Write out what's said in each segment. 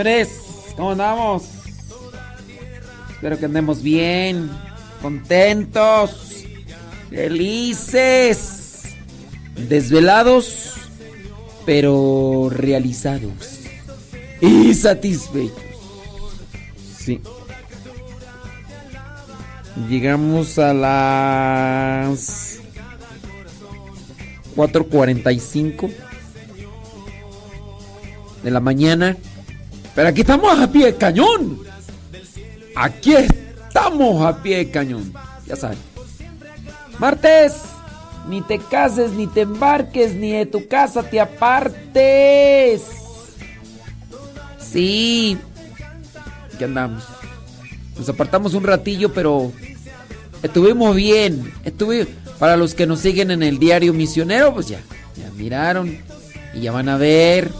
señores, ¿cómo andamos? Espero que andemos bien, contentos, felices, desvelados, pero realizados y satisfechos. Sí. Llegamos a las 4.45 de la mañana. Pero aquí estamos a pie de cañón. Aquí estamos a pie de cañón. Ya saben. Martes, ni te cases, ni te embarques, ni de tu casa te apartes. Sí. Aquí andamos. Nos apartamos un ratillo, pero estuvimos bien. Estuve, para los que nos siguen en el diario misionero, pues ya, ya miraron y ya van a ver.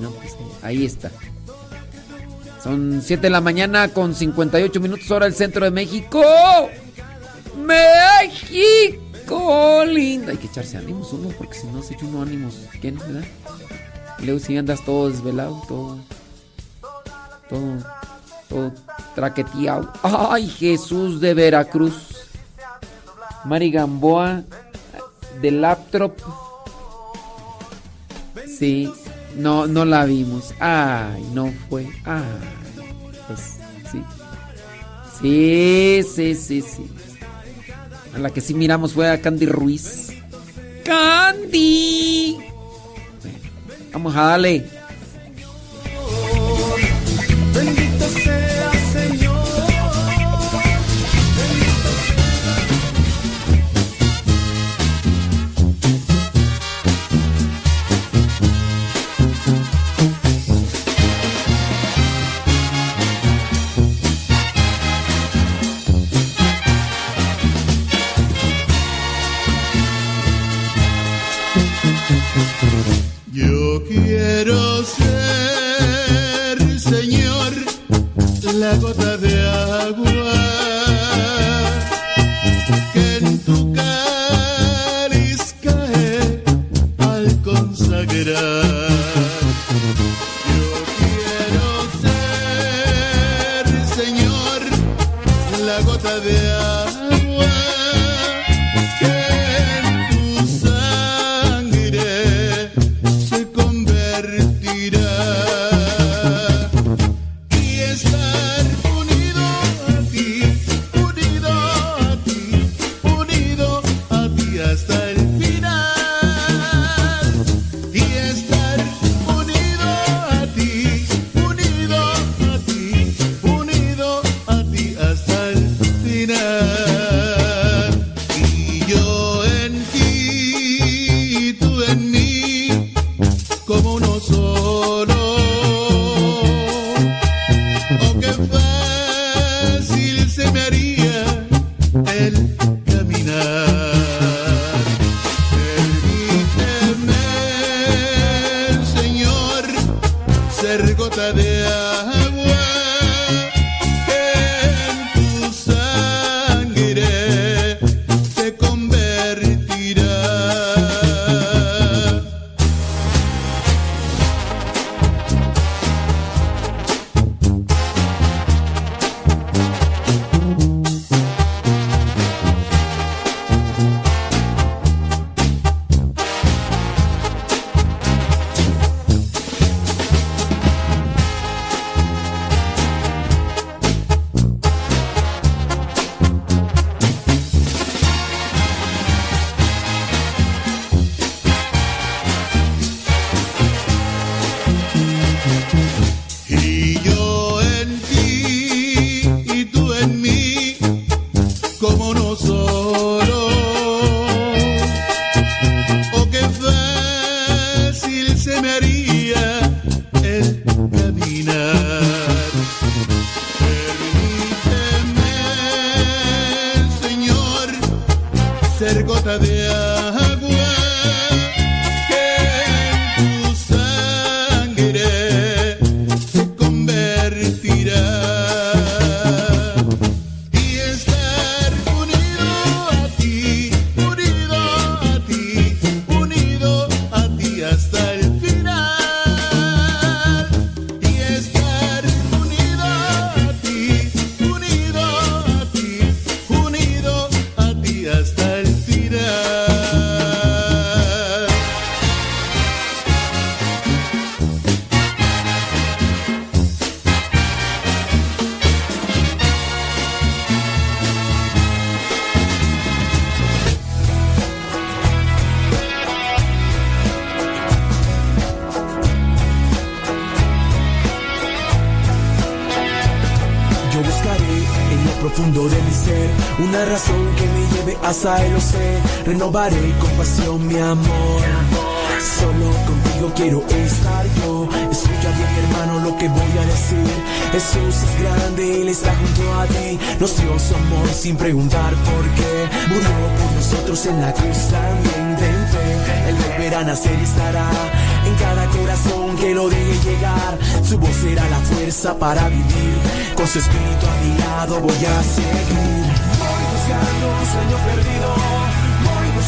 No, pues ahí está. Son 7 de la mañana con 58 minutos hora del centro de México. México, lindo. Hay que echarse ánimos uno, porque si no se echa uno ánimos. ¿Quién, verdad? Y luego si andas todo desvelado, todo. Todo. Todo traqueteado. Ay, Jesús de Veracruz. Mari Gamboa de Laptop. Sí, no, no la vimos. Ay, no fue. Ay, pues sí. Sí, sí, sí, sí. A la que sí miramos fue a Candy Ruiz. ¡Candy! Bueno, vamos a darle. La gota de Renovaré con pasión mi amor. Solo contigo quiero estar yo. Escucha bien, hermano, lo que voy a decir. Jesús es grande, Él está junto a ti. Nos dio su amor sin preguntar por qué. Murió por nosotros en la cruz también. Ten fe, Él volverá a nacer y estará en cada corazón que lo deje llegar. Su voz será la fuerza para vivir. Con su espíritu a mi lado voy a seguir. Voy buscando un sueño perdido.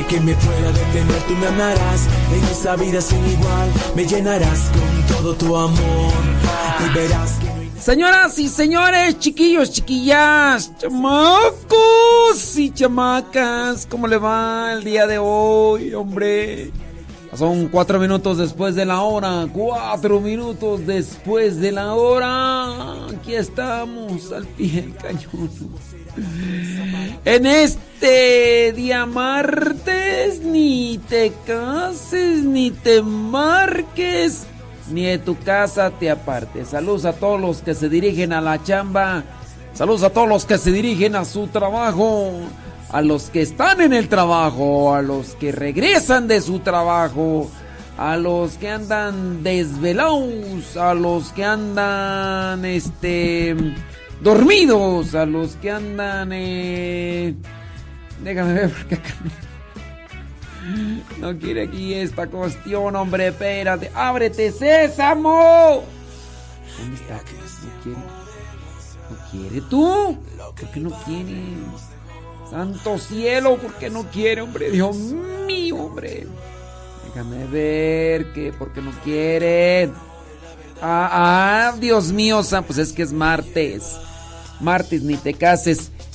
Que me pueda detener. Tú me amarás en esta vida sin igual. Me llenarás con todo tu amor. Y verás que Señoras y señores, chiquillos, chiquillas, chamacos y chamacas, ¿cómo le va el día de hoy, hombre? Son cuatro minutos después de la hora, cuatro minutos después de la hora. Aquí estamos al pie del cañón. En este día martes, ni te cases, ni te marques, ni de tu casa te apartes. Saludos a todos los que se dirigen a la chamba. Saludos a todos los que se dirigen a su trabajo. A los que están en el trabajo. A los que regresan de su trabajo. A los que andan desvelados. A los que andan este dormidos. A los que andan eh, Déjame ver porque acá no. Quiere aquí esta cuestión, hombre, espérate. ¡Ábrete, sésamo! ¿Dónde está? ¿No quiere? ¿No quiere tú? ¿Por qué no quiere? Santo cielo, ¿por qué no quiere, hombre? Dios mío, hombre. Déjame ver que, ¿por qué no quiere? Ah, ah, Dios mío, pues es que es martes. Martes, ni te cases,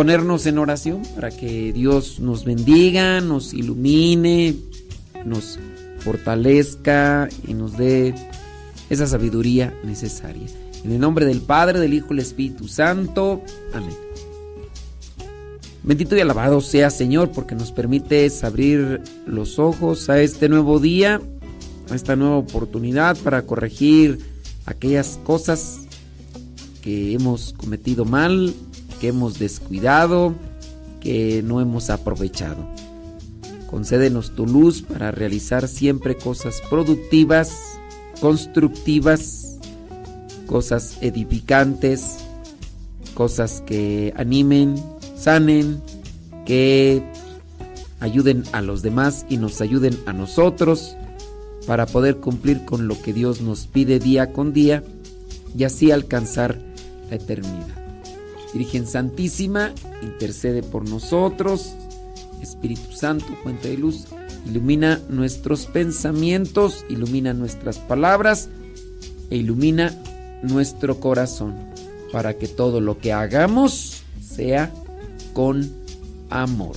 ponernos en oración para que Dios nos bendiga, nos ilumine, nos fortalezca y nos dé esa sabiduría necesaria. En el nombre del Padre, del Hijo y del Espíritu Santo. Amén. Bendito y alabado sea Señor porque nos permites abrir los ojos a este nuevo día, a esta nueva oportunidad para corregir aquellas cosas que hemos cometido mal, que hemos descuidado, que no hemos aprovechado. Concédenos tu luz para realizar siempre cosas productivas, constructivas, cosas edificantes, cosas que animen, sanen, que ayuden a los demás y nos ayuden a nosotros para poder cumplir con lo que Dios nos pide día con día y así alcanzar la eternidad. Virgen Santísima, intercede por nosotros. Espíritu Santo, fuente de luz, ilumina nuestros pensamientos, ilumina nuestras palabras e ilumina nuestro corazón para que todo lo que hagamos sea con amor.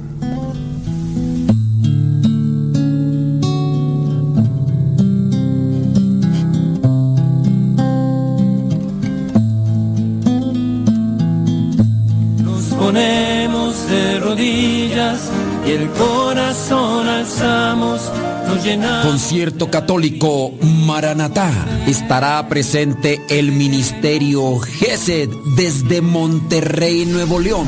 Concierto católico Maranatá. Estará presente el Ministerio GESED desde Monterrey, Nuevo León.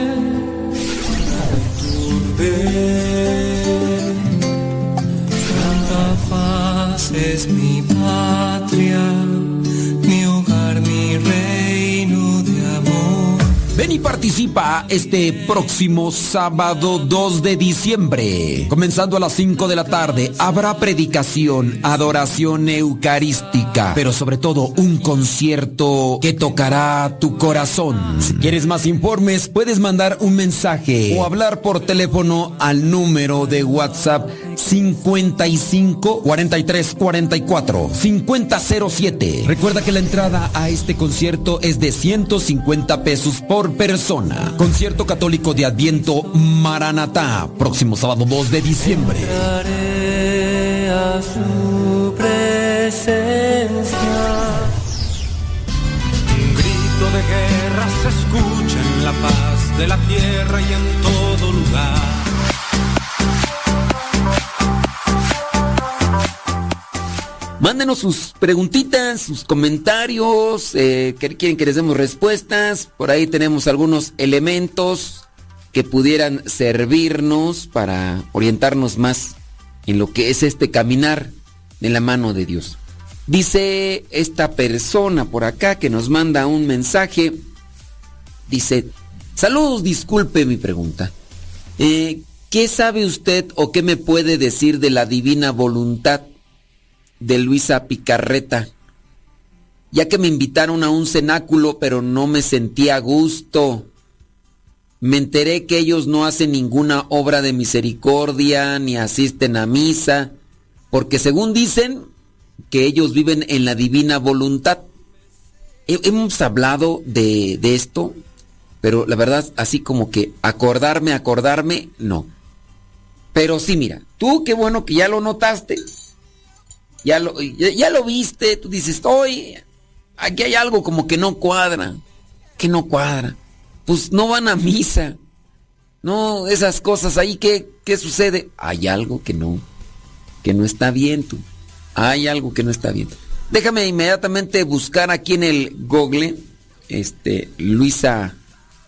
Ven, Santa Faz es mi patria, mi hogar, mi reino. Ven y participa este próximo sábado 2 de diciembre. Comenzando a las 5 de la tarde, habrá predicación, adoración eucarística, pero sobre todo un concierto que tocará tu corazón. Si quieres más informes, puedes mandar un mensaje o hablar por teléfono al número de WhatsApp 55 43 44 5007. Recuerda que la entrada a este concierto es de 150 pesos por persona. Concierto católico de Adviento Maranatá, próximo sábado 2 de diciembre. A su presencia. Un grito de guerra se escucha en la paz de la tierra y en todo lugar. Mándenos sus preguntitas, sus comentarios, eh, que quieren que les demos respuestas. Por ahí tenemos algunos elementos que pudieran servirnos para orientarnos más en lo que es este caminar en la mano de Dios. Dice esta persona por acá que nos manda un mensaje. Dice, saludos, disculpe mi pregunta. Eh, ¿Qué sabe usted o qué me puede decir de la divina voluntad? De Luisa Picarreta, ya que me invitaron a un cenáculo pero no me sentí a gusto. Me enteré que ellos no hacen ninguna obra de misericordia ni asisten a misa, porque según dicen que ellos viven en la divina voluntad. Hemos hablado de, de esto, pero la verdad así como que acordarme, acordarme, no. Pero sí, mira, tú qué bueno que ya lo notaste ya lo, ya, lo viste, tú dices, oye, aquí hay algo como que no cuadra, que no cuadra. Pues no van a misa. No, esas cosas ahí, ¿qué, qué sucede? Hay algo que no, que no está bien tú. Hay algo que no está bien. Déjame inmediatamente buscar aquí en el Google, este, Luisa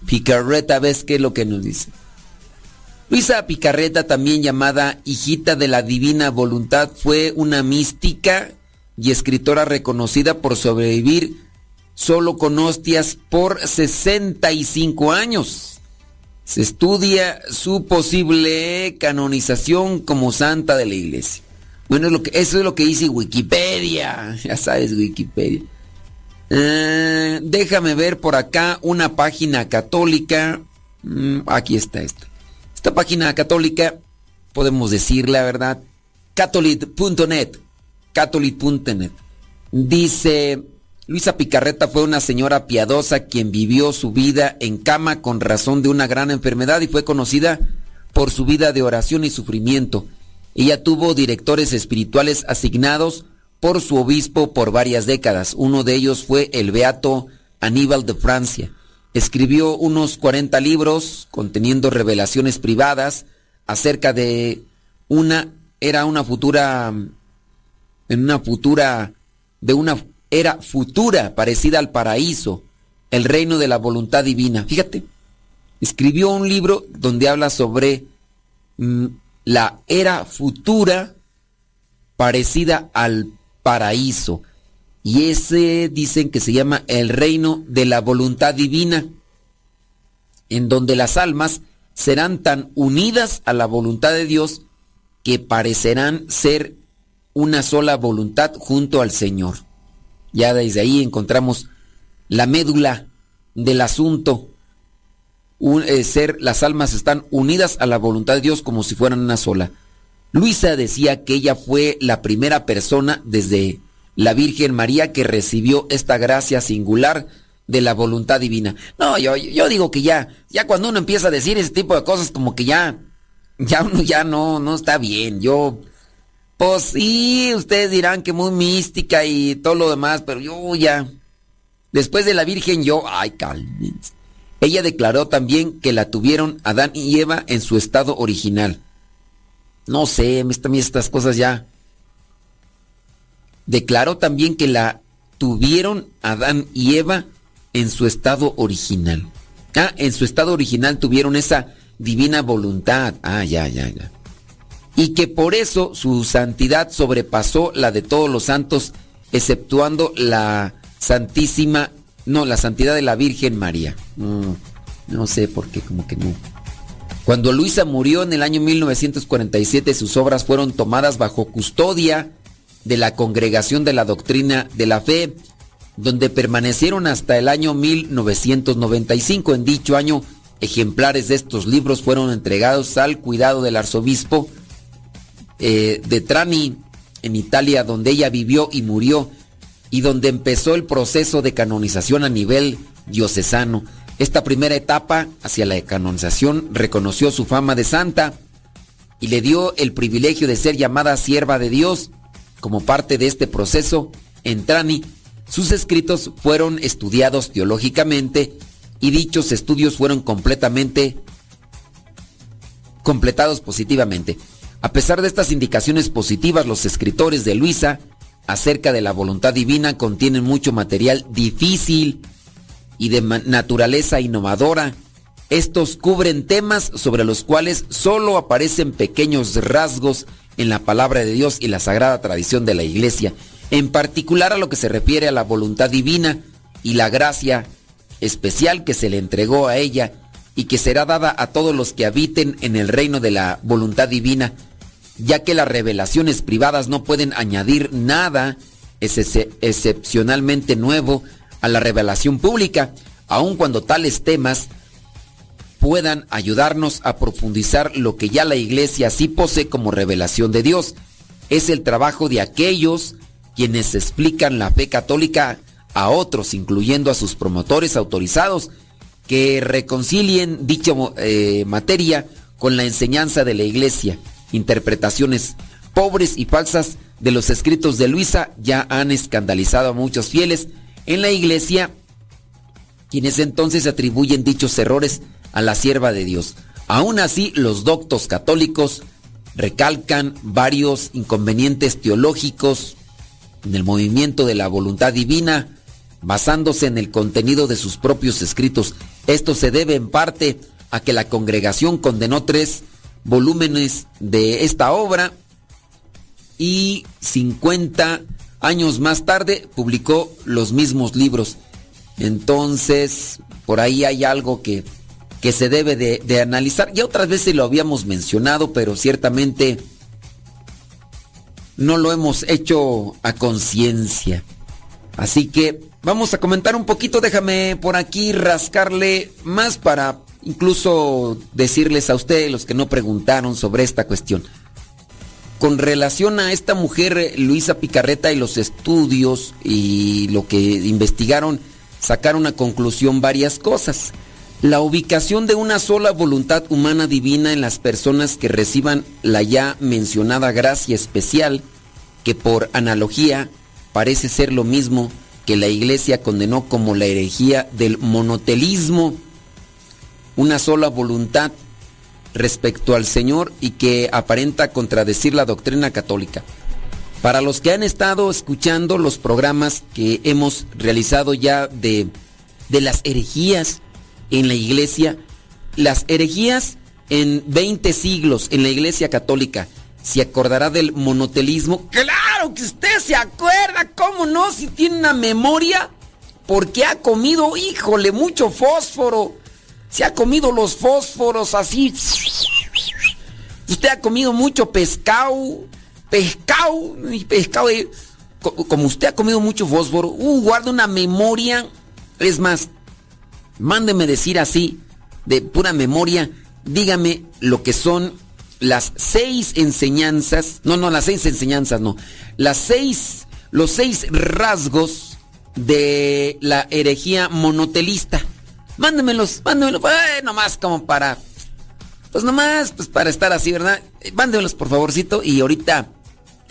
Picarreta, ves qué es lo que nos dice. Luisa Picarreta, también llamada hijita de la divina voluntad, fue una mística y escritora reconocida por sobrevivir solo con hostias por 65 años. Se estudia su posible canonización como santa de la iglesia. Bueno, eso es lo que dice Wikipedia. Ya sabes, Wikipedia. Eh, déjame ver por acá una página católica. Mm, aquí está esto. Esta página católica, podemos decir la verdad, catholic.net, catholic.net. Dice, Luisa Picarreta fue una señora piadosa quien vivió su vida en cama con razón de una gran enfermedad y fue conocida por su vida de oración y sufrimiento. Ella tuvo directores espirituales asignados por su obispo por varias décadas. Uno de ellos fue el beato Aníbal de Francia. Escribió unos 40 libros conteniendo revelaciones privadas acerca de una era una futura en una futura de una era futura parecida al paraíso, el reino de la voluntad divina. Fíjate, escribió un libro donde habla sobre mm, la era futura parecida al paraíso. Y ese dicen que se llama el reino de la voluntad divina, en donde las almas serán tan unidas a la voluntad de Dios que parecerán ser una sola voluntad junto al Señor. Ya desde ahí encontramos la médula del asunto. Eh, ser, las almas están unidas a la voluntad de Dios como si fueran una sola. Luisa decía que ella fue la primera persona desde la Virgen María que recibió esta gracia singular de la voluntad divina. No, yo, yo digo que ya, ya cuando uno empieza a decir ese tipo de cosas, como que ya, ya uno ya no, no está bien. Yo, pues sí, ustedes dirán que muy mística y todo lo demás, pero yo ya, después de la Virgen, yo, ay, cálmense. Ella declaró también que la tuvieron Adán y Eva en su estado original. No sé, estas cosas ya. Declaró también que la tuvieron Adán y Eva en su estado original. Ah, en su estado original tuvieron esa divina voluntad. Ah, ya, ya, ya. Y que por eso su santidad sobrepasó la de todos los santos, exceptuando la santísima, no, la santidad de la Virgen María. No sé por qué, como que no. Cuando Luisa murió en el año 1947, sus obras fueron tomadas bajo custodia de la Congregación de la Doctrina de la Fe donde permanecieron hasta el año 1995. En dicho año, ejemplares de estos libros fueron entregados al cuidado del arzobispo eh, de Trani, en Italia, donde ella vivió y murió, y donde empezó el proceso de canonización a nivel diocesano. Esta primera etapa hacia la canonización reconoció su fama de santa y le dio el privilegio de ser llamada sierva de Dios. Como parte de este proceso, en Trani sus escritos fueron estudiados teológicamente y dichos estudios fueron completamente completados positivamente. A pesar de estas indicaciones positivas, los escritores de Luisa acerca de la voluntad divina contienen mucho material difícil y de naturaleza innovadora. Estos cubren temas sobre los cuales solo aparecen pequeños rasgos en la palabra de Dios y la sagrada tradición de la Iglesia en particular a lo que se refiere a la voluntad divina y la gracia especial que se le entregó a ella y que será dada a todos los que habiten en el reino de la voluntad divina, ya que las revelaciones privadas no pueden añadir nada excepcionalmente nuevo a la revelación pública, aun cuando tales temas puedan ayudarnos a profundizar lo que ya la iglesia sí posee como revelación de Dios. Es el trabajo de aquellos quienes explican la fe católica a otros, incluyendo a sus promotores autorizados, que reconcilien dicha eh, materia con la enseñanza de la Iglesia. Interpretaciones pobres y falsas de los escritos de Luisa ya han escandalizado a muchos fieles en la Iglesia, quienes entonces atribuyen dichos errores a la sierva de Dios. Aún así, los doctos católicos recalcan varios inconvenientes teológicos en el movimiento de la voluntad divina, basándose en el contenido de sus propios escritos. Esto se debe en parte a que la congregación condenó tres volúmenes de esta obra y 50 años más tarde publicó los mismos libros. Entonces, por ahí hay algo que, que se debe de, de analizar. Ya otras veces lo habíamos mencionado, pero ciertamente no lo hemos hecho a conciencia. Así que vamos a comentar un poquito, déjame por aquí rascarle más para incluso decirles a ustedes, los que no preguntaron sobre esta cuestión. Con relación a esta mujer, Luisa Picarreta, y los estudios y lo que investigaron, sacaron a conclusión varias cosas. La ubicación de una sola voluntad humana divina en las personas que reciban la ya mencionada gracia especial, que por analogía parece ser lo mismo que la iglesia condenó como la herejía del monotelismo, una sola voluntad respecto al Señor y que aparenta contradecir la doctrina católica. Para los que han estado escuchando los programas que hemos realizado ya de, de las herejías, en la iglesia, las herejías en 20 siglos en la Iglesia Católica, ¿se acordará del monotelismo? Claro que usted se acuerda, ¿cómo no? Si tiene una memoria, porque ha comido, híjole, mucho fósforo. Se ha comido los fósforos así. Usted ha comido mucho pescado, pescado, y pescado. Como usted ha comido mucho fósforo, uh, guarda una memoria. Es más, mándeme decir así, de pura memoria, dígame lo que son las seis enseñanzas, no, no, las seis enseñanzas, no, las seis, los seis rasgos de la herejía monotelista. Mándemelos, mándemelos, eh, nomás como para, pues nomás, pues para estar así, ¿verdad? Mándemelos por favorcito y ahorita,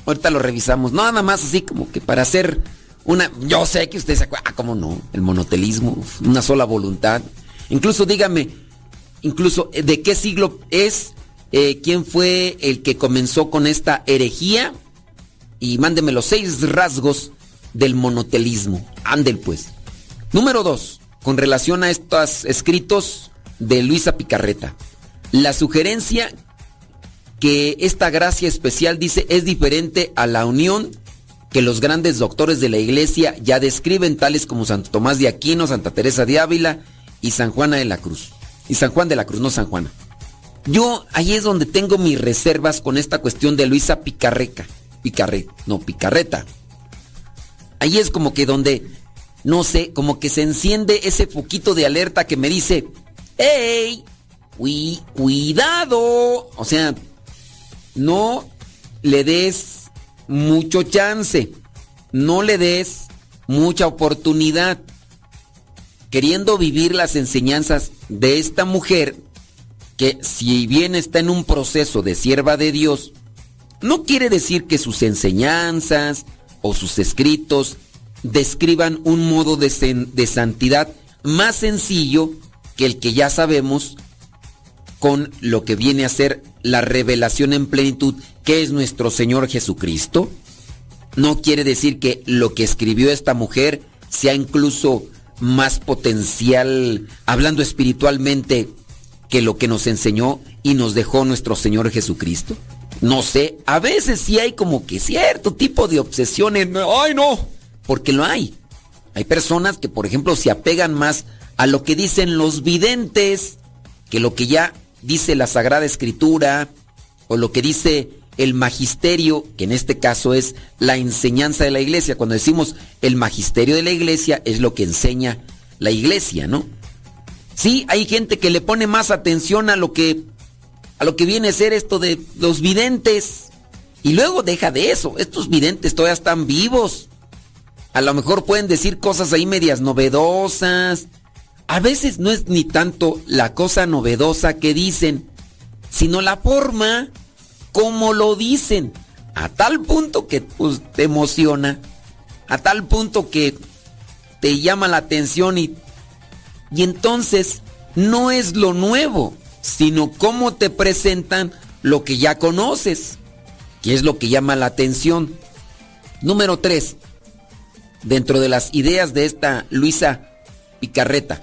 ahorita lo revisamos. No, nada más así como que para hacer una, yo sé que ustedes se acuerdan, ah, cómo no, el monotelismo, una sola voluntad. Incluso dígame, incluso, ¿de qué siglo es? Eh, ¿Quién fue el que comenzó con esta herejía? Y mándeme los seis rasgos del monotelismo. Ándel pues. Número dos, con relación a estos escritos de Luisa Picarreta. La sugerencia que esta gracia especial dice es diferente a la unión que los grandes doctores de la iglesia ya describen, tales como Santo Tomás de Aquino, Santa Teresa de Ávila y San Juana de la Cruz. Y San Juan de la Cruz, no San Juana. Yo ahí es donde tengo mis reservas con esta cuestión de Luisa Picarreca. Picarre, no, Picarreta. Ahí es como que donde, no sé, como que se enciende ese poquito de alerta que me dice, ¡Ey! cuidado. O sea, no le des mucho chance. No le des mucha oportunidad. Queriendo vivir las enseñanzas de esta mujer, que si bien está en un proceso de sierva de Dios, no quiere decir que sus enseñanzas, o sus escritos describan un modo de, de santidad más sencillo que el que ya sabemos con lo que viene a ser la revelación en plenitud que es nuestro Señor Jesucristo. No quiere decir que lo que escribió esta mujer sea incluso más potencial, hablando espiritualmente, que lo que nos enseñó y nos dejó nuestro Señor Jesucristo. No sé, a veces sí hay como que cierto tipo de obsesiones. ¡Ay, no! Porque lo hay. Hay personas que, por ejemplo, se apegan más a lo que dicen los videntes que lo que ya dice la Sagrada Escritura o lo que dice el magisterio, que en este caso es la enseñanza de la iglesia. Cuando decimos el magisterio de la iglesia es lo que enseña la iglesia, ¿no? Sí, hay gente que le pone más atención a lo que a lo que viene a ser esto de los videntes. Y luego deja de eso, estos videntes todavía están vivos. A lo mejor pueden decir cosas ahí medias novedosas. A veces no es ni tanto la cosa novedosa que dicen, sino la forma como lo dicen. A tal punto que pues, te emociona, a tal punto que te llama la atención y, y entonces no es lo nuevo, sino cómo te presentan lo que ya conoces, que es lo que llama la atención. Número 3. Dentro de las ideas de esta Luisa Picarreta,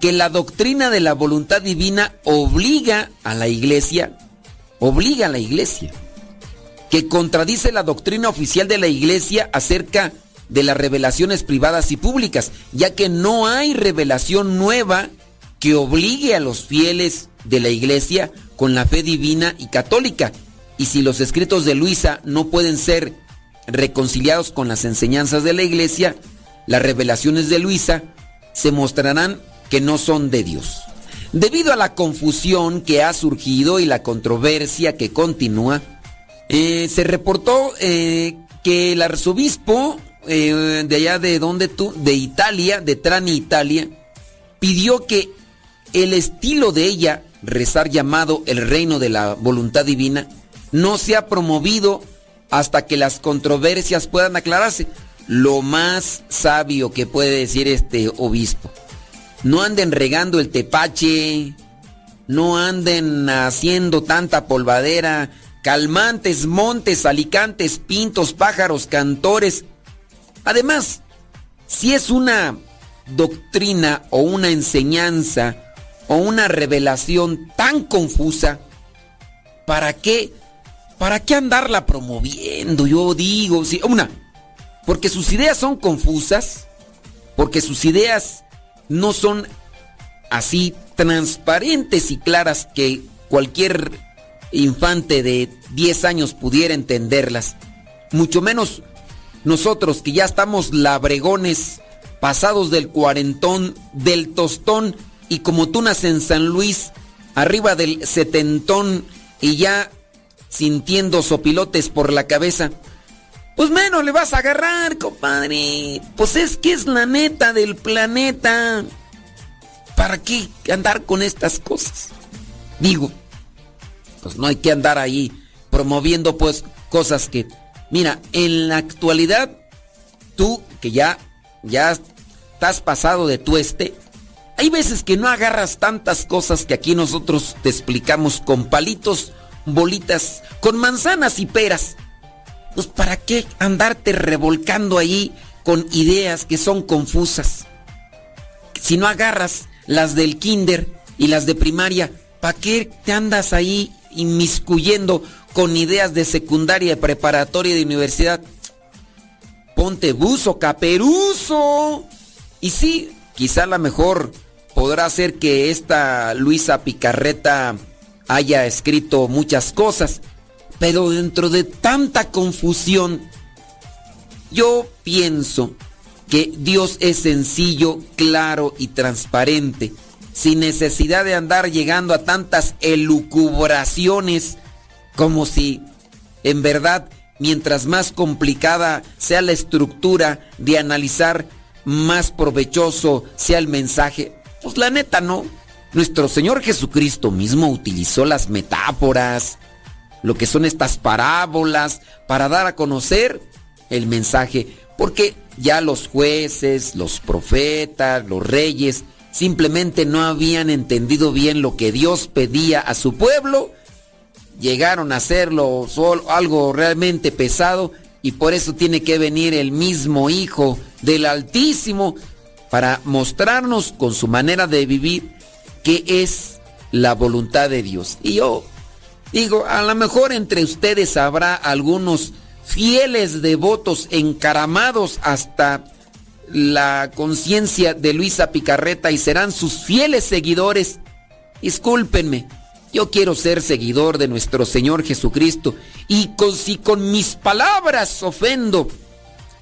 que la doctrina de la voluntad divina obliga a la iglesia, obliga a la iglesia, que contradice la doctrina oficial de la iglesia acerca de las revelaciones privadas y públicas, ya que no hay revelación nueva que obligue a los fieles de la iglesia con la fe divina y católica. Y si los escritos de Luisa no pueden ser reconciliados con las enseñanzas de la iglesia, las revelaciones de Luisa se mostrarán que no son de Dios. Debido a la confusión que ha surgido y la controversia que continúa, eh, se reportó eh, que el arzobispo eh, de allá de donde tú, de Italia, de Trani, Italia, pidió que el estilo de ella, rezar llamado el reino de la voluntad divina, no se ha promovido hasta que las controversias puedan aclararse. Lo más sabio que puede decir este obispo. No anden regando el tepache, no anden haciendo tanta polvadera, calmantes, montes, alicantes, pintos, pájaros, cantores. Además, si es una doctrina o una enseñanza o una revelación tan confusa, ¿para qué? ¿Para qué andarla promoviendo? Yo digo, sí, una, porque sus ideas son confusas, porque sus ideas no son así transparentes y claras que cualquier infante de 10 años pudiera entenderlas. Mucho menos nosotros que ya estamos labregones, pasados del cuarentón, del tostón y como tú naces en San Luis, arriba del setentón y ya sintiendo sopilotes por la cabeza. Pues menos le vas a agarrar, compadre. Pues es que es la neta del planeta. ¿Para qué andar con estas cosas? Digo, pues no hay que andar ahí promoviendo pues cosas que mira, en la actualidad tú que ya ya estás pasado de tueste, hay veces que no agarras tantas cosas que aquí nosotros te explicamos con palitos, bolitas, con manzanas y peras. Pues para qué andarte revolcando ahí con ideas que son confusas. Si no agarras las del kinder y las de primaria, ¿para qué te andas ahí inmiscuyendo con ideas de secundaria, preparatoria y de universidad? Ponte buzo, caperuso. Y sí, quizá la mejor podrá ser que esta Luisa Picarreta haya escrito muchas cosas, pero dentro de tanta confusión, yo pienso que Dios es sencillo, claro y transparente, sin necesidad de andar llegando a tantas elucubraciones como si en verdad mientras más complicada sea la estructura de analizar, más provechoso sea el mensaje. Pues la neta no. Nuestro Señor Jesucristo mismo utilizó las metáforas, lo que son estas parábolas, para dar a conocer el mensaje. Porque ya los jueces, los profetas, los reyes, simplemente no habían entendido bien lo que Dios pedía a su pueblo. Llegaron a hacerlo algo realmente pesado y por eso tiene que venir el mismo Hijo del Altísimo para mostrarnos con su manera de vivir qué es la voluntad de Dios. Y yo digo, a lo mejor entre ustedes habrá algunos fieles devotos encaramados hasta la conciencia de Luisa Picarreta y serán sus fieles seguidores. Discúlpenme, yo quiero ser seguidor de nuestro Señor Jesucristo y si con mis palabras ofendo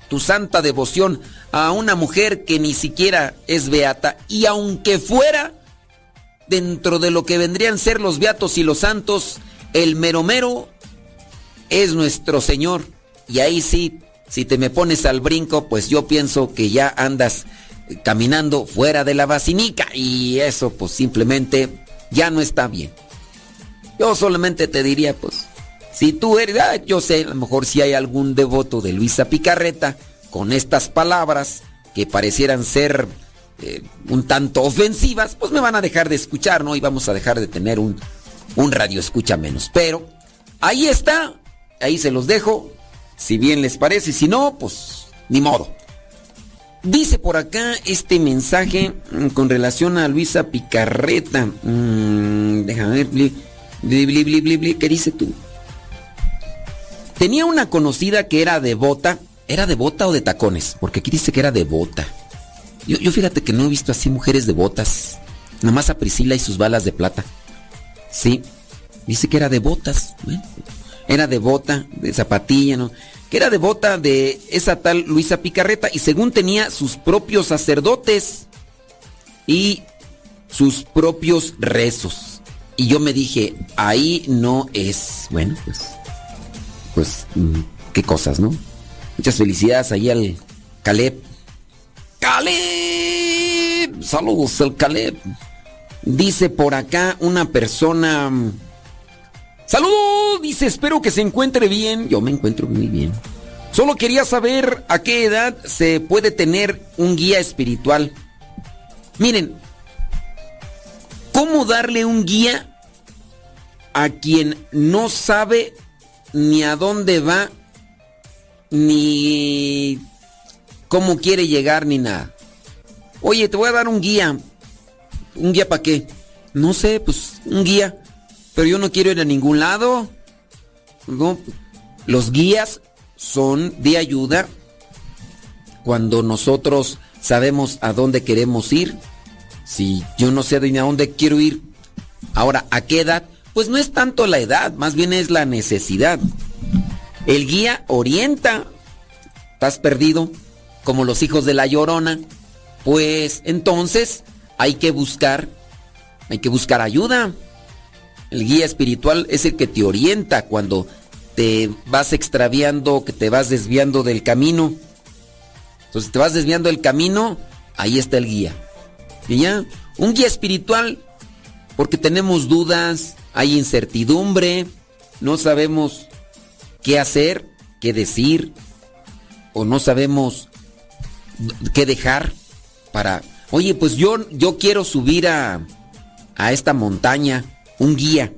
tu santa devoción a una mujer que ni siquiera es beata y aunque fuera dentro de lo que vendrían ser los beatos y los santos, el mero mero es nuestro Señor. Y ahí sí, si te me pones al brinco, pues yo pienso que ya andas caminando fuera de la vacinica y eso pues simplemente ya no está bien. Yo solamente te diría pues si tú eres, ah, yo sé, a lo mejor si hay algún devoto de Luisa Picarreta con estas palabras que parecieran ser eh, un tanto ofensivas, pues me van a dejar de escuchar, ¿no? Y vamos a dejar de tener un, un radio escucha menos. Pero ahí está, ahí se los dejo, si bien les parece, si no, pues ni modo. Dice por acá este mensaje mm, con relación a Luisa Picarreta. Mm, déjame ver, ¿qué dice tú? Tenía una conocida que era devota. ¿Era devota o de tacones? Porque aquí dice que era devota. Yo, yo fíjate que no he visto así mujeres devotas. Nada más a Priscila y sus balas de plata. Sí. Dice que era devotas. era devota, de zapatilla, ¿no? Que era devota de esa tal Luisa Picarreta y según tenía sus propios sacerdotes y sus propios rezos. Y yo me dije, ahí no es. Bueno, pues pues, mm, qué cosas, ¿no? Muchas felicidades ahí al Caleb. ¡Caleb! Saludos al Caleb. Dice por acá una persona. ¡Saludos! Dice, espero que se encuentre bien. Yo me encuentro muy bien. Solo quería saber a qué edad se puede tener un guía espiritual. Miren, ¿cómo darle un guía a quien no sabe ni a dónde va, ni cómo quiere llegar, ni nada. Oye, te voy a dar un guía. ¿Un guía para qué? no sé, pues un guía. Pero yo no quiero ir a ningún lado. Los guías son de ayuda cuando nosotros sabemos a dónde queremos ir. Si yo no sé a dónde quiero ir, ahora, ¿a qué edad? Pues no es tanto la edad, más bien es la necesidad. El guía orienta. ¿Estás perdido? Como los hijos de la llorona. Pues entonces hay que buscar, hay que buscar ayuda. El guía espiritual es el que te orienta cuando te vas extraviando, que te vas desviando del camino. Entonces te vas desviando del camino, ahí está el guía. Un guía espiritual, porque tenemos dudas, hay incertidumbre, no sabemos qué hacer, qué decir, o no sabemos qué dejar para, oye, pues yo, yo quiero subir a, a esta montaña, un guía.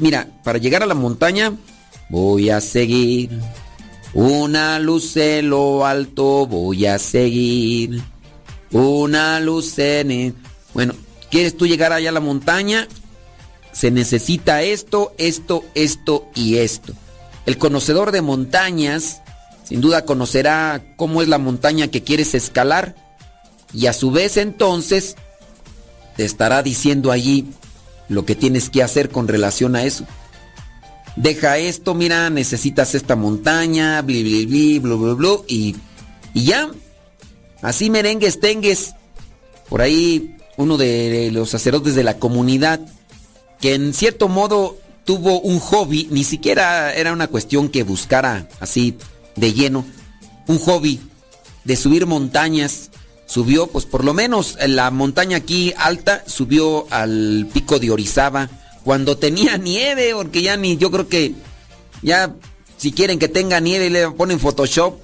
mira, para llegar a la montaña voy a seguir. Una luz en lo alto voy a seguir. Una luz en el... Bueno, ¿quieres tú llegar allá a la montaña? Se necesita esto, esto, esto y esto. El conocedor de montañas sin duda conocerá cómo es la montaña que quieres escalar y a su vez entonces te estará diciendo allí lo que tienes que hacer con relación a eso. Deja esto, mira, necesitas esta montaña, bli, bli, bli, blu, y, y ya. Así merengues, tengues. Por ahí uno de los sacerdotes de la comunidad, que en cierto modo tuvo un hobby, ni siquiera era una cuestión que buscara así de lleno, un hobby de subir montañas. Subió, pues por lo menos en la montaña aquí alta, subió al pico de Orizaba cuando tenía nieve, porque ya ni, yo creo que ya si quieren que tenga nieve le ponen Photoshop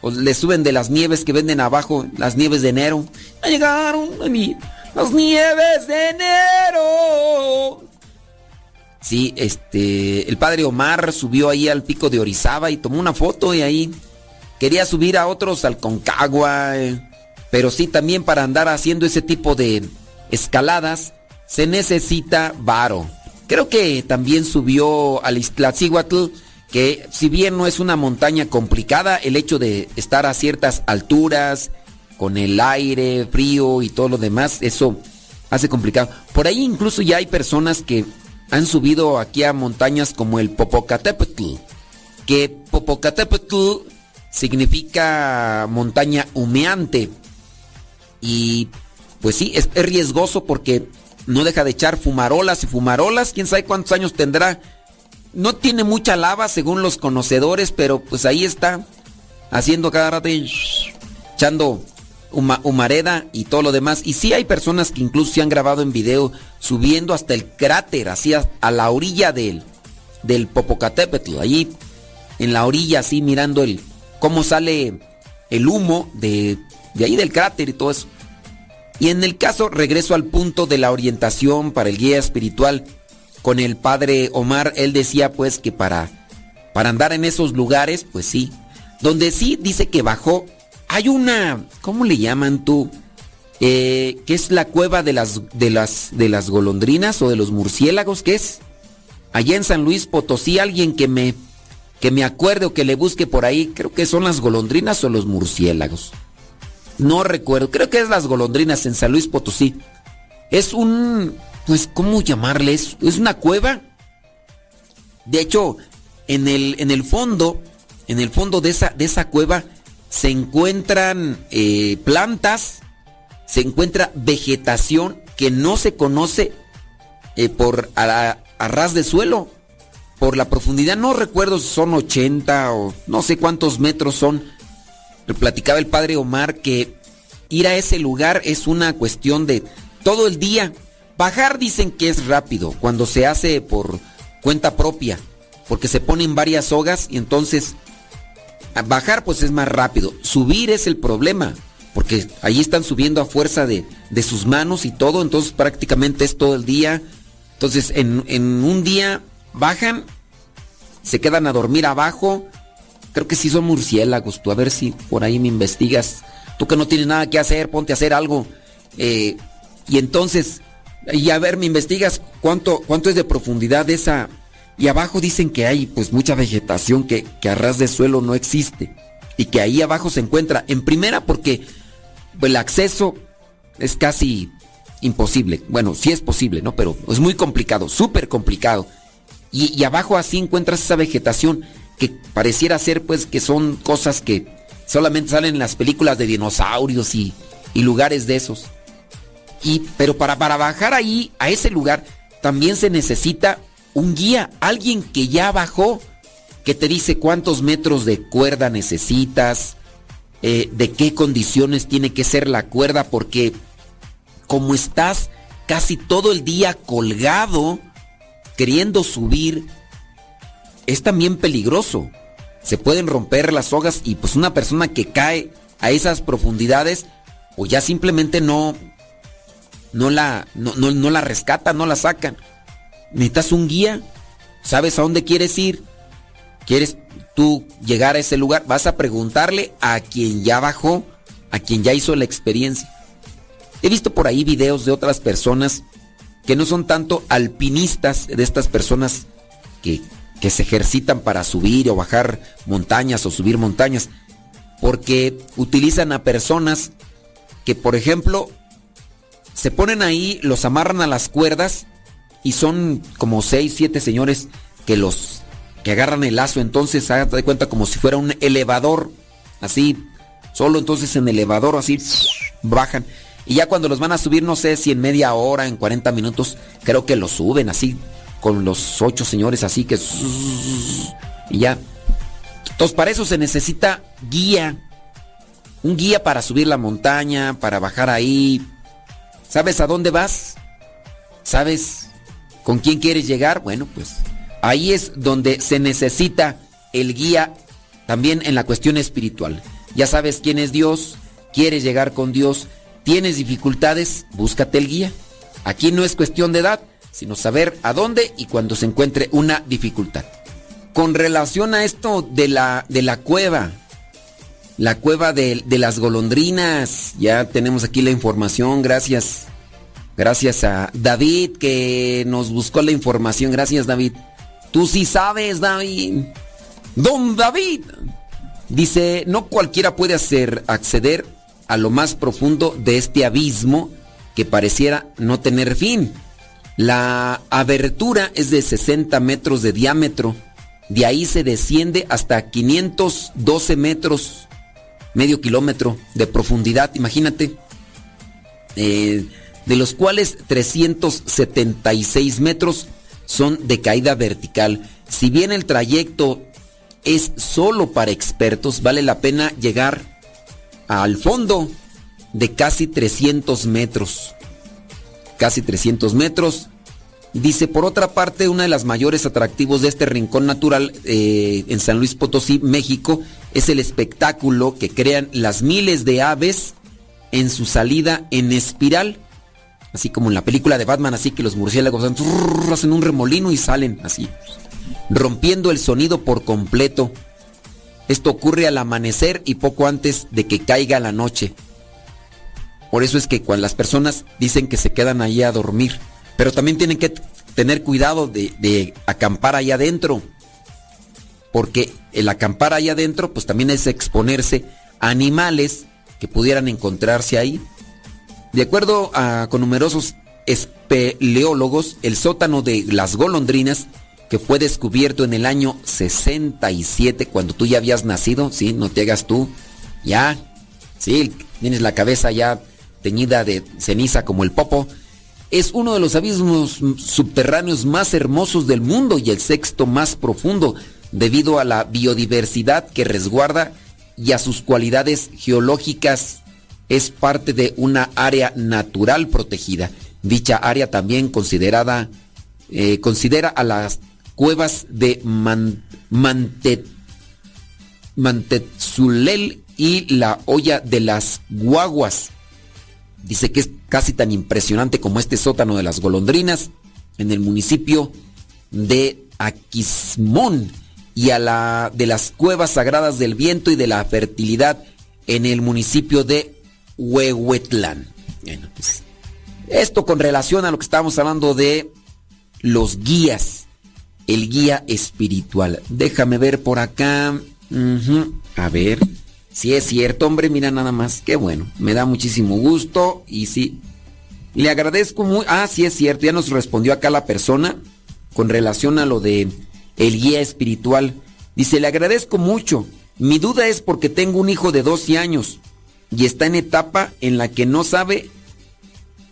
o le suben de las nieves que venden abajo, las nieves de enero. Ya llegaron las nieves de enero. Sí, este, el padre Omar subió ahí al pico de Orizaba y tomó una foto y ahí quería subir a otros al Concagua, eh, pero sí también para andar haciendo ese tipo de escaladas se necesita varo. Creo que también subió al Iztaccíhuatl, que si bien no es una montaña complicada, el hecho de estar a ciertas alturas, con el aire frío y todo lo demás, eso hace complicado. Por ahí incluso ya hay personas que han subido aquí a montañas como el Popocatépetl, que Popocatépetl significa montaña humeante. Y pues sí, es, riesgoso porque no deja de echar fumarolas y fumarolas, quién sabe cuántos años tendrá. No tiene mucha lava según los conocedores, pero pues ahí está, haciendo cada rato echando humareda y todo lo demás. Y sí hay personas que incluso se han grabado en video subiendo hasta el cráter, así a, la orilla del, del Popocatépetl, allí en la orilla, así mirando el cómo sale el humo de, de ahí del cráter y todo eso. Y en el caso, regreso al punto de la orientación para el guía espiritual con el padre Omar, él decía pues que para, para andar en esos lugares, pues sí, donde sí dice que bajó hay una, ¿cómo le llaman tú? Eh, ¿Qué es la cueva de las, de, las, de las golondrinas o de los murciélagos? ¿Qué es? Allá en San Luis Potosí, alguien que me, que me acuerde o que le busque por ahí, creo que son las golondrinas o los murciélagos. No recuerdo, creo que es las golondrinas en San Luis Potosí. Es un, pues, ¿cómo llamarle? Es, una cueva. De hecho, en el, en el fondo, en el fondo de esa, de esa cueva, se encuentran eh, plantas, se encuentra vegetación que no se conoce eh, por a, ras de suelo, por la profundidad, no recuerdo si son 80 o no sé cuántos metros son. Platicaba el padre Omar que ir a ese lugar es una cuestión de todo el día. Bajar dicen que es rápido cuando se hace por cuenta propia, porque se ponen varias sogas y entonces Bajar pues es más rápido. Subir es el problema. Porque ahí están subiendo a fuerza de, sus manos y todo. Entonces prácticamente es todo el día. Entonces en, un día bajan, se quedan a dormir abajo. Creo que sí son murciélagos. Tú a ver si por ahí me investigas. Tú que no tienes nada que hacer, ponte a hacer algo. Eh, y entonces Y a ver, me investigas cuánto, cuánto es de profundidad esa. Y abajo dicen que hay pues mucha vegetación que, que a ras de suelo no existe. Y que ahí abajo se encuentra. En primera porque el acceso es casi imposible. Bueno, sí es posible, ¿no? Pero es muy complicado, súper complicado. Y, y, abajo así encuentras esa vegetación que pareciera ser pues que son cosas que solamente salen en las películas de dinosaurios y, y lugares de esos. Y, pero para, para bajar ahí, a ese lugar, también se necesita un guía, alguien que ya bajó, que te dice cuántos metros de cuerda necesitas, eh, de qué condiciones tiene que ser la cuerda, porque como estás casi todo el día colgado, queriendo subir, es también peligroso. Se pueden romper las sogas y pues una persona que cae a esas profundidades, o ya simplemente no, no la, no, no, la rescatan, no la sacan. Necesitas un guía, sabes a dónde quieres ir, quieres tú llegar a ese lugar, vas a preguntarle a quien ya bajó, a quien ya hizo la experiencia. He visto por ahí videos de otras personas que no son tanto alpinistas, de estas personas que, que se ejercitan para subir o bajar montañas o subir montañas, porque utilizan a personas que, por ejemplo, se ponen ahí, los amarran a las cuerdas y son como seis, siete señores que los que agarran el lazo, entonces hágate de cuenta como si fuera un elevador, así, solo entonces en elevador así bajan. Y ya cuando los van a subir, no sé si en media hora, en 40 minutos, creo que los suben así, con los ocho señores así que... Y ya. Entonces para eso se necesita guía. Un guía para subir la montaña, para bajar ahí, ¿Sabes a dónde vas? ¿Sabes con quién quieres llegar? Bueno, pues ahí es donde se necesita el guía también en la cuestión espiritual. Ya sabes quién es Dios, quieres llegar con Dios, tienes dificultades, búscate el guía. Aquí no es cuestión de edad, sino saber a dónde y cuando se encuentre una dificultad. Con relación a esto de la, de la cueva, la cueva de, las golondrinas. Ya tenemos aquí la información, gracias. Gracias a David que nos buscó la información. Gracias David. Tú sí sabes, David. Don David. Dice, no cualquiera puede hacer acceder a lo más profundo de este abismo que pareciera no tener fin. La abertura es de 60 metros de diámetro. De ahí se desciende hasta 512 metros medio kilómetro de profundidad, imagínate, eh, de los cuales 376 metros son de caída vertical. Si bien el trayecto es solo para expertos, vale la pena llegar al fondo de casi 300 metros. Casi 300 metros Dice, por otra parte, uno de los mayores atractivos de este rincón natural eh, en San Luis Potosí, México, es el espectáculo que crean las miles de aves en su salida en espiral. Así como en la película de Batman, así que los murciélagos hacen un remolino y salen así, rompiendo el sonido por completo. Esto ocurre al amanecer y poco antes de que caiga la noche. Por eso es que cuando las personas dicen que se quedan ahí a dormir, pero también tienen que tener cuidado de, acampar ahí adentro. Porque el acampar ahí adentro, pues también es exponerse a animales que pudieran encontrarse ahí. De acuerdo a, con numerosos espeleólogos, el sótano de las golondrinas, que fue descubierto en el año 67, cuando tú ya habías nacido, sí, no te hagas tú, ya, sí, tienes la cabeza ya teñida de ceniza como el popo, es uno de los abismos subterráneos más hermosos del mundo y el sexto más profundo debido a la biodiversidad que resguarda y a sus cualidades geológicas. Es parte de una área natural protegida. Dicha área también considerada eh, considera a las cuevas de Mantetzulel y la olla de las guaguas Dice que es casi tan impresionante como este sótano de las golondrinas en el municipio de Aquismón y a la de las cuevas sagradas del viento y de la fertilidad en el municipio de Huehuetlán. Bueno, pues, Esto con relación a lo que estábamos hablando de los guías, el guía espiritual. Déjame ver por acá. A ver. Si es cierto, hombre, mira nada más. Qué bueno. Me da muchísimo gusto y sí. Le agradezco muy. Ah, sí es cierto. Ya nos respondió acá la persona con relación a lo de el guía espiritual. Dice, le agradezco mucho. Mi duda es porque tengo un hijo de 12 años y está en etapa en la que no sabe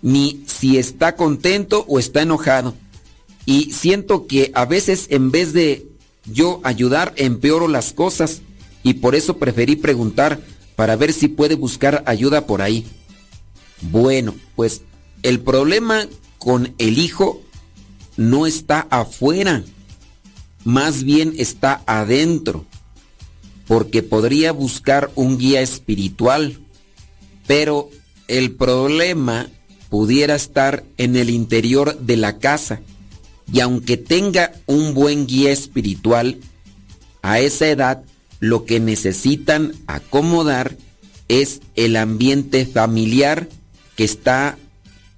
ni si está contento o está enojado. Y siento que a veces en vez de yo ayudar empeoro las cosas y por eso preferí preguntar para ver si puede buscar ayuda por ahí. Bueno, pues el problema con el hijo no está afuera, más bien está adentro, porque podría buscar un guía espiritual, pero el problema pudiera estar en el interior de la casa, y aunque tenga un buen guía espiritual, a esa edad lo que necesitan acomodar es el ambiente familiar que está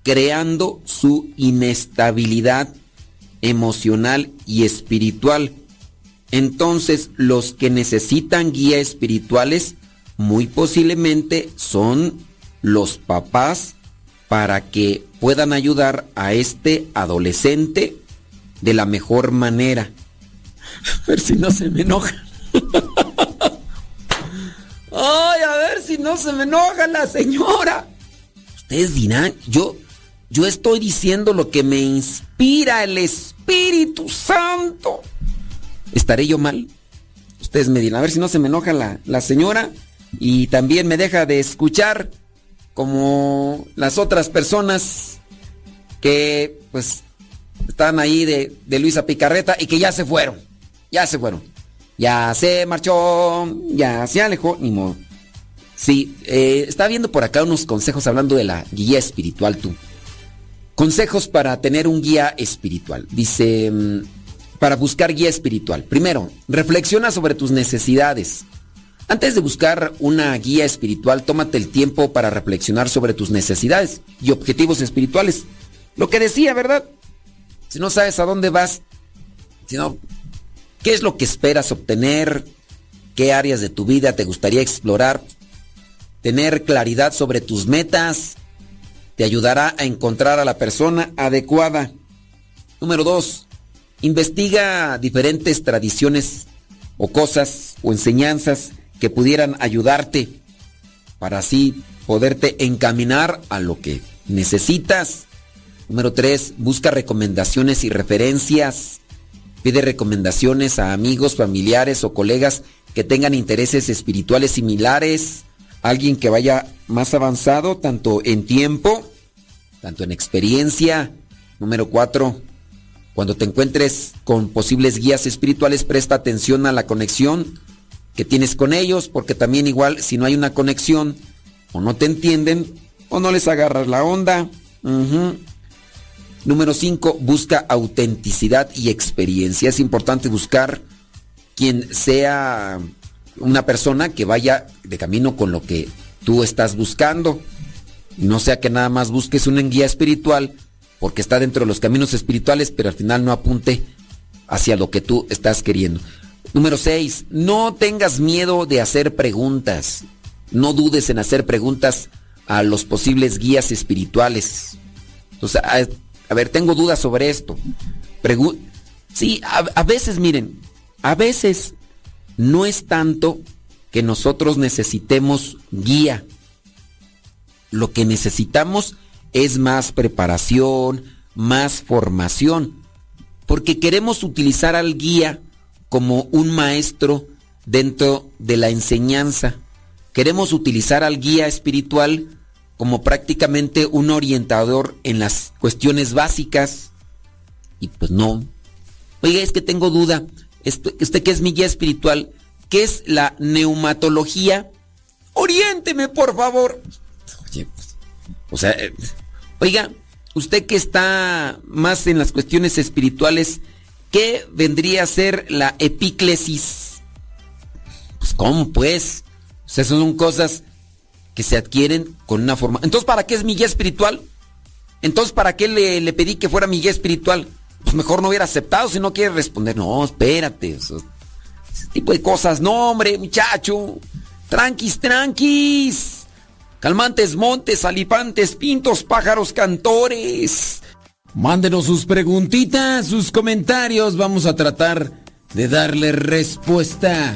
creando su inestabilidad emocional y espiritual. Entonces, los que necesitan guía espirituales muy posiblemente son los papás para que puedan ayudar a este adolescente de la mejor manera. A ver si no se me enoja. Ay, a ver si no se me enoja la señora. Ustedes dirán, yo yo estoy diciendo lo que me inspira el Espíritu Santo. ¿Estaré yo mal? Ustedes me dirán, a ver si no se me enoja la, la señora y también me deja de escuchar como las otras personas que pues están ahí de, de Luisa Picarreta y que ya se fueron. Ya se fueron. Ya se marchó, ya se alejó, ni modo. Sí, eh, está viendo por acá unos consejos hablando de la guía espiritual tú. Consejos para tener un guía espiritual. Dice, mm, para buscar guía espiritual. Primero, reflexiona sobre tus necesidades. Antes de buscar una guía espiritual, tómate el tiempo para reflexionar sobre tus necesidades y objetivos espirituales. Lo que decía, ¿verdad? Si no sabes a dónde vas, si no, ¿qué es lo que esperas obtener? ¿Qué áreas de tu vida te gustaría explorar? Tener claridad sobre tus metas, te ayudará a encontrar a la persona adecuada. Número dos, investiga diferentes tradiciones o cosas o enseñanzas que pudieran ayudarte para así poderte encaminar a lo que necesitas. Número tres, busca recomendaciones y referencias. Pide recomendaciones a amigos, familiares o colegas que tengan intereses espirituales similares. Alguien que vaya más avanzado tanto en tiempo tanto en experiencia. Número cuatro, cuando te encuentres con posibles guías espirituales, presta atención a la conexión que tienes con ellos, porque también igual si no hay una conexión, o no te entienden, o no les agarras la onda. Número 5, busca autenticidad y experiencia. Es importante buscar quien sea una persona que vaya de camino con lo que tú estás buscando. No sea que nada más busques una guía espiritual porque está dentro de los caminos espirituales, pero al final no apunte hacia lo que tú estás queriendo. Número 6. No tengas miedo de hacer preguntas. No dudes en hacer preguntas a los posibles guías espirituales. Entonces, a, ver, tengo dudas sobre esto. sí, a veces, miren, a veces no es tanto que nosotros necesitemos guía lo que necesitamos es más preparación, más formación, porque queremos utilizar al guía como un maestro dentro de la enseñanza. Queremos utilizar al guía espiritual como prácticamente un orientador en las cuestiones básicas. Y pues no. Oiga, es que tengo duda. Este, este que es mi guía espiritual, ¿qué es la neumatología? Oriénteme, por favor. Pues, o sea, eh, oiga, usted que está más en las cuestiones espirituales, ¿qué vendría a ser la epíclesis? Pues, ¿cómo pues? O sea, son cosas que se adquieren con una forma. Entonces, ¿para qué es mi guía espiritual? Entonces, ¿para qué le, pedí que fuera mi guía espiritual? Pues mejor no hubiera aceptado si no quiere responder. No, espérate. ese tipo de cosas. No, hombre, muchacho. Tranquis, tranquis. Calmantes, montes, alipantes, pintos, pájaros, cantores. Mándenos sus preguntitas, sus comentarios. Vamos a tratar de darle respuesta.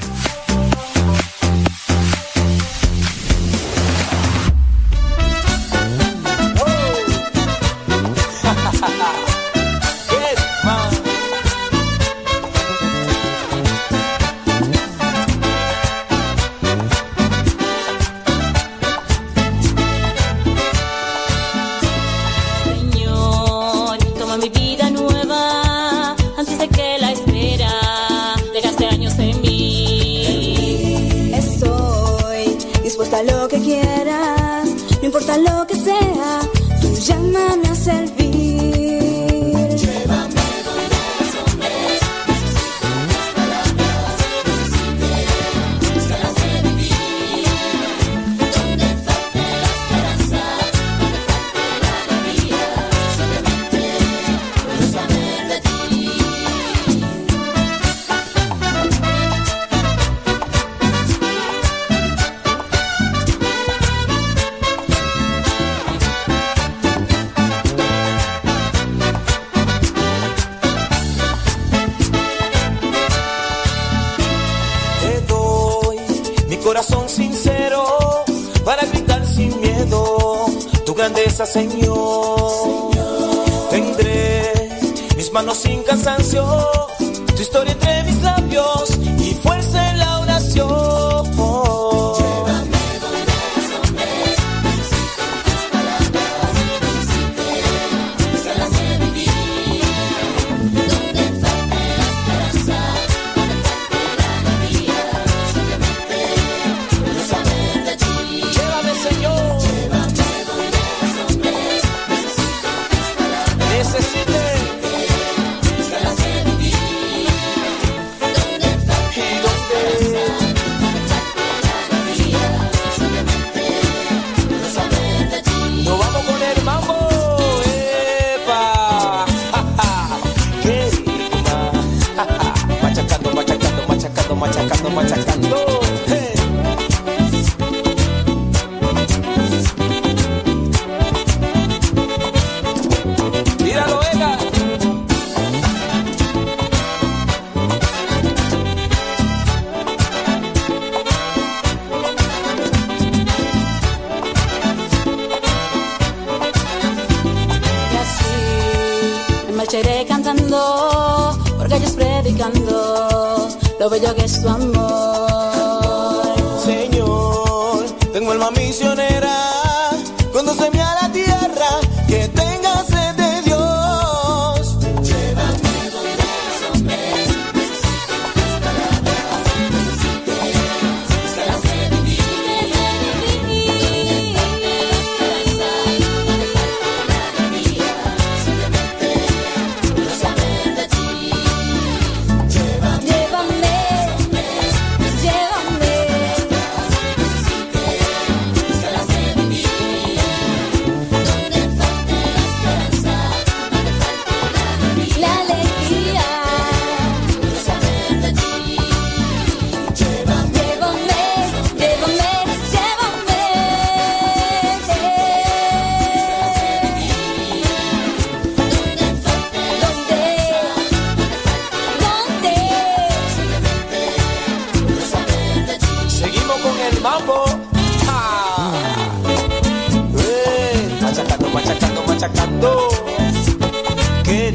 Qué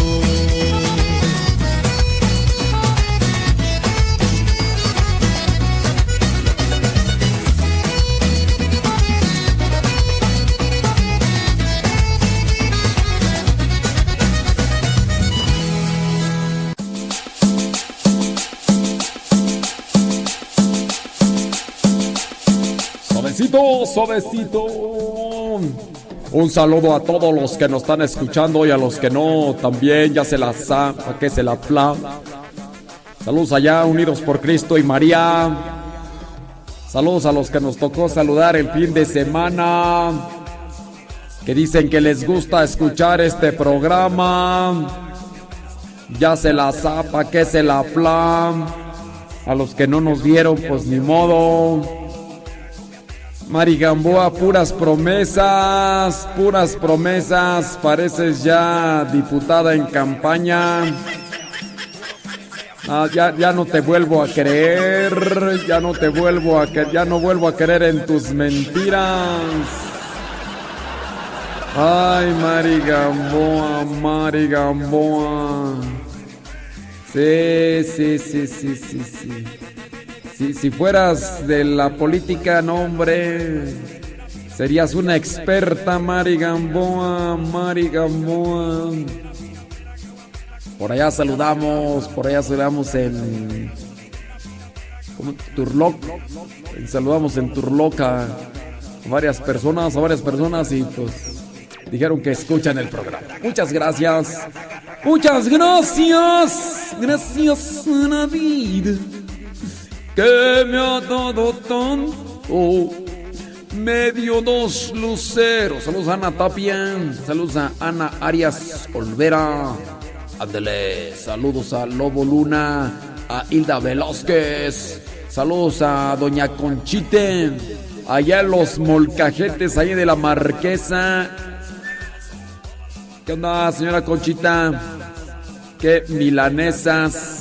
suavecito, suavecito. Un saludo a todos los que nos están escuchando y a los que no, también ya se la para que se la pla. Saludos allá, unidos por Cristo y María. Saludos a los que nos tocó saludar el fin de semana. Que dicen que les gusta escuchar este programa. Ya se la zapa, que se la pla. A los que no nos vieron, pues ni modo. Mari Gamboa, puras promesas, puras promesas. Pareces ya diputada en campaña. Ah, ya, ya no te vuelvo a creer, ya no te vuelvo a que, ya no vuelvo a creer en tus mentiras. Ay, Mari Gamboa, Mari Gamboa. Sí, sí, sí, sí, sí, sí. Si, fueras de la política, no, hombre. Serías una experta, Mari Gamboa, Mari Gamboa. Por allá saludamos, por allá saludamos en. ¿Cómo? Turloc. Saludamos en Turloc a varias personas, a varias personas y pues dijeron que escuchan el programa. Muchas gracias. Muchas gracias. Gracias vida que me ha dado tanto. Medio dos luceros. Saludos a Ana Tapia. Saludos a Ana Arias Olvera. Ándele. Saludos a Lobo Luna. A Hilda Velázquez. Saludos a Doña Conchite. Allá en los molcajetes, ahí de la Marquesa. ¿Qué onda, señora Conchita? ¿Qué milanesas?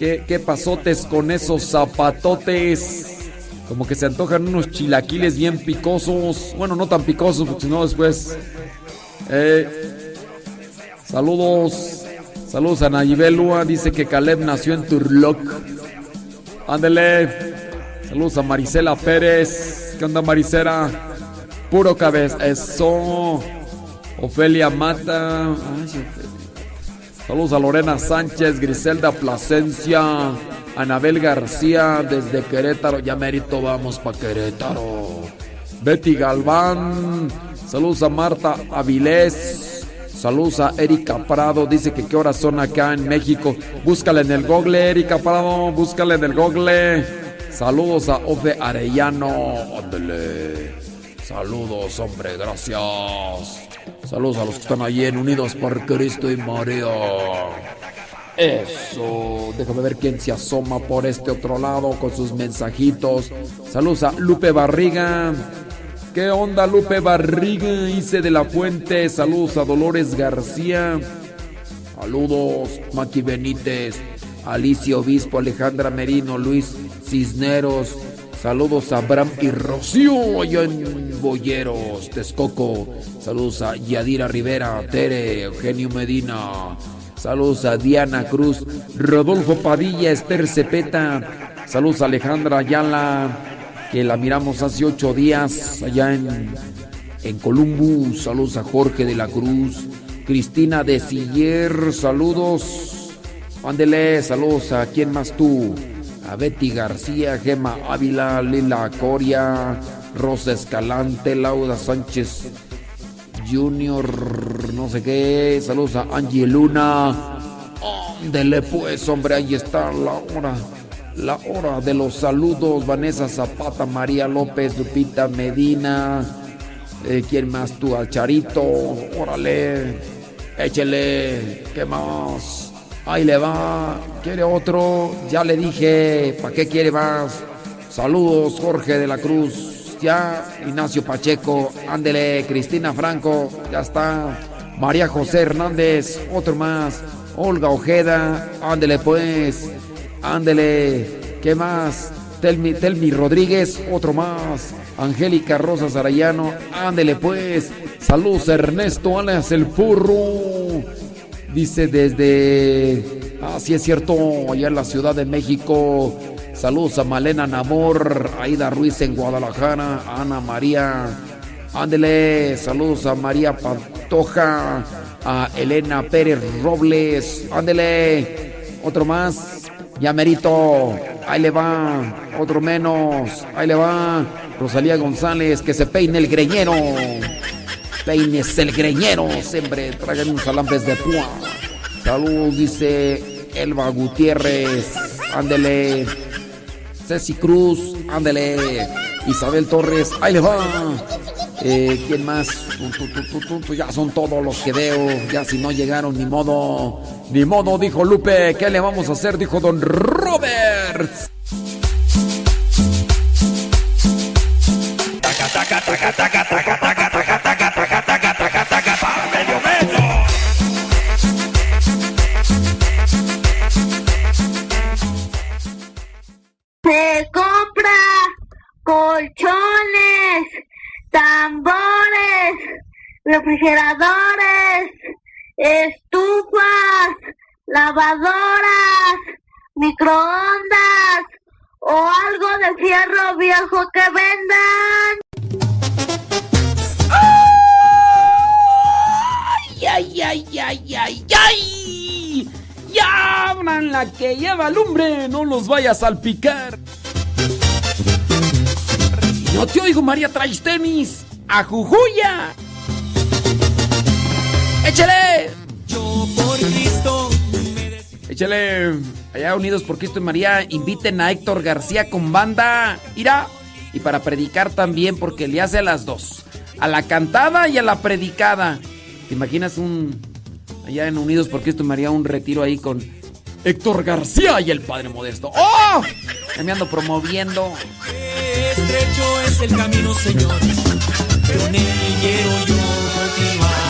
¿Qué, pasotes con esos zapatotes? Como que se antojan unos chilaquiles bien picosos. Bueno, no tan picosos, porque si no después. Eh, saludos. Saludos a Nayibelua. Dice que Caleb nació en Turloc. Ándele. Saludos a Marisela Pérez. ¿Qué onda, Marisela? Puro cabeza. Eso. Ofelia Mata. Ay, Saludos a Lorena Sánchez, Griselda Plasencia, Anabel García desde Querétaro. Ya mérito vamos para Querétaro. Betty Galván. Saludos a Marta Avilés. Saludos a Erika Prado. Dice que qué horas son acá en México. Búscala en el Google, Erika Prado. Búscala en el Google. Saludos a Ofe Arellano. Ándale. Saludos, hombre. Gracias. Saludos a los que están allí en Unidos por Cristo y María. Eso. Déjame ver quién se asoma por este otro lado con sus mensajitos. Saludos a Lupe Barriga. ¿Qué onda, Lupe Barriga? Hice de la Fuente. Saludos a Dolores García. Saludos, Maki Benítez. Alicia Obispo, Alejandra Merino, Luis Cisneros. Saludos a Abraham y Rocío allá en Boyeros, Texcoco. Saludos a Yadira Rivera, Tere, Eugenio Medina. Saludos a Diana Cruz, Rodolfo Padilla, Esther Cepeta. Saludos a Alejandra Ayala, que la miramos hace ocho días allá en, en Columbus. Saludos a Jorge de la Cruz, Cristina de Siller. Saludos. Ándele, saludos a quién más tú a Betty García, Gema Ávila, Lila Coria, Rosa Escalante, Laura Sánchez Junior, no sé qué. Saludos a Angie Luna. Ándele pues, hombre, ahí está la hora. La hora de los saludos. Vanessa Zapata, María López, Lupita Medina. Eh, ¿Quién más tú? Al Charito. Órale. Échele. ¿Qué más? Ahí le va. ¿Quiere otro? Ya le dije. ¿Para qué quiere más? Saludos, Jorge de la Cruz. Ya, Ignacio Pacheco. Ándele, Cristina Franco. Ya está. María José Hernández. Otro más. Olga Ojeda. Ándele, pues. Ándele. ¿Qué más? Telmi, Telmi Rodríguez. Otro más. Angélica Rosa Zarayano. Ándele, pues. Saludos, Ernesto alias el Furro. Dice desde. Ah, sí es cierto, allá en la Ciudad de México. Saludos a Malena Namor, Aida Ruiz en Guadalajara, Ana María. Ándele, saludos a María Pantoja, a Elena Pérez Robles. Ándele, otro más. Ya merito, ahí le va. Otro menos, ahí le va. Rosalía González, que se peine el greñero. Peines el greñero, siempre traigan unos alambres de púa. Saludos, dice Elba Gutiérrez. Ándele. Ceci Cruz, ándele. Isabel Torres, ahí le va. Eh, ¿Quién más? Ya son todos los que veo. Ya si no llegaron, ni modo. Ni modo, dijo Lupe. ¿Qué le vamos a hacer? Dijo Don Roberts. Se refrigeradores, estufas, lavadoras, microondas o algo de fierro viejo que vendan. ¡Ay, ay, ay, ay, ay, ay! ¡Ya abran la que lleva lumbre! ¡No los vaya a salpicar! No te oigo, María, traes tenis. ¡A Jujuya! ¡Échale! Yo por Cristo Échale. Allá unidos por Cristo y María, inviten a Héctor García con banda. Irá. Y para predicar también, porque le hace a las dos. A la cantada y a la predicada. ¿Te imaginas un. Allá en Unidos por Cristo y María, un retiro ahí con Héctor García y el Padre Modesto. ¡Oh! Ya me ando promoviendo. estrecho es el camino, Señor, pero en él quiero yo continuar.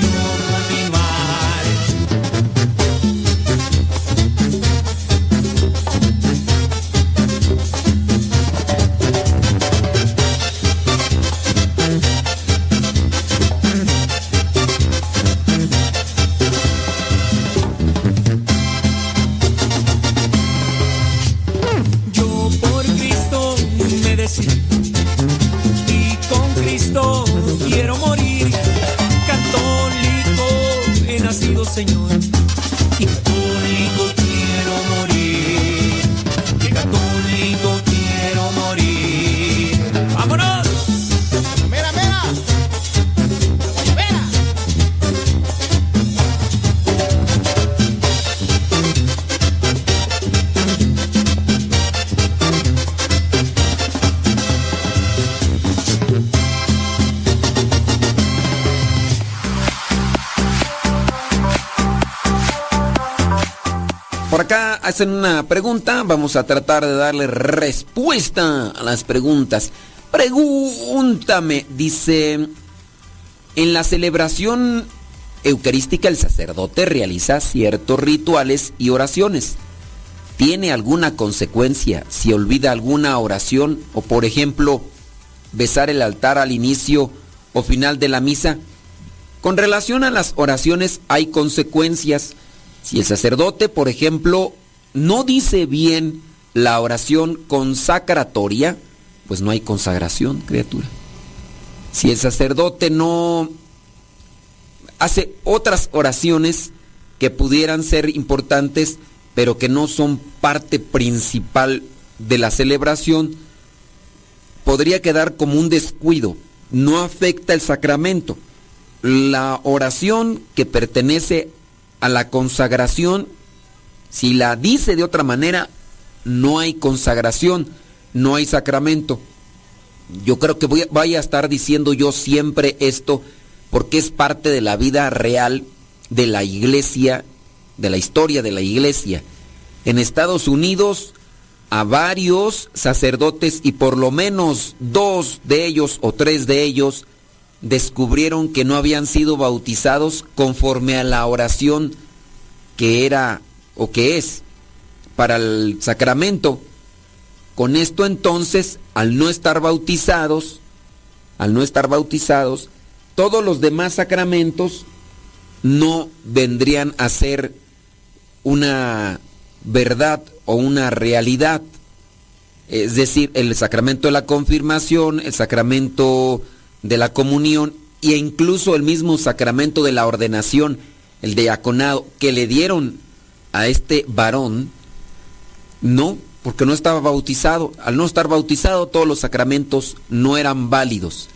yo hacen una pregunta, vamos a tratar de darle respuesta a las preguntas. Pregúntame, dice, en la celebración eucarística el sacerdote realiza ciertos rituales y oraciones. ¿Tiene alguna consecuencia si olvida alguna oración o por ejemplo besar el altar al inicio o final de la misa? Con relación a las oraciones hay consecuencias. Si el sacerdote, por ejemplo, no dice bien la oración consacratoria, pues no hay consagración, criatura. Si el sacerdote no hace otras oraciones que pudieran ser importantes, pero que no son parte principal de la celebración, podría quedar como un descuido. No afecta el sacramento. La oración que pertenece a la consagración, si la dice de otra manera, no hay consagración, no hay sacramento. Yo creo que voy vaya a estar diciendo yo siempre esto porque es parte de la vida real de la iglesia, de la historia de la iglesia. En Estados Unidos, a varios sacerdotes y por lo menos dos de ellos o tres de ellos descubrieron que no habían sido bautizados conforme a la oración que era o que es para el sacramento. Con esto entonces, al no estar bautizados, al no estar bautizados, todos los demás sacramentos no vendrían a ser una verdad o una realidad. es decir, el sacramento de la confirmación, el sacramento de la comunión e incluso el mismo sacramento de la ordenación, el diaconado, que le dieron a este varón, no, porque no estaba bautizado. Al no estar bautizado, todos los sacramentos no eran válidos.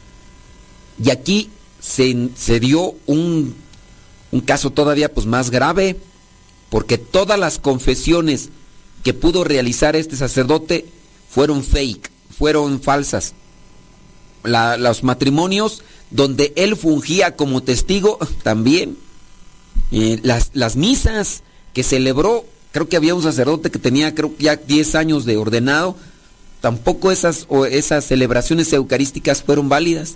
Y aquí se, se dio un, un caso todavía pues, más grave, porque todas las confesiones que pudo realizar este sacerdote fueron fake, fueron falsas. La- los matrimonios donde él fungía como testigo también. Eh, las, las misas que celebró, creo que había un sacerdote que tenía creo que ya 10 años de ordenado, tampoco esas, o esas celebraciones eucarísticas fueron válidas.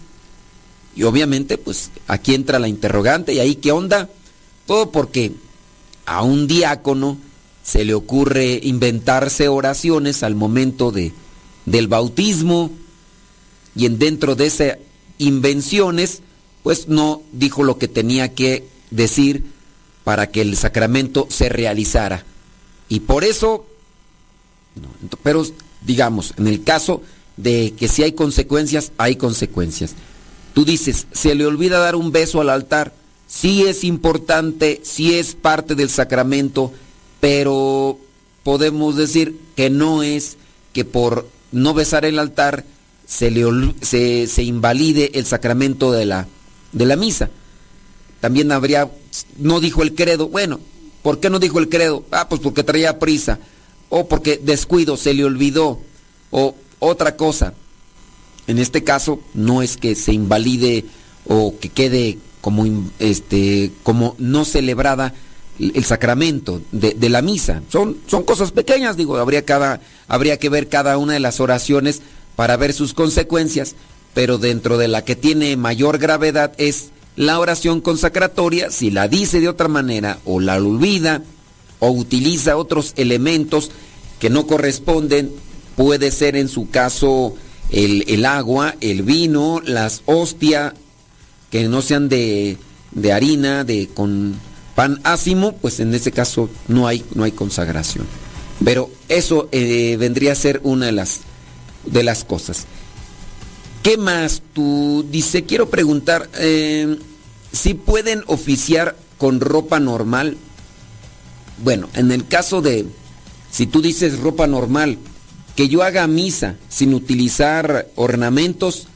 Y obviamente, pues aquí entra la interrogante, ¿y ahí qué onda? Todo porque a un diácono se le ocurre inventarse oraciones al momento de, del bautismo y en dentro de esas invenciones, pues no dijo lo que tenía que decir para que el sacramento se realizara. Y por eso, pero digamos, en el caso de que si hay consecuencias, hay consecuencias. Tú dices, se le olvida dar un beso al altar. Sí es importante, sí es parte del sacramento, pero podemos decir que no es que por no besar el altar se, le se, se invalide el sacramento de la, de la misa. También habría, no dijo el credo, bueno, ¿por qué no dijo el credo? Ah, pues porque traía prisa, o porque descuido, se le olvidó, o otra cosa. En este caso no es que se invalide o que quede como, este, como no celebrada el sacramento de, de la misa. Son, son cosas pequeñas, digo, habría, cada, habría que ver cada una de las oraciones para ver sus consecuencias, pero dentro de la que tiene mayor gravedad es la oración consacratoria, si la dice de otra manera o la olvida o utiliza otros elementos que no corresponden, puede ser en su caso el, agua, el vino, las hostias, que no sean de, de harina, de con pan ácimo, pues en ese caso no hay, no hay consagración. Pero eso eh, vendría a ser una de las, de las cosas. ¿Qué más? Tú dice, quiero preguntar, eh, si pueden oficiar con ropa normal. Bueno, en el caso de, si tú dices ropa normal, que yo haga misa sin utilizar ornamentos,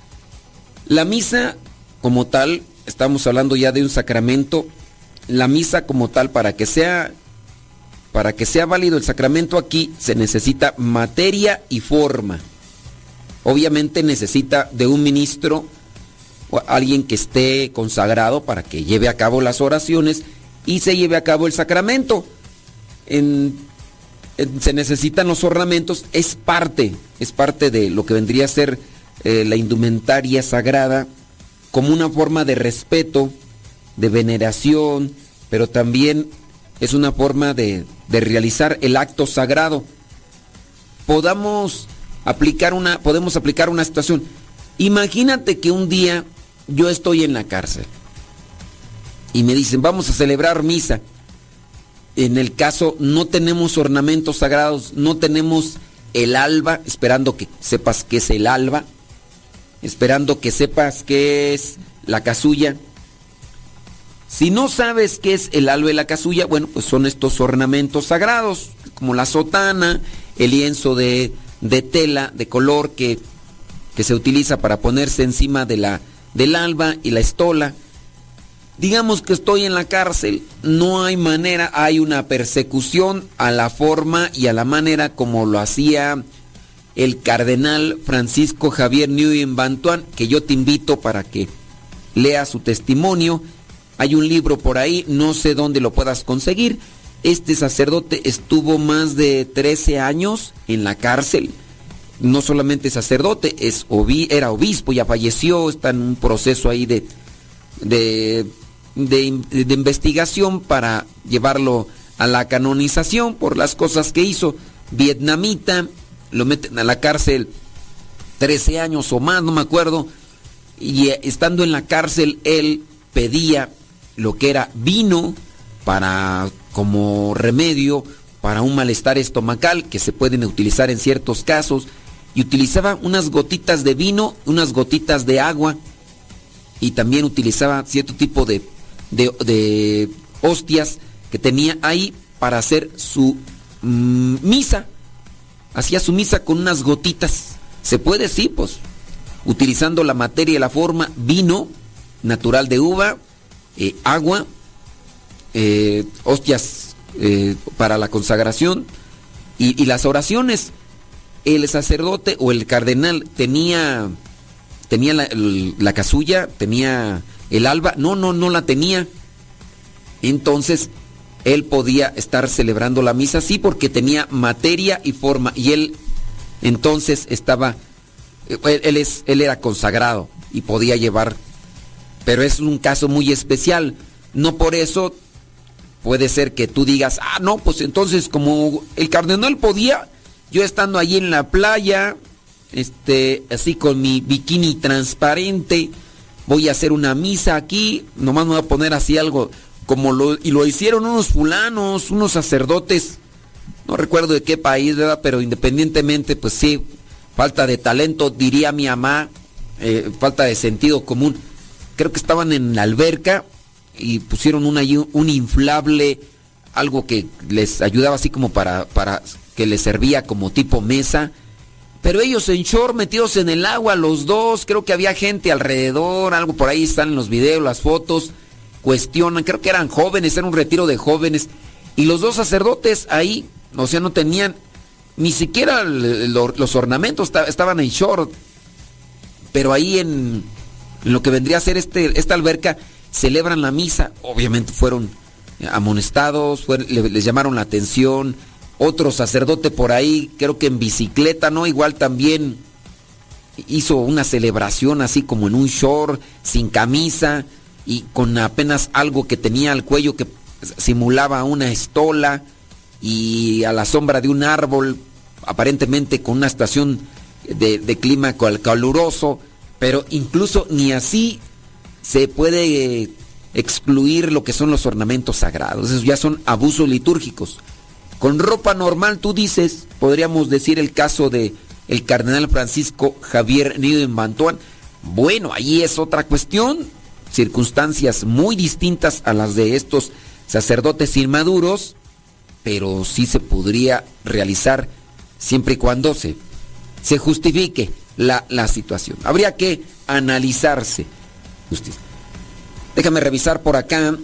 la misa como tal, estamos hablando ya de un sacramento, la misa como tal para que sea para que sea válido el sacramento aquí se necesita materia y forma. Obviamente necesita de un ministro alguien que esté consagrado para que lleve a cabo las oraciones y se lleve a cabo el sacramento. En- se necesitan los ornamentos, es parte, es parte de lo que vendría a ser eh, la indumentaria sagrada como una forma de respeto, de veneración, pero también es una forma de, de realizar el acto sagrado. Podamos aplicar una, podemos aplicar una situación. Imagínate que un día yo estoy en la cárcel y me dicen, vamos a celebrar misa. En el caso no tenemos ornamentos sagrados, no tenemos el alba, esperando que sepas qué es el alba, esperando que sepas qué es la casulla. Si no sabes qué es el alba y la casulla, bueno, pues son estos ornamentos sagrados, como la sotana, el lienzo de, de tela de color que, que se utiliza para ponerse encima de la, del alba y la estola. Digamos que estoy en la cárcel, no hay manera, hay una persecución a la forma y a la manera como lo hacía el cardenal Francisco Javier Nguyen Bantuan, que yo te invito para que leas su testimonio. Hay un libro por ahí, no sé dónde lo puedas conseguir. Este sacerdote estuvo más de 13 años en la cárcel. No solamente sacerdote, es obi- era obispo, ya falleció, está en un proceso ahí de, de, de de investigación para llevarlo a la canonización por las cosas que hizo. Vietnamita, lo meten a la cárcel 13 años o más, no me acuerdo. Y eh, estando en la cárcel, él pedía lo que era vino para como remedio para un malestar estomacal que se pueden utilizar en ciertos casos y utilizaba unas gotitas de vino, unas gotitas de agua y también utilizaba cierto tipo de, de, de hostias que tenía ahí para hacer su mm, misa. Hacía su misa con unas gotitas. ¿Se puede? Sí, pues. Utilizando la materia y la forma, vino natural de uva, eh, agua, eh, hostias eh, para la consagración y, y las oraciones. El sacerdote o el cardenal tenía tenía la, casulla, tenía el alba, no, no, no la tenía. Entonces, él podía estar celebrando la misa, sí, porque tenía materia y forma, y él entonces estaba, eh, él es, él era consagrado y podía llevar, pero es un caso muy especial, no por eso puede ser que tú digas, ah, no, pues entonces como el cardenal podía, yo estando allí en la playa, este, así con mi bikini transparente, voy a hacer una misa aquí, nomás me voy a poner así algo, como lo, y lo hicieron unos fulanos, unos sacerdotes, no recuerdo de qué país, ¿verdad? Pero independientemente, pues sí, falta de talento, diría mi mamá, eh, falta de sentido común. Creo que estaban en la alberca y pusieron un, inflable, algo que les ayudaba así como para, para que les servía como tipo mesa. Pero ellos en short metidos en el agua, los dos, creo que había gente alrededor, algo por ahí están en los videos, las fotos, cuestionan, creo que eran jóvenes, era un retiro de jóvenes, y los dos sacerdotes ahí, o sea, no tenían ni siquiera los ornamentos, esta- estaban en short, pero ahí en, lo que vendría a ser este, esta alberca, celebran la misa, obviamente fueron amonestados, le- les llamaron la atención, otro sacerdote por ahí, creo que en bicicleta, ¿no? Igual también hizo una celebración así como en un short, sin camisa y con apenas algo que tenía al cuello que simulaba una estola y a la sombra de un árbol, aparentemente con una estación de, de clima cal- caluroso, pero incluso ni así se puede excluir lo que son los ornamentos sagrados, esos ya son abusos litúrgicos. Con ropa normal, tú dices, podríamos decir el caso de el cardenal Francisco Javier Nido en Bantuán. Bueno, ahí es otra cuestión, circunstancias muy distintas a las de estos sacerdotes inmaduros, pero sí se podría realizar siempre y cuando se, se justifique la, la situación. Habría que analizarse. Déjame revisar por acá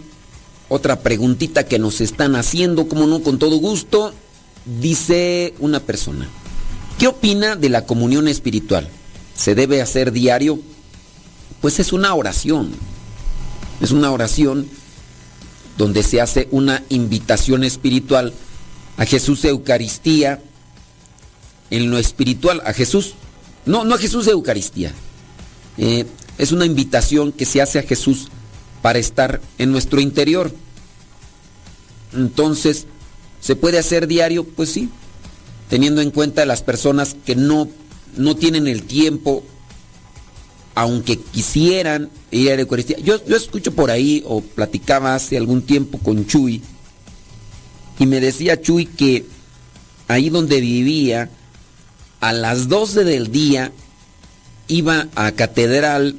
otra preguntita que nos están haciendo, como no, con todo gusto. Dice una persona, ¿qué opina de la comunión espiritual? ¿Se debe hacer diario? Pues es una oración. Es una oración donde se hace una invitación espiritual a Jesús Eucaristía, en lo espiritual, a Jesús. No, no a Jesús Eucaristía. Eh, es una invitación que se hace a Jesús para estar en nuestro interior. Entonces, ¿se puede hacer diario? Pues sí, teniendo en cuenta las personas que no, no tienen el tiempo, aunque quisieran ir a la Eucaristía. Yo, yo escucho por ahí, o platicaba hace algún tiempo con Chuy, y me decía Chuy que ahí donde vivía, a las 12 del día, iba a catedral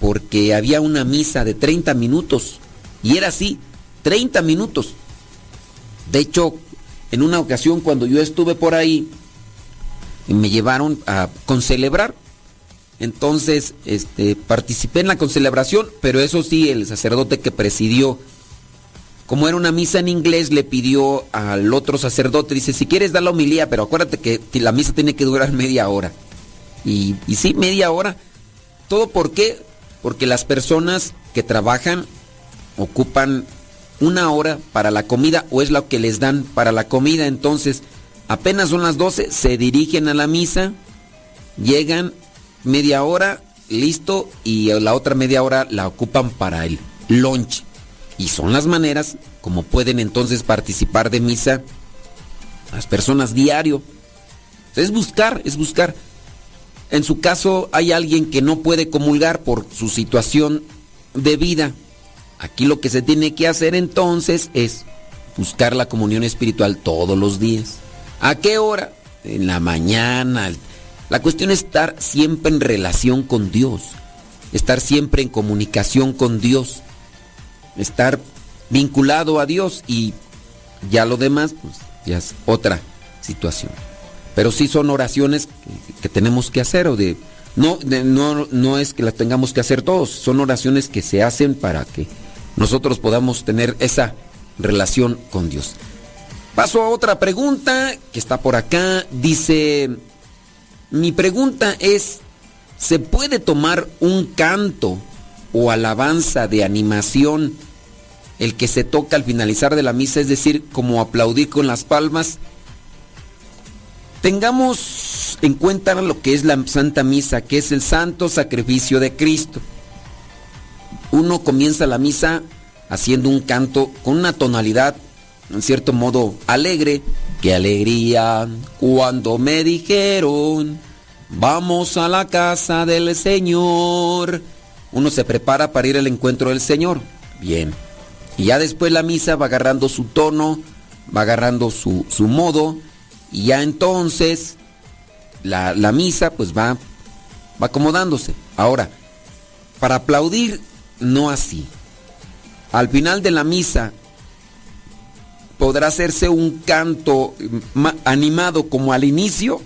porque había una misa de 30 minutos. Y era así, 30 minutos. De hecho, en una ocasión cuando yo estuve por ahí, me llevaron a concelebrar. Entonces, este, participé en la concelebración, pero eso sí, el sacerdote que presidió, como era una misa en inglés, le pidió al otro sacerdote, dice, si quieres dar la homilía, pero acuérdate que la misa tiene que durar media hora. Y sí, media hora. ¿Todo por qué? Porque las personas que trabajan ocupan una hora para la comida o es lo que les dan para la comida. Entonces, apenas son las 12, se dirigen a la misa, llegan media hora, listo, y la otra media hora la ocupan para el lunch. Y son las maneras como pueden entonces participar de misa las personas diario. Es buscar, es buscar. En su caso hay alguien que no puede comulgar por su situación de vida. Aquí lo que se tiene que hacer entonces es buscar la comunión espiritual todos los días. ¿A qué hora? En la mañana, La cuestión es estar siempre en relación con Dios, estar siempre en comunicación con Dios, estar vinculado a Dios y ya lo demás, pues ya es otra situación. Pero sí son oraciones que, tenemos que hacer o de no, no, no es que las tengamos que hacer todos, son oraciones que se hacen para que nosotros podamos tener esa relación con Dios. Paso a otra pregunta que está por acá. Dice, mi pregunta es, ¿se puede tomar un canto o alabanza de animación, el que se toca al finalizar de la misa, es decir, como aplaudir con las palmas? Tengamos en cuenta lo que es la Santa Misa, que es el santo sacrificio de Cristo. Uno comienza la misa haciendo un canto con una tonalidad, en cierto modo, alegre. Qué alegría cuando me dijeron, vamos a la casa del Señor. Uno se prepara para ir al encuentro del Señor. Bien. Y ya después la misa va agarrando su tono, va agarrando su, su modo. Y ya entonces la, la misa pues va, va acomodándose. Ahora, para aplaudir, no así. Al final de la misa podrá hacerse un canto ma- animado como al inicio.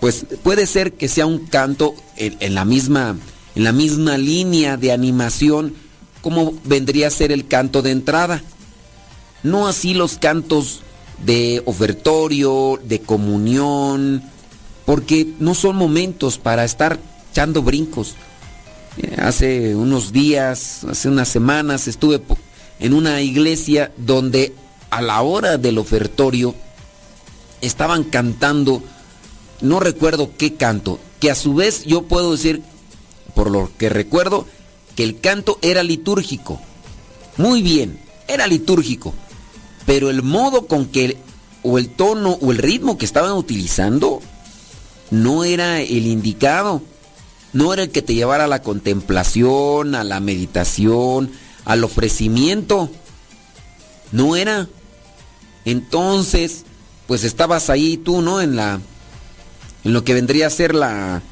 Pues puede ser que sea un canto en la misma en la misma línea de animación como vendría a ser el canto de entrada. No así los cantos de ofertorio, de comunión, porque no son momentos para estar echando brincos. Eh, Hace unos días, hace unas semanas, estuve en una iglesia donde a la hora del ofertorio estaban cantando, no recuerdo qué canto, que a su vez yo puedo decir, por lo que recuerdo, que el canto era litúrgico. Muy bien, era litúrgico. Pero el modo con que, o el tono, o el ritmo que estaban utilizando, no era el indicado. No era el que te llevara a la contemplación, a la meditación, al ofrecimiento. No era. Entonces, pues estabas ahí tú, ¿no? En la. En lo que vendría a ser la.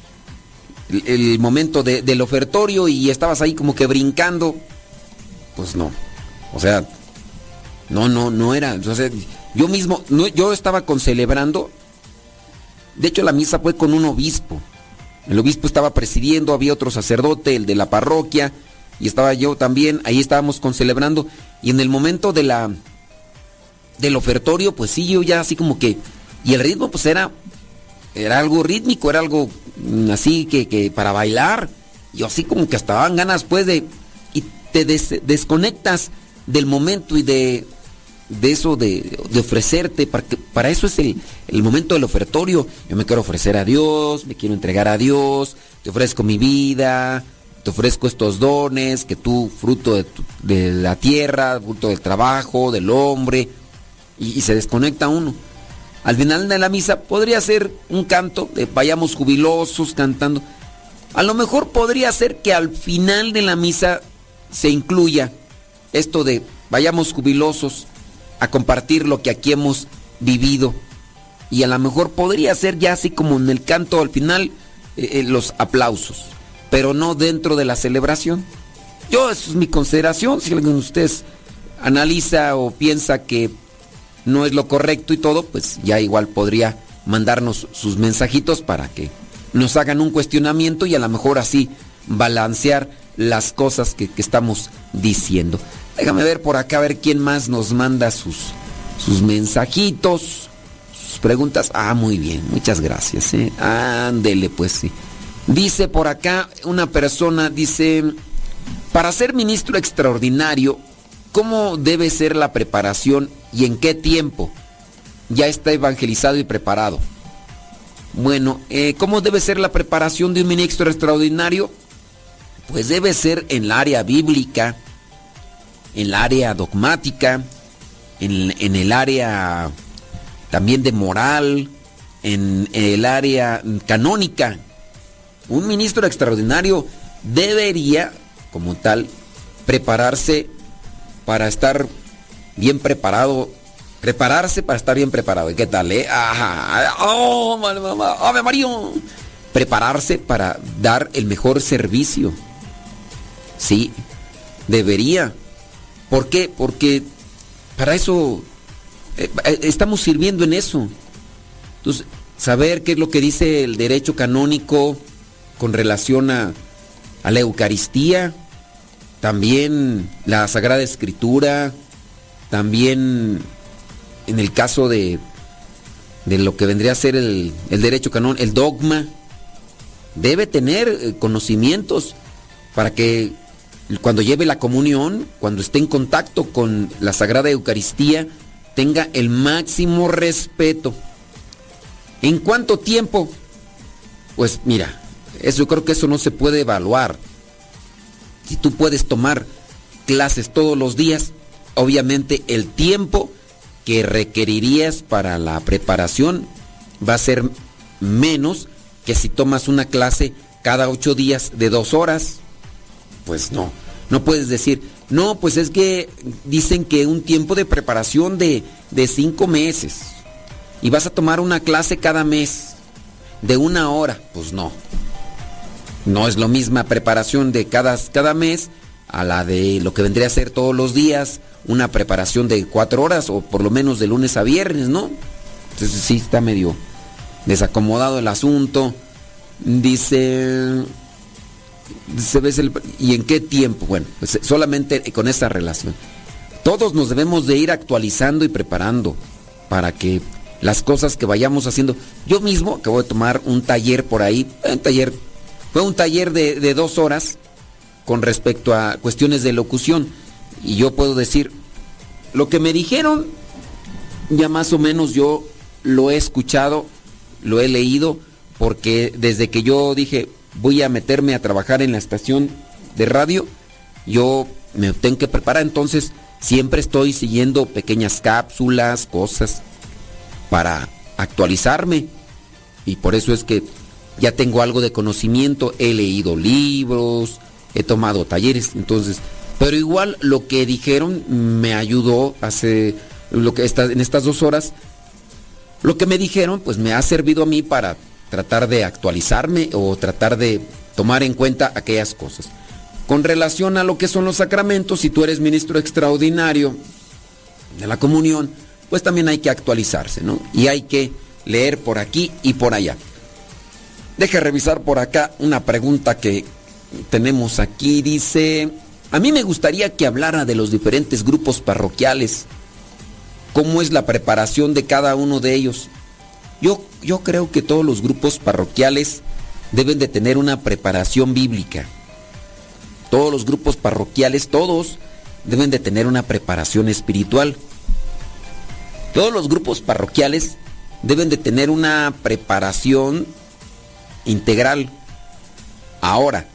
El, momento de- del ofertorio y estabas ahí como que brincando. Pues no. O sea, no, no, no era. Entonces, yo mismo, yo estaba concelebrando. De hecho, la misa fue con un obispo. El obispo estaba presidiendo, había otro sacerdote, el de la parroquia, y estaba yo también. Ahí estábamos concelebrando. Y en el momento de la del ofertorio, pues sí, yo ya así como que. Y el ritmo, pues era. Era algo rítmico, era algo mm, así que, que para bailar. Yo así como que hasta daban ganas, pues, de. Y te des- desconectas del momento y de. De eso, de, de ofrecerte, para, que- para eso es el, el momento del ofertorio. Yo me quiero ofrecer a Dios, me quiero entregar a Dios, te ofrezco mi vida, te ofrezco estos dones, que tú, fruto de, tu- de la tierra, fruto del trabajo, del hombre, y, y se desconecta uno. Al final de la misa podría ser un canto de vayamos jubilosos cantando. A lo mejor podría ser que al final de la misa se incluya esto de vayamos jubilosos a compartir lo que aquí hemos vivido. Y a lo mejor podría ser ya así como en el canto al final eh, eh, los aplausos, pero no dentro de la celebración. Yo, eso es mi consideración. Si alguien de ustedes analiza o piensa que no es lo correcto y todo, pues ya igual podría mandarnos sus mensajitos para que nos hagan un cuestionamiento y a lo mejor así balancear las cosas que, que estamos diciendo. Déjame ver por acá, a ver quién más nos manda sus, sus mensajitos, sus preguntas. Ah, muy bien, muchas gracias. ¿eh? Ándele, pues sí. Dice por acá una persona, dice, para ser ministro extraordinario, ¿cómo debe ser la preparación y en qué tiempo? Ya está evangelizado y preparado. Bueno, eh, ¿cómo debe ser la preparación de un ministro extraordinario? Pues debe ser en el área bíblica, el área dogmática, en, en el área también de moral, en el área canónica. Un ministro extraordinario debería, como tal, prepararse para estar bien preparado Prepararse para estar bien preparado. ¿Y qué tal, eh? Ajá. ¡Oh, mamá! ¡Ave María! Prepararse para dar el mejor servicio. Sí, debería. ¿Por qué? Porque para eso eh, eh, estamos sirviendo en eso. Entonces, saber qué es lo que dice el derecho canónico con relación a, la Eucaristía, también la Sagrada Escritura, también en el caso de, de lo que vendría a ser el, el derecho canónico, el dogma, debe tener eh, conocimientos para que cuando lleve la comunión, cuando esté en contacto con la Sagrada Eucaristía, tenga el máximo respeto. ¿En cuánto tiempo? Pues mira, eso yo creo que eso no se puede evaluar. Si tú puedes tomar clases todos los días, obviamente el tiempo que requerirías para la preparación va a ser menos que si tomas una clase cada ocho días de dos horas. Pues no, no puedes decir, no, pues es que dicen que un tiempo de preparación de, de cinco meses y vas a tomar una clase cada mes de una hora. Pues no, no es lo misma preparación de cada, cada mes a la de lo que vendría a ser todos los días, una preparación de cuatro horas o por lo menos de lunes a viernes, ¿no? Entonces sí está medio desacomodado el asunto. Dice, se ve ¿y en qué tiempo? Bueno, pues solamente con esta relación. Todos nos debemos de ir actualizando y preparando para que las cosas que vayamos haciendo. Yo mismo acabo de tomar un taller por ahí, un taller fue un taller de dos horas con respecto a cuestiones de locución. Y yo puedo decir, lo que me dijeron, ya más o menos yo lo he escuchado, lo he leído, porque desde que yo dije, voy a meterme a trabajar en la estación de radio, yo me tengo que preparar, entonces siempre estoy siguiendo pequeñas cápsulas, cosas, para actualizarme. Y por eso es que ya tengo algo de conocimiento, he leído libros, he tomado talleres, entonces, pero igual lo que dijeron me ayudó hace lo que está en estas dos horas. Lo que me dijeron, pues me ha servido a mí para tratar de actualizarme o tratar de tomar en cuenta aquellas cosas. Con relación a lo que son los sacramentos, si tú eres ministro extraordinario de la comunión, pues también hay que actualizarse, ¿no? Y hay que leer por aquí y por allá. Deje revisar por acá una pregunta que tenemos aquí. Dice, a mí me gustaría que hablara de los diferentes grupos parroquiales. ¿Cómo es la preparación de cada uno de ellos? Yo, yo creo que todos los grupos parroquiales deben de tener una preparación bíblica. Todos los grupos parroquiales, todos, deben de tener una preparación espiritual. Todos los grupos parroquiales deben de tener una preparación integral. Ahora,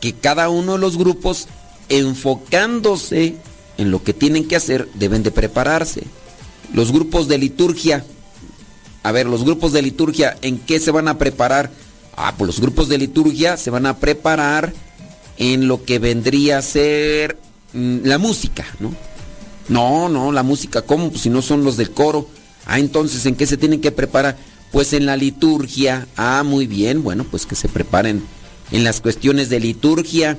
que cada uno de los grupos, enfocándose en lo que tienen que hacer, deben de prepararse. Los grupos de liturgia, a ver, los grupos de liturgia, ¿en qué se van a preparar? Ah, pues los grupos de liturgia se van a preparar en lo que vendría a ser mm, la música, ¿no? No, no, la música, ¿cómo? Pues si no son los del coro. Ah, entonces, ¿en qué se tienen que preparar? Pues en la liturgia. Ah, muy bien. Bueno, pues que se preparen en las cuestiones de liturgia.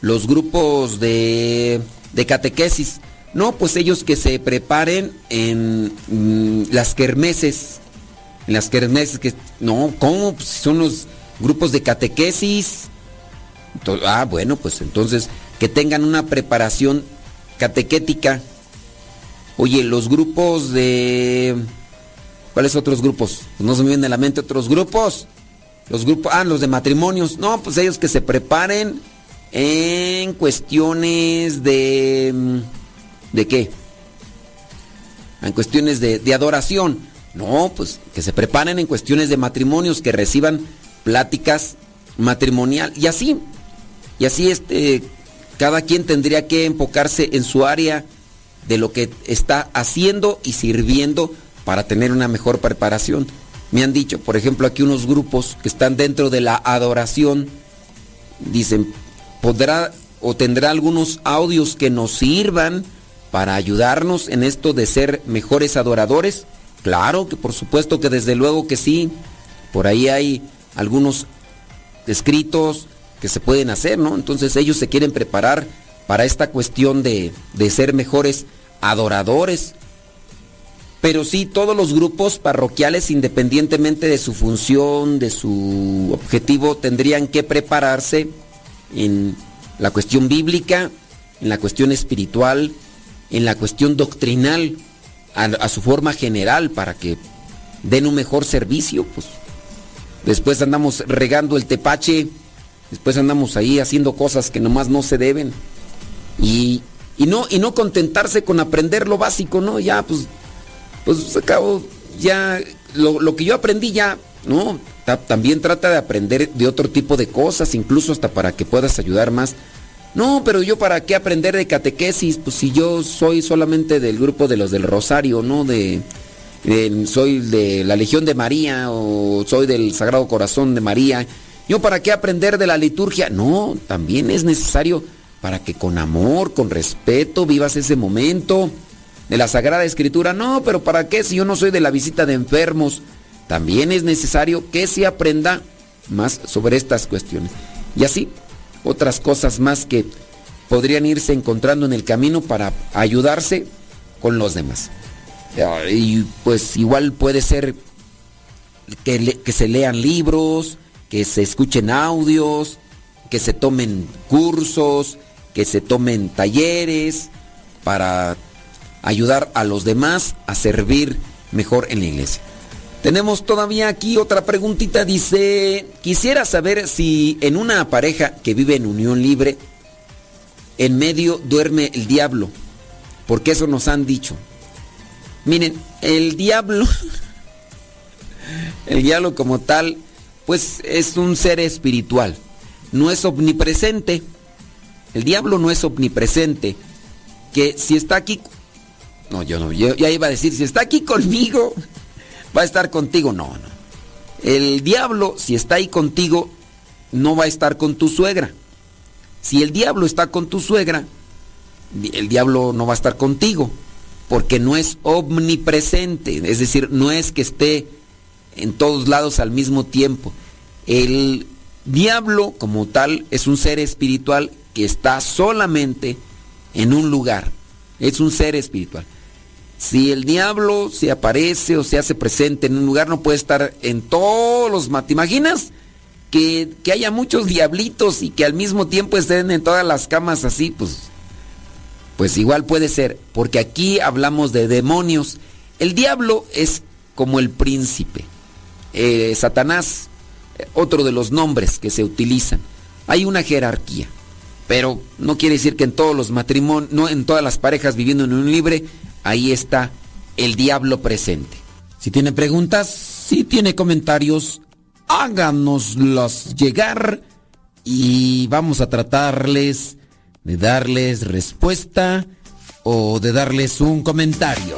Los grupos de, de catequesis. No, pues ellos que se preparen en mm, las kermeses. En las kermeses que... No, ¿cómo? Pues son los grupos de catequesis. ah, bueno, pues entonces que tengan una preparación catequética. Oye, los grupos de... ¿Cuáles otros grupos? Pues no se me vienen a la mente otros grupos. Los grupos, ah, los de matrimonios. No, pues ellos que se preparen en cuestiones de... ¿De qué? En cuestiones de, de adoración. No, pues que se preparen en cuestiones de matrimonios, que reciban pláticas matrimonial. Y así, y así este, cada quien tendría que enfocarse en su área de lo que está haciendo y sirviendo para tener una mejor preparación. Me han dicho, por ejemplo, aquí unos grupos que están dentro de la adoración, dicen, podrá o tendrá algunos audios que nos sirvan para ayudarnos en esto de ser mejores adoradores? Claro que por supuesto que desde luego que sí. Por ahí hay algunos escritos que se pueden hacer, ¿no? Entonces ellos se quieren preparar para esta cuestión de, de ser mejores adoradores. Pero sí, todos los grupos parroquiales, independientemente de su función, de su objetivo, tendrían que prepararse en la cuestión bíblica, en la cuestión espiritual, en la cuestión doctrinal, a, su forma general, para que den un mejor servicio. Pues. Después andamos regando el tepache, después andamos ahí haciendo cosas que nomás no se deben. Y, y no, y no contentarse con aprender lo básico, ¿no? Ya, pues, pues acabo, ya, lo, lo que yo aprendí ya, ¿no? Ta- también trata de aprender de otro tipo de cosas, incluso hasta para que puedas ayudar más. No, pero yo para qué aprender de catequesis, pues si yo soy solamente del grupo de los del Rosario, ¿no? De, de- soy de la Legión de María o soy del Sagrado Corazón de María. Yo para qué aprender de la liturgia? No, también es necesario para que con amor, con respeto vivas ese momento de la Sagrada Escritura. No, pero ¿para qué si yo no soy de la visita de enfermos? También es necesario que se aprenda más sobre estas cuestiones. Y así, otras cosas más que podrían irse encontrando en el camino para ayudarse con los demás. Eh, Y pues igual puede ser que, que se lean libros, que se escuchen audios, que se tomen cursos, que se tomen talleres para ayudar a los demás a servir mejor en la iglesia. Tenemos todavía aquí otra preguntita, dice, quisiera saber si en una pareja que vive en unión libre, en medio duerme el diablo, porque eso nos han dicho. Miren, el diablo, el diablo como tal, pues es un ser espiritual, no es omnipresente. El diablo no es omnipresente, que si está aquí, no, yo no, yo ya iba a decir, si está aquí conmigo, va a estar contigo, no, no. El diablo, si está ahí contigo, no va a estar con tu suegra. Si el diablo está con tu suegra, el diablo no va a estar contigo, porque no es omnipresente, es decir, no es que esté en todos lados al mismo tiempo. El diablo como tal es un ser espiritual que está solamente en un lugar, es un ser espiritual. Si el diablo se aparece o se hace presente en un lugar, no puede estar en todos los... ma- ¿Te imaginas? Que, que haya muchos diablitos y que al mismo tiempo estén en todas las camas así, pues pues igual puede ser, porque aquí hablamos de demonios. El diablo es como el príncipe. Eh, Satanás, otro de los nombres que se utilizan. Hay una jerarquía, pero no quiere decir que en todos los matrimonios, no en todas las parejas viviendo en un libre, ahí está el diablo presente. Si tiene preguntas, si tiene comentarios, háganoslos llegar y vamos a tratarles de darles respuesta o de darles un comentario.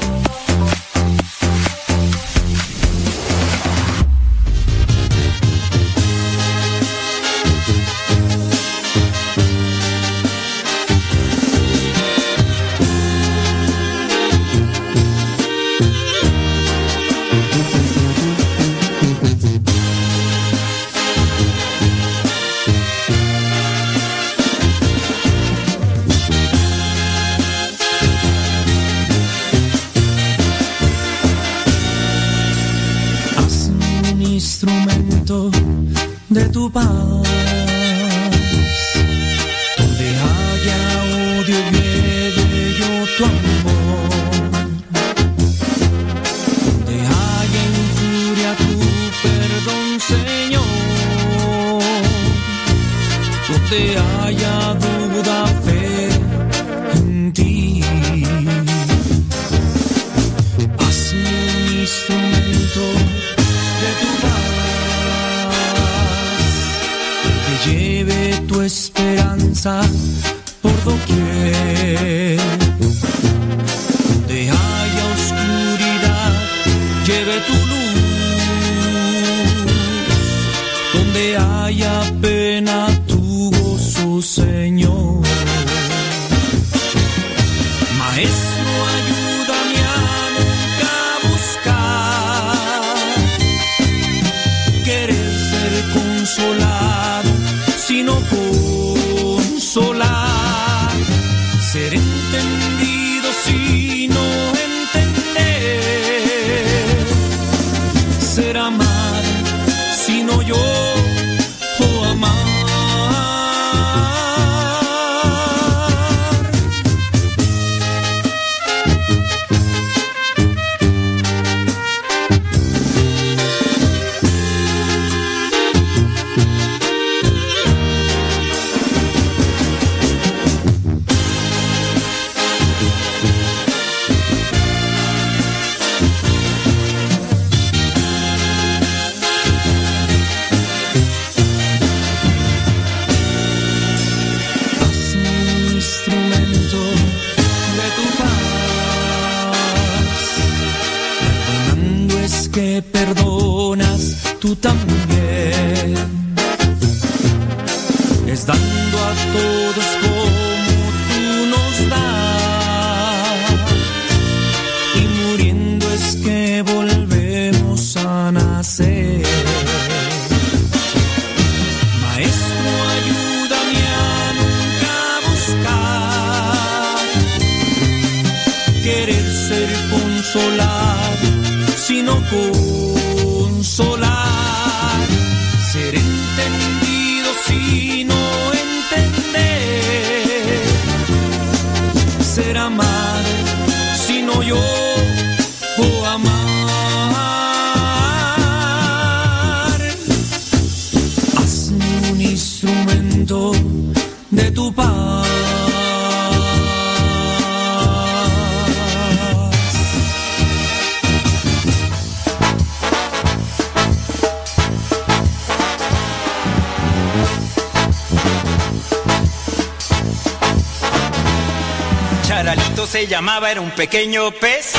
Era un pequeño pez.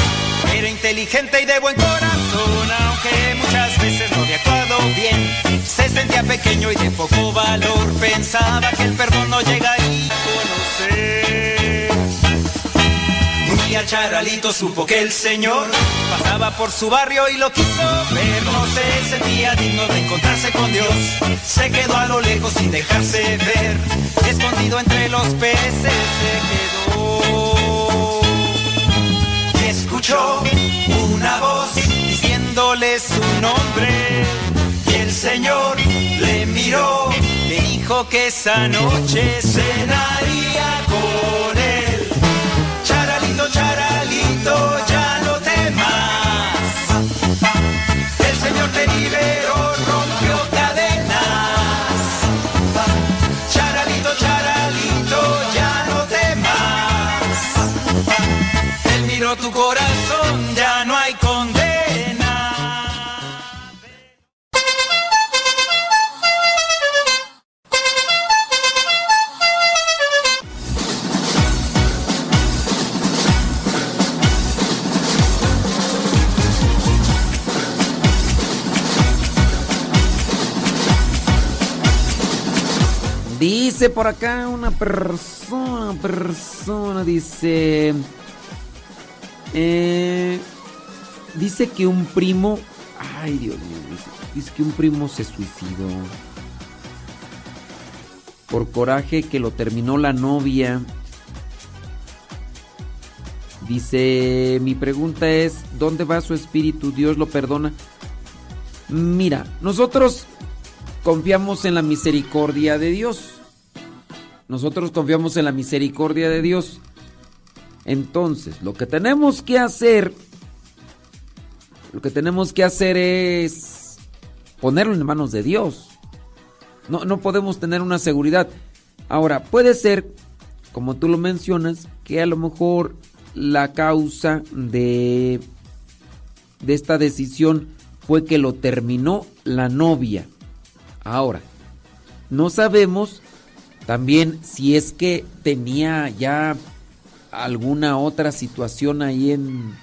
Era inteligente y de buen corazón, aunque muchas veces no había actuado bien. Se sentía pequeño y de poco valor. Pensaba que el perdón no llegaría a conocer. Un día Charalito supo que el Señor pasaba por su barrio y lo quiso ver. No se sentía digno de encontrarse con Dios. Se quedó a lo lejos sin dejarse ver. Escondido entre los peces se quedó. Una voz diciéndole su nombre. Y el Señor le miró, le dijo que esa noche cenaría con él. Charalito, charalito, ya no temas. El Señor te liberó, Miró tu corazón, ya no hay condena. Dice por acá una persona, persona, dice... eh, dice que un primo... Ay, Dios mío, dice, dice que un primo se suicidó. Por coraje que lo terminó la novia. Dice, mi pregunta es, ¿dónde va su espíritu? ¿Dios lo perdona? Mira, nosotros confiamos en la misericordia de Dios. Nosotros confiamos en la misericordia de Dios. Entonces, lo que tenemos que hacer, lo que tenemos que hacer es ponerlo en manos de Dios. No, no podemos tener una seguridad. Ahora, puede ser, como tú lo mencionas, que a lo mejor la causa de, de esta decisión fue que lo terminó la novia. Ahora, no sabemos también si es que tenía ya alguna otra situación ahí en,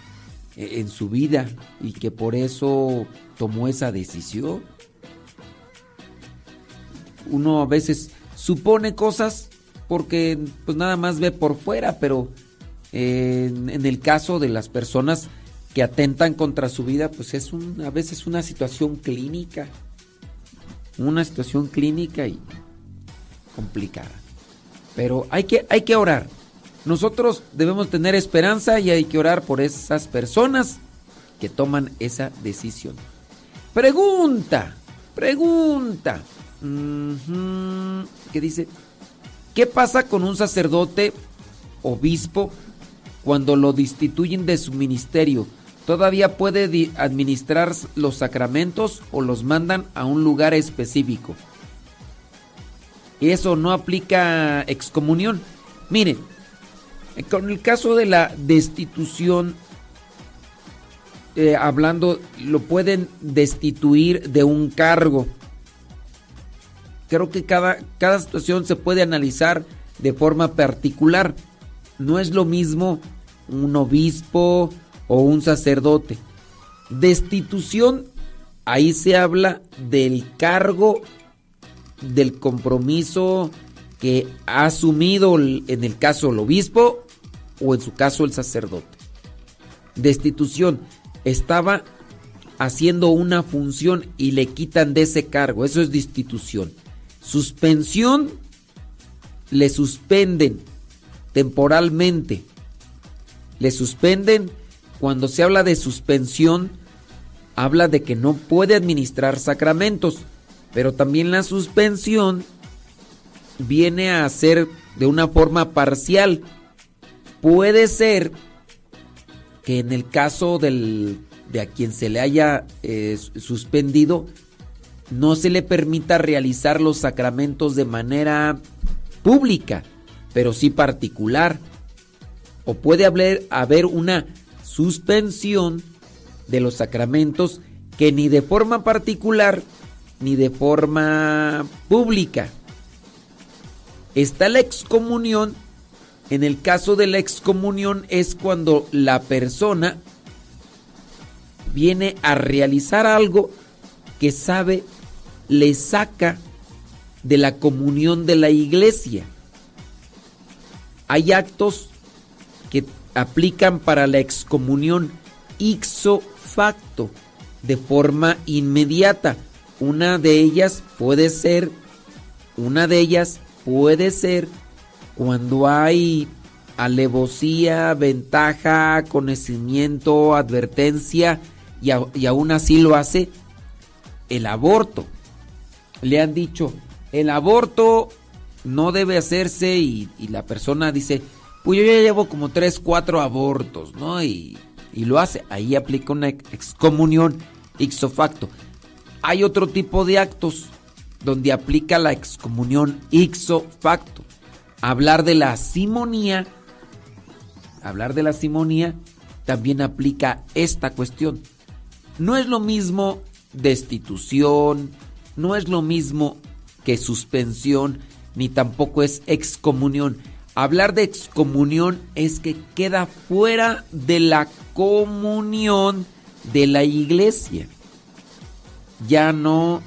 en su vida y que por eso tomó esa decisión. Uno a veces supone cosas porque pues nada más ve por fuera, pero en, en el caso de las personas que atentan contra su vida, pues es un, a veces una situación clínica. Una situación clínica y complicada. Pero hay que, hay que orar. Nosotros debemos tener esperanza y hay que orar por esas personas que toman esa decisión. Pregunta, pregunta. ¿Qué dice? ¿Qué pasa con un sacerdote, obispo, cuando lo destituyen de su ministerio? ¿Todavía puede administrar los sacramentos o los mandan a un lugar específico? Eso no aplica excomunión. Miren, con el caso de la destitución, eh, hablando, lo pueden destituir de un cargo. Creo que cada, cada situación se puede analizar de forma particular. No es lo mismo un obispo o un sacerdote. Destitución, ahí se habla del cargo, del compromiso que ha asumido en el caso el obispo o en su caso el sacerdote. Destitución, estaba haciendo una función y le quitan de ese cargo, eso es destitución. Suspensión, le suspenden temporalmente. Le suspenden, cuando se habla de suspensión, habla de que no puede administrar sacramentos, pero también la suspensión viene a ser de una forma parcial. Puede ser que en el caso del, de a quien se le haya eh, suspendido, no se le permita realizar los sacramentos de manera pública, pero sí particular. O puede haber, haber una suspensión de los sacramentos que ni de forma particular ni de forma pública. Está la excomunión. En el caso de la excomunión es cuando la persona viene a realizar algo que sabe le saca de la comunión de la iglesia. Hay actos que aplican para la excomunión ixo facto, de forma inmediata. Una de ellas puede ser, una de ellas puede ser cuando hay alevosía, ventaja, conocimiento, advertencia y, y aún así lo hace el aborto. Le han dicho, el aborto no debe hacerse y, y la persona dice, pues yo ya llevo como 3, 4 abortos, ¿no? Y, y lo hace. Ahí aplica una ex- excomunión ixo facto. Hay otro tipo de actos donde aplica la excomunión ixo facto. Hablar de la simonía, hablar de la simonía también aplica esta cuestión. No es lo mismo destitución, no es lo mismo que suspensión, ni tampoco es excomunión. Hablar de excomunión es que queda fuera de la comunión de la iglesia. Ya no,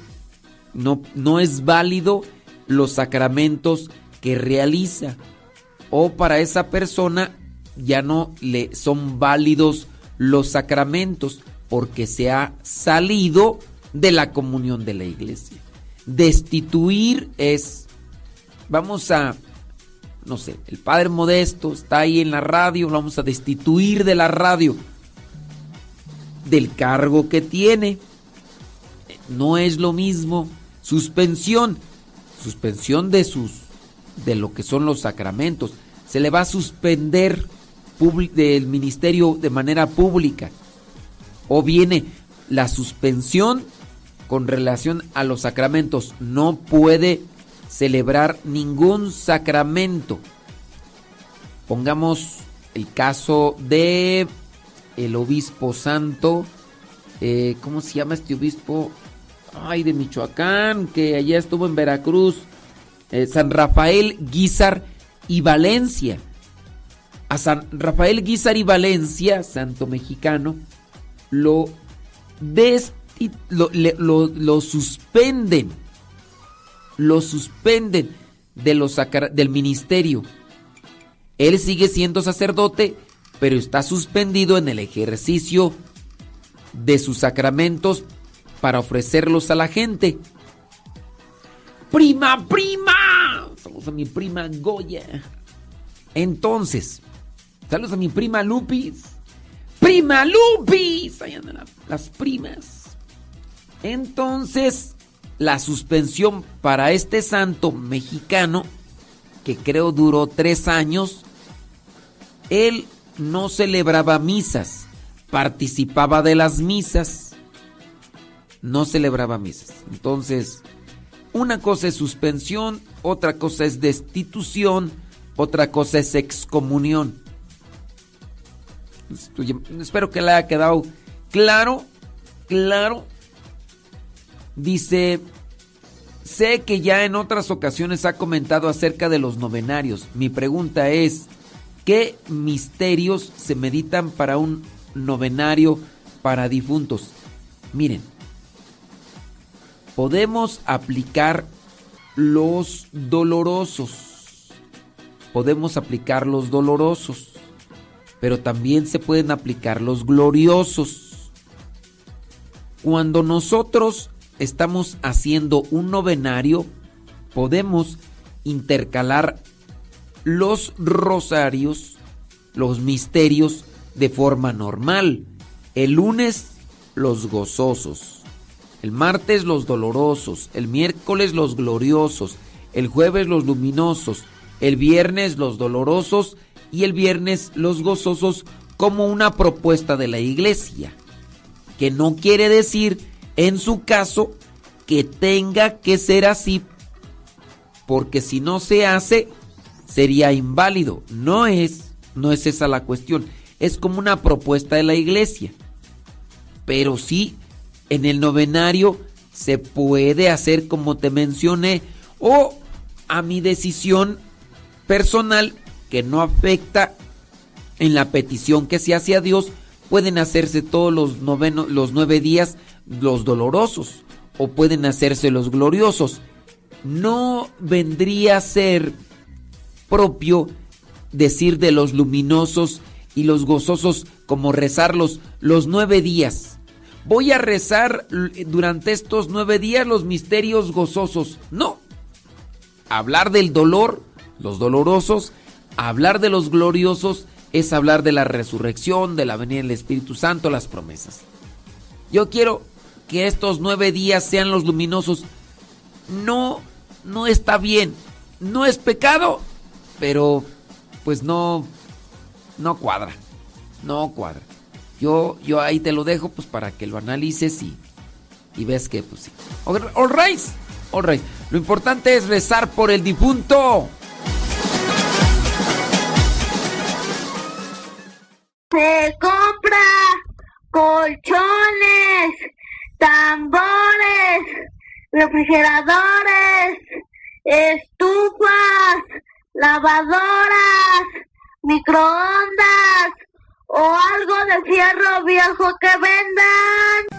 no, no es válido los sacramentos que realiza. O para esa persona ya no le son válidos los sacramentos porque se ha salido de la comunión de la iglesia. Destituir es, vamos a, no sé, el Padre Modesto está ahí en la radio, vamos a destituir de la radio, del cargo que tiene. No es lo mismo. Suspensión, suspensión de sus, de lo que son los sacramentos. Se le va a suspender del ministerio de manera pública. O viene la suspensión con relación a los sacramentos. No puede celebrar ningún sacramento. Pongamos el caso de el obispo santo. eh, ¿Cómo se llama este obispo? Ay, de Michoacán, que allá estuvo en Veracruz. Eh, San Rafael Guizar y Valencia. A San Rafael Guizar y Valencia, santo mexicano, lo, lo, lo- lo suspenden. Lo suspenden de los del ministerio. Él sigue siendo sacerdote, pero está suspendido en el ejercicio de sus sacramentos para ofrecerlos a la gente. Prima, prima. Saludos a mi prima Goya. Entonces, saludos a mi prima Lupis. ¡Prima Lupis! Ahí andan la- las primas. Entonces, la suspensión para este santo mexicano, que creo duró tres años, él no celebraba misas, participaba de las misas, no celebraba misas. Entonces, una cosa es suspensión, otra cosa es destitución, otra cosa es excomunión. Espero que le haya quedado claro, claro. Dice, sé que ya en otras ocasiones ha comentado acerca de los novenarios. Mi pregunta es, ¿qué misterios se meditan para un novenario para difuntos? Miren, podemos aplicar los dolorosos. Podemos aplicar los dolorosos. Pero también se pueden aplicar los gloriosos. Cuando nosotros estamos haciendo un novenario, podemos intercalar los rosarios, los misterios de forma normal. El lunes los gozosos, el martes los dolorosos, el miércoles los gloriosos, el jueves los luminosos, el viernes los dolorosos y el viernes los gozosos como una propuesta de la iglesia, que no quiere decir en su caso que tenga que ser así, porque si no se hace sería inválido. No es, no es esa la cuestión, es como una propuesta de la iglesia. Pero sí, en el novenario se puede hacer como te mencioné o a mi decisión personal que no afecta en la petición que se hace a Dios, pueden hacerse todos los, los nueve días los dolorosos o pueden hacerse los gloriosos. No vendría a ser propio decir de los luminosos y los gozosos como rezarlos los nueve días. Voy a rezar durante estos nueve días los misterios gozosos. No. Hablar del dolor, los dolorosos, hablar de los gloriosos es hablar de la resurrección, de la venida del Espíritu Santo, las promesas. Yo quiero que estos nueve días sean los luminosos. No, no está bien. No es pecado, pero pues no, no cuadra. No cuadra. Yo, yo ahí te lo dejo pues para que lo analices y, y ves que pues sí. All right, all right. Lo importante es rezar por el difunto. Se compra colchones, tambores, refrigeradores, estufas, lavadoras, microondas o algo de fierro viejo que vendan.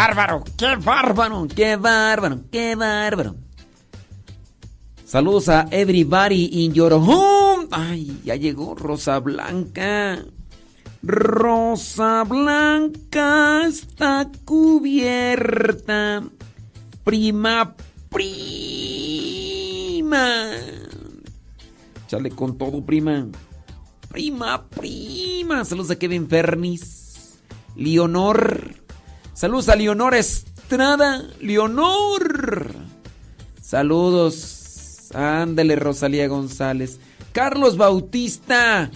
Bárbaro! ¡Qué bárbaro! ¡Qué bárbaro! ¡Qué bárbaro! Saludos a everybody in your home. Ay, ya llegó Rosa Blanca. Rosa Blanca está cubierta. Prima, prima. Chale con todo, prima. Prima, prima. Saludos a Kevin Fernis. Leonor. Saludos a Leonor Estrada. Leonor. Saludos. Ándale, Rosalía González. Carlos Bautista.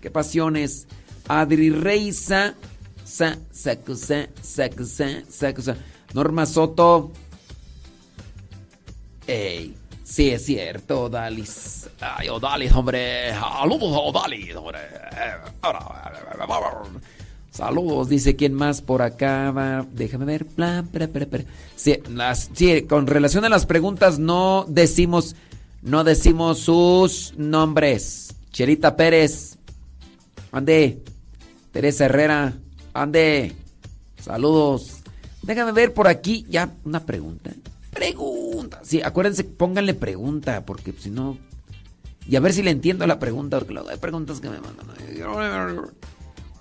Qué pasiones. Adri Reiza. Sa, sacusa, sacusa, sacusa. Norma Soto. Ey, sí es cierto, Odalis. Ay, Odalis, hombre. Saludos, Odalis, hombre. Saludos, dice quién más por acá va. Déjame ver. Plan, pera, pera, pera. Sí, las, sí, con relación a las preguntas no decimos, no decimos sus nombres. Cherita Pérez, ande. Teresa Herrera, ande. Saludos. Déjame ver por aquí ya una pregunta. Pregunta. Sí, acuérdense, pónganle pregunta, porque si no. Y a ver si le entiendo la pregunta, porque luego hay preguntas que me mandan.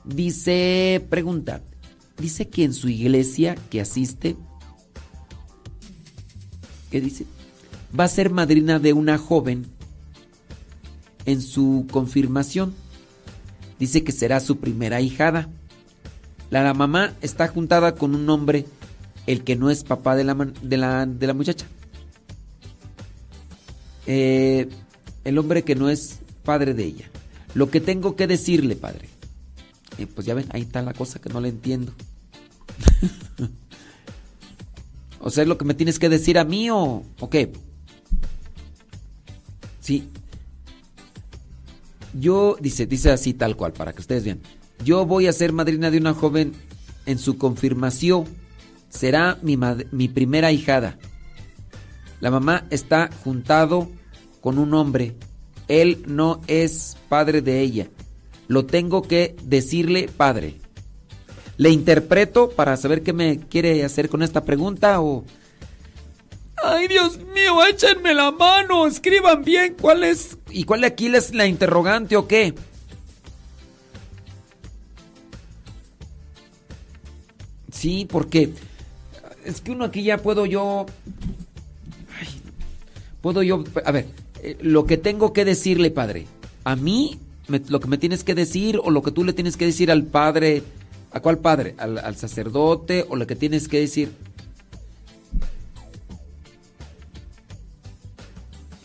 Dice, pregunta, dice que en su iglesia que asiste, ¿qué dice? Va a ser madrina de una joven en su confirmación. Dice que será su primera hijada. La, la mamá está juntada con un hombre, el que no es papá de la, de la, de la muchacha. Eh, el hombre que no es padre de ella. Lo que tengo que decirle, padre. Pues ya ven, ahí está la cosa que no le entiendo. o sea, es lo que me tienes que decir a mí o, o qué. Sí. Yo, dice, dice así tal cual, para que ustedes vean. Yo voy a ser madrina de una joven en su confirmación. Será mi, mi primera hijada. La mamá está juntado con un hombre. Él no es padre de ella. Lo tengo que decirle padre. ¿Le interpreto para saber qué me quiere hacer con esta pregunta o... Ay, Dios mío, échenme la mano, escriban bien cuál es... ¿Y cuál de aquí es la interrogante o qué? Sí, porque es que uno aquí ya puedo yo... Ay, puedo yo... A ver, eh, lo que tengo que decirle, padre, a mí lo que me tienes que decir o lo que tú le tienes que decir al padre, ¿a cuál padre? ¿Al, al sacerdote o lo que tienes que decir?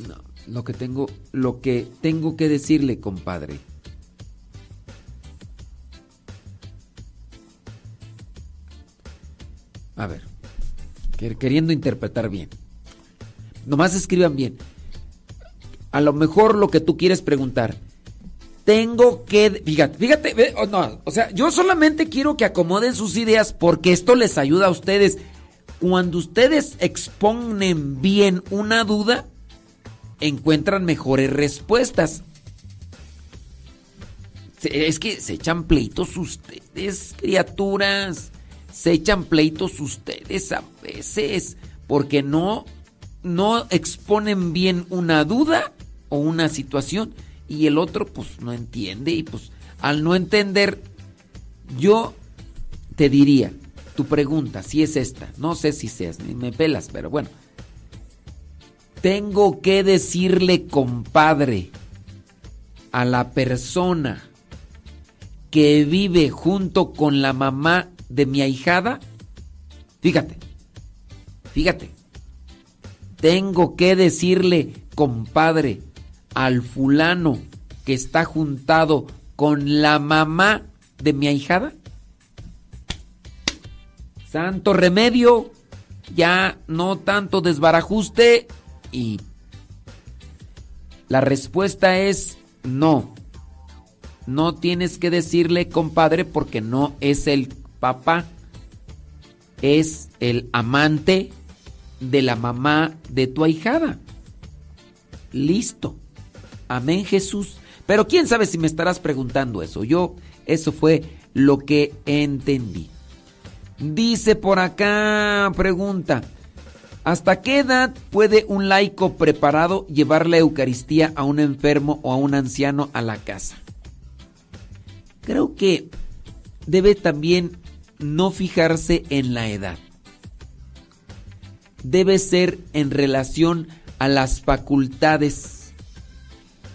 No, lo que tengo, lo que tengo que decirle, compadre. A ver, queriendo interpretar bien. Nomás escriban bien. A lo mejor lo que tú quieres preguntar tengo que, fíjate, fíjate, oh, no, o sea, yo solamente quiero que acomoden sus ideas porque esto les ayuda a ustedes. Cuando ustedes exponen bien una duda, encuentran mejores respuestas. Es que se echan pleitos ustedes, criaturas. Se echan pleitos ustedes a veces porque no no exponen bien una duda o una situación y el otro pues no entiende y pues al no entender yo te diría, tu pregunta, si es esta, no sé si seas, ni me pelas, pero bueno. Tengo que decirle, compadre, a la persona que vive junto con la mamá de mi ahijada, fíjate, fíjate, tengo que decirle, compadre, al fulano que está juntado con la mamá de mi ahijada? Santo remedio, ya no tanto desbarajuste y la respuesta es no. No tienes que decirle compadre porque no es el papá, es el amante de la mamá de tu ahijada. Listo. Amén Jesús. Pero quién sabe si me estarás preguntando eso. Yo, eso fue lo que entendí. Dice por acá, pregunta, ¿hasta qué edad puede un laico preparado llevar la Eucaristía a un enfermo o a un anciano a la casa? Creo que debe también no fijarse en la edad. Debe ser en relación a las facultades,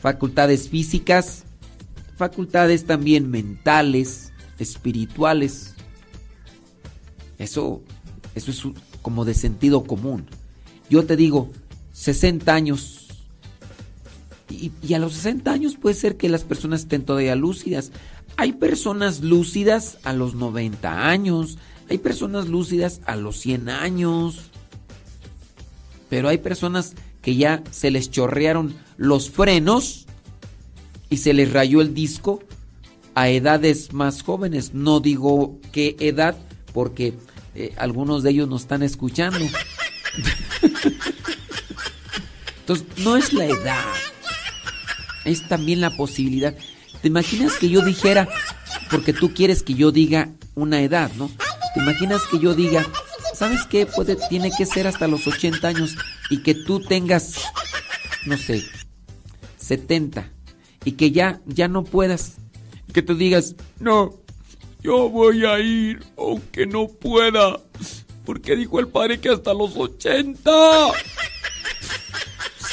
facultades físicas, facultades también mentales, espirituales. Eso, eso es como de sentido común. Yo te digo, 60 años. Y, y, a los 60 años puede ser que las personas estén todavía lúcidas. Hay personas lúcidas a los 90 años. Hay personas lúcidas a los 100 años. Pero hay personas que ya se les chorrearon los frenos y se les rayó el disco a edades más jóvenes. No digo qué edad porque eh, algunos de ellos nos están escuchando. Entonces, no es la edad, es también la posibilidad. ¿Te imaginas que yo dijera, porque tú quieres que yo diga una edad, ¿no? ¿Te imaginas que yo diga, ¿sabes qué? Puede, tiene que ser hasta los 80 años y que tú tengas, no sé, 70 y que ya, ya no puedas. Que tú digas, no, yo voy a ir aunque no pueda. Porque dijo el padre que hasta los 80.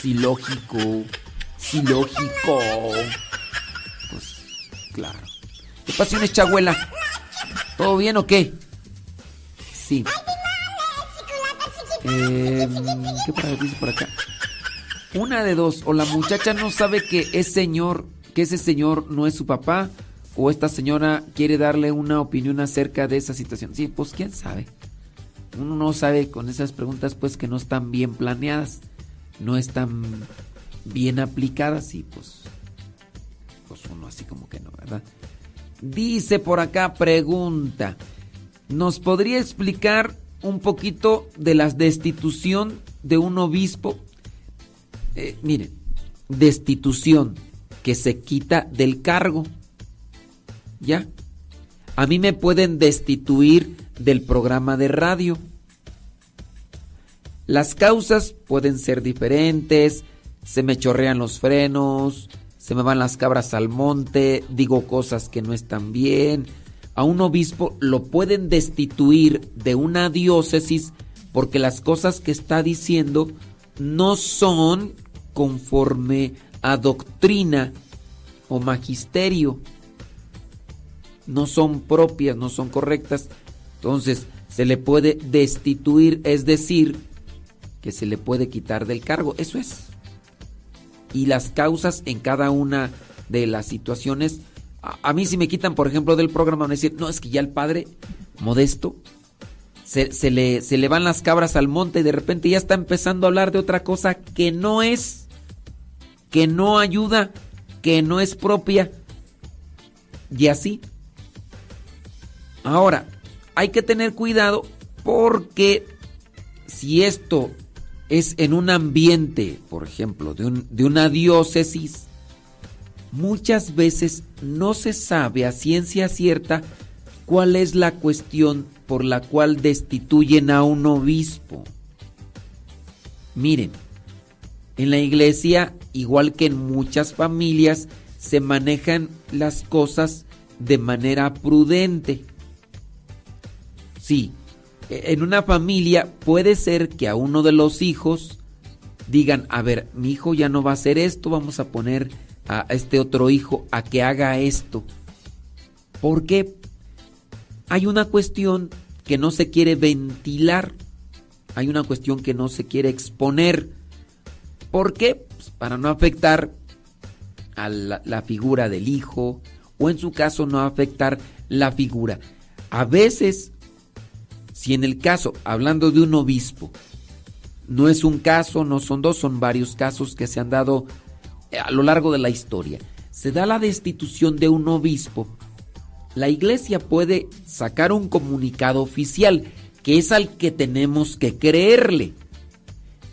Sí, lógico. Sí, lógico. Pues, claro. ¿Qué pasiones, chabuela? ¿Todo bien o qué? Sí. Eh, ¿Qué para dice por acá? Una de dos, o la muchacha no sabe que es señor, que ese señor no es su papá, o esta señora quiere darle una opinión acerca de esa situación. Sí, pues quién sabe. Uno no sabe con esas preguntas pues que no están bien planeadas, no están bien aplicadas y pues pues uno así como que no, ¿verdad? Dice por acá pregunta, ¿nos podría explicar un poquito de la destitución de un obispo? Eh, miren, destitución que se quita del cargo. ¿Ya? A mí me pueden destituir del programa de radio. Las causas pueden ser diferentes, se me chorrean los frenos, se me van las cabras al monte, digo cosas que no están bien. A un obispo lo pueden destituir de una diócesis porque las cosas que está diciendo no son conforme a doctrina o magisterio. No son propias, no son correctas, entonces se le puede destituir, es decir, que se le puede quitar del cargo, eso es. Y las causas en cada una de las situaciones, a, mí si me quitan, por ejemplo, del programa, van a decir, no, es que ya el padre modesto, se, se, le, se le van las cabras al monte y de repente ya está empezando a hablar de otra cosa que no es, que no ayuda, que no es propia. Y así, Ahora, hay que tener cuidado porque si esto es en un ambiente, por ejemplo, de, una diócesis, muchas veces no se sabe a ciencia cierta cuál es la cuestión por la cual destituyen a un obispo. Miren, en la iglesia, igual que en muchas familias, se manejan las cosas de manera prudente. Sí, e, en una familia puede ser que a uno de los hijos digan, a ver, mi hijo ya no va a hacer esto, vamos a poner a este otro hijo a que haga esto. Porque hay una cuestión que no se quiere ventilar, hay una cuestión que no se quiere exponer. ¿Por qué? Pues para no afectar a la, la figura del hijo o en su caso no afectar la figura. A veces si en el caso, hablando de un obispo, no es un caso, no son dos, son varios casos que se han dado a lo largo de la historia, se da la destitución de un obispo, la iglesia puede sacar un comunicado oficial, que es al que tenemos que creerle.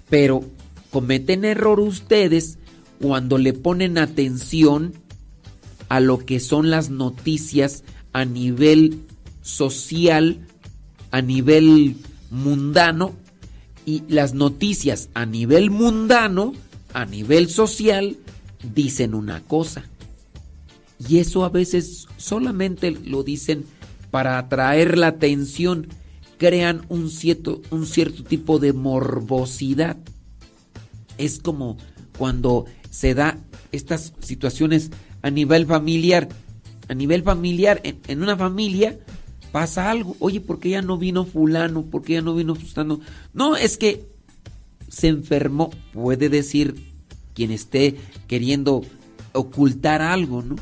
Pero cometen error ustedes cuando le ponen atención a lo que son las noticias a nivel social a nivel mundano y las noticias a nivel mundano, a nivel social, dicen una cosa. Y eso a veces solamente lo dicen para atraer la atención, crean un cierto, un cierto tipo de morbosidad. Es como cuando se da estas situaciones a nivel familiar. A nivel familiar, en, una familia pasa algo. Oye, ¿por qué ya no vino fulano? ¿Por qué ya no vino fulano? No, es que se enfermó. Puede decir quien esté queriendo ocultar algo, ¿no?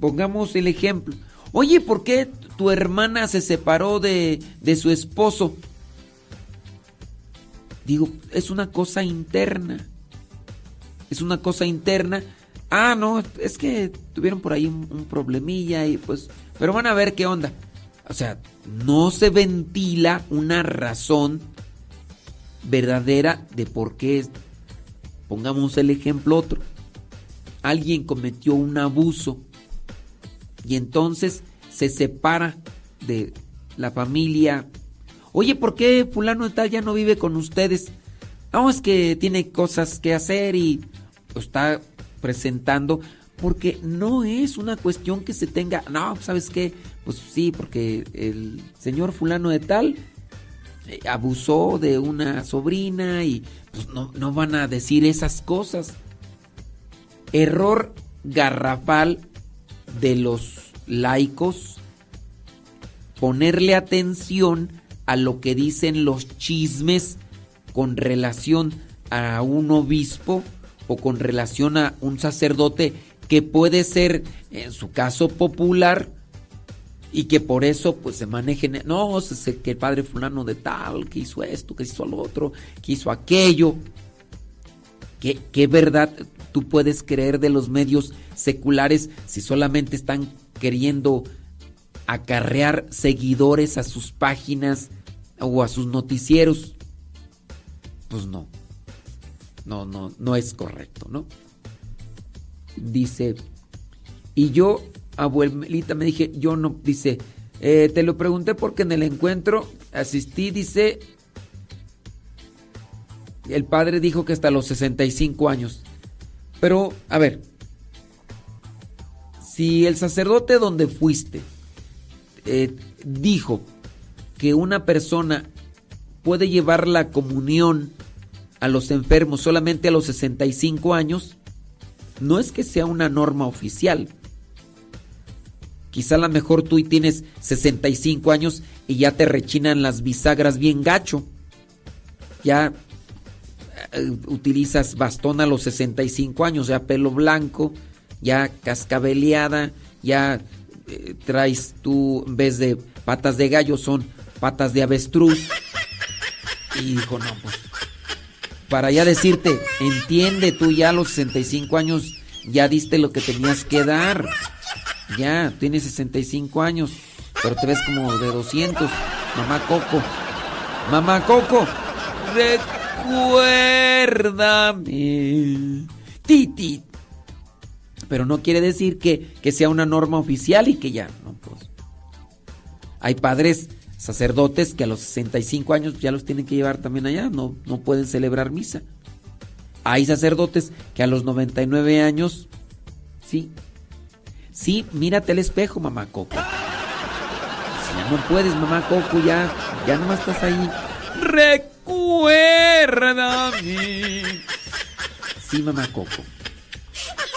Pongamos el ejemplo. Oye, ¿por qué tu hermana se separó de, de su esposo? Digo, es una cosa interna. Es una cosa interna. Ah, no, es que tuvieron por ahí un, un problemilla y pues... Pero van a ver qué onda. O sea, no se ventila una razón verdadera de por qué. Pongamos el ejemplo otro. Alguien cometió un abuso y entonces se separa de la familia. Oye, ¿por qué fulano de tal ya no vive con ustedes? No, es que tiene cosas que hacer y está presentando porque no es una cuestión que se tenga, no, ¿sabes qué? Pues sí, porque el señor fulano de tal abusó de una sobrina y pues no, no van a decir esas cosas. Error garrafal de los laicos ponerle atención a lo que dicen los chismes con relación a un obispo o con relación a un sacerdote que puede ser en su caso popular y que por eso pues se manejen no que el padre fulano de tal que hizo esto que hizo lo otro que hizo aquello. ¿Qué, qué verdad tú puedes creer de los medios seculares si solamente están queriendo acarrear seguidores a sus páginas o a sus noticieros pues no. No no no es correcto no dice, y yo, abuelita, me dije, yo no, dice, eh, te lo pregunté porque en el encuentro asistí, dice, el padre dijo que hasta los 65 años. Pero, a ver, si el sacerdote donde fuiste eh, dijo que una persona puede llevar la comunión a los enfermos solamente a los 65 años, no es que sea una norma oficial. Quizá a lo mejor tú tienes 65 años y ya te rechinan las bisagras bien gacho. Ya eh, utilizas bastón a los 65 años, ya pelo blanco, ya cascabeleada, ya eh, traes tú, en vez de patas de gallo, son patas de avestruz. Y dijo, no, pues para ya decirte, entiende, tú ya a los 65 años ya diste lo que tenías que dar. Ya, tienes 65 años, pero te ves como de 200. Mamá Coco. Mamá Coco, recuérdame. Titi. Pero no quiere decir que, que sea una norma oficial y que ya, no, pues. Hay padres sacerdotes que a los 65 años ya los tienen que llevar también allá, no, no pueden celebrar misa. Hay sacerdotes que a los 99 años, sí, sí, mírate al espejo, mamá Coco. Si ya no puedes, mamá Coco, ya, ya nomás estás ahí. Recuérdame. Sí, mamá Coco.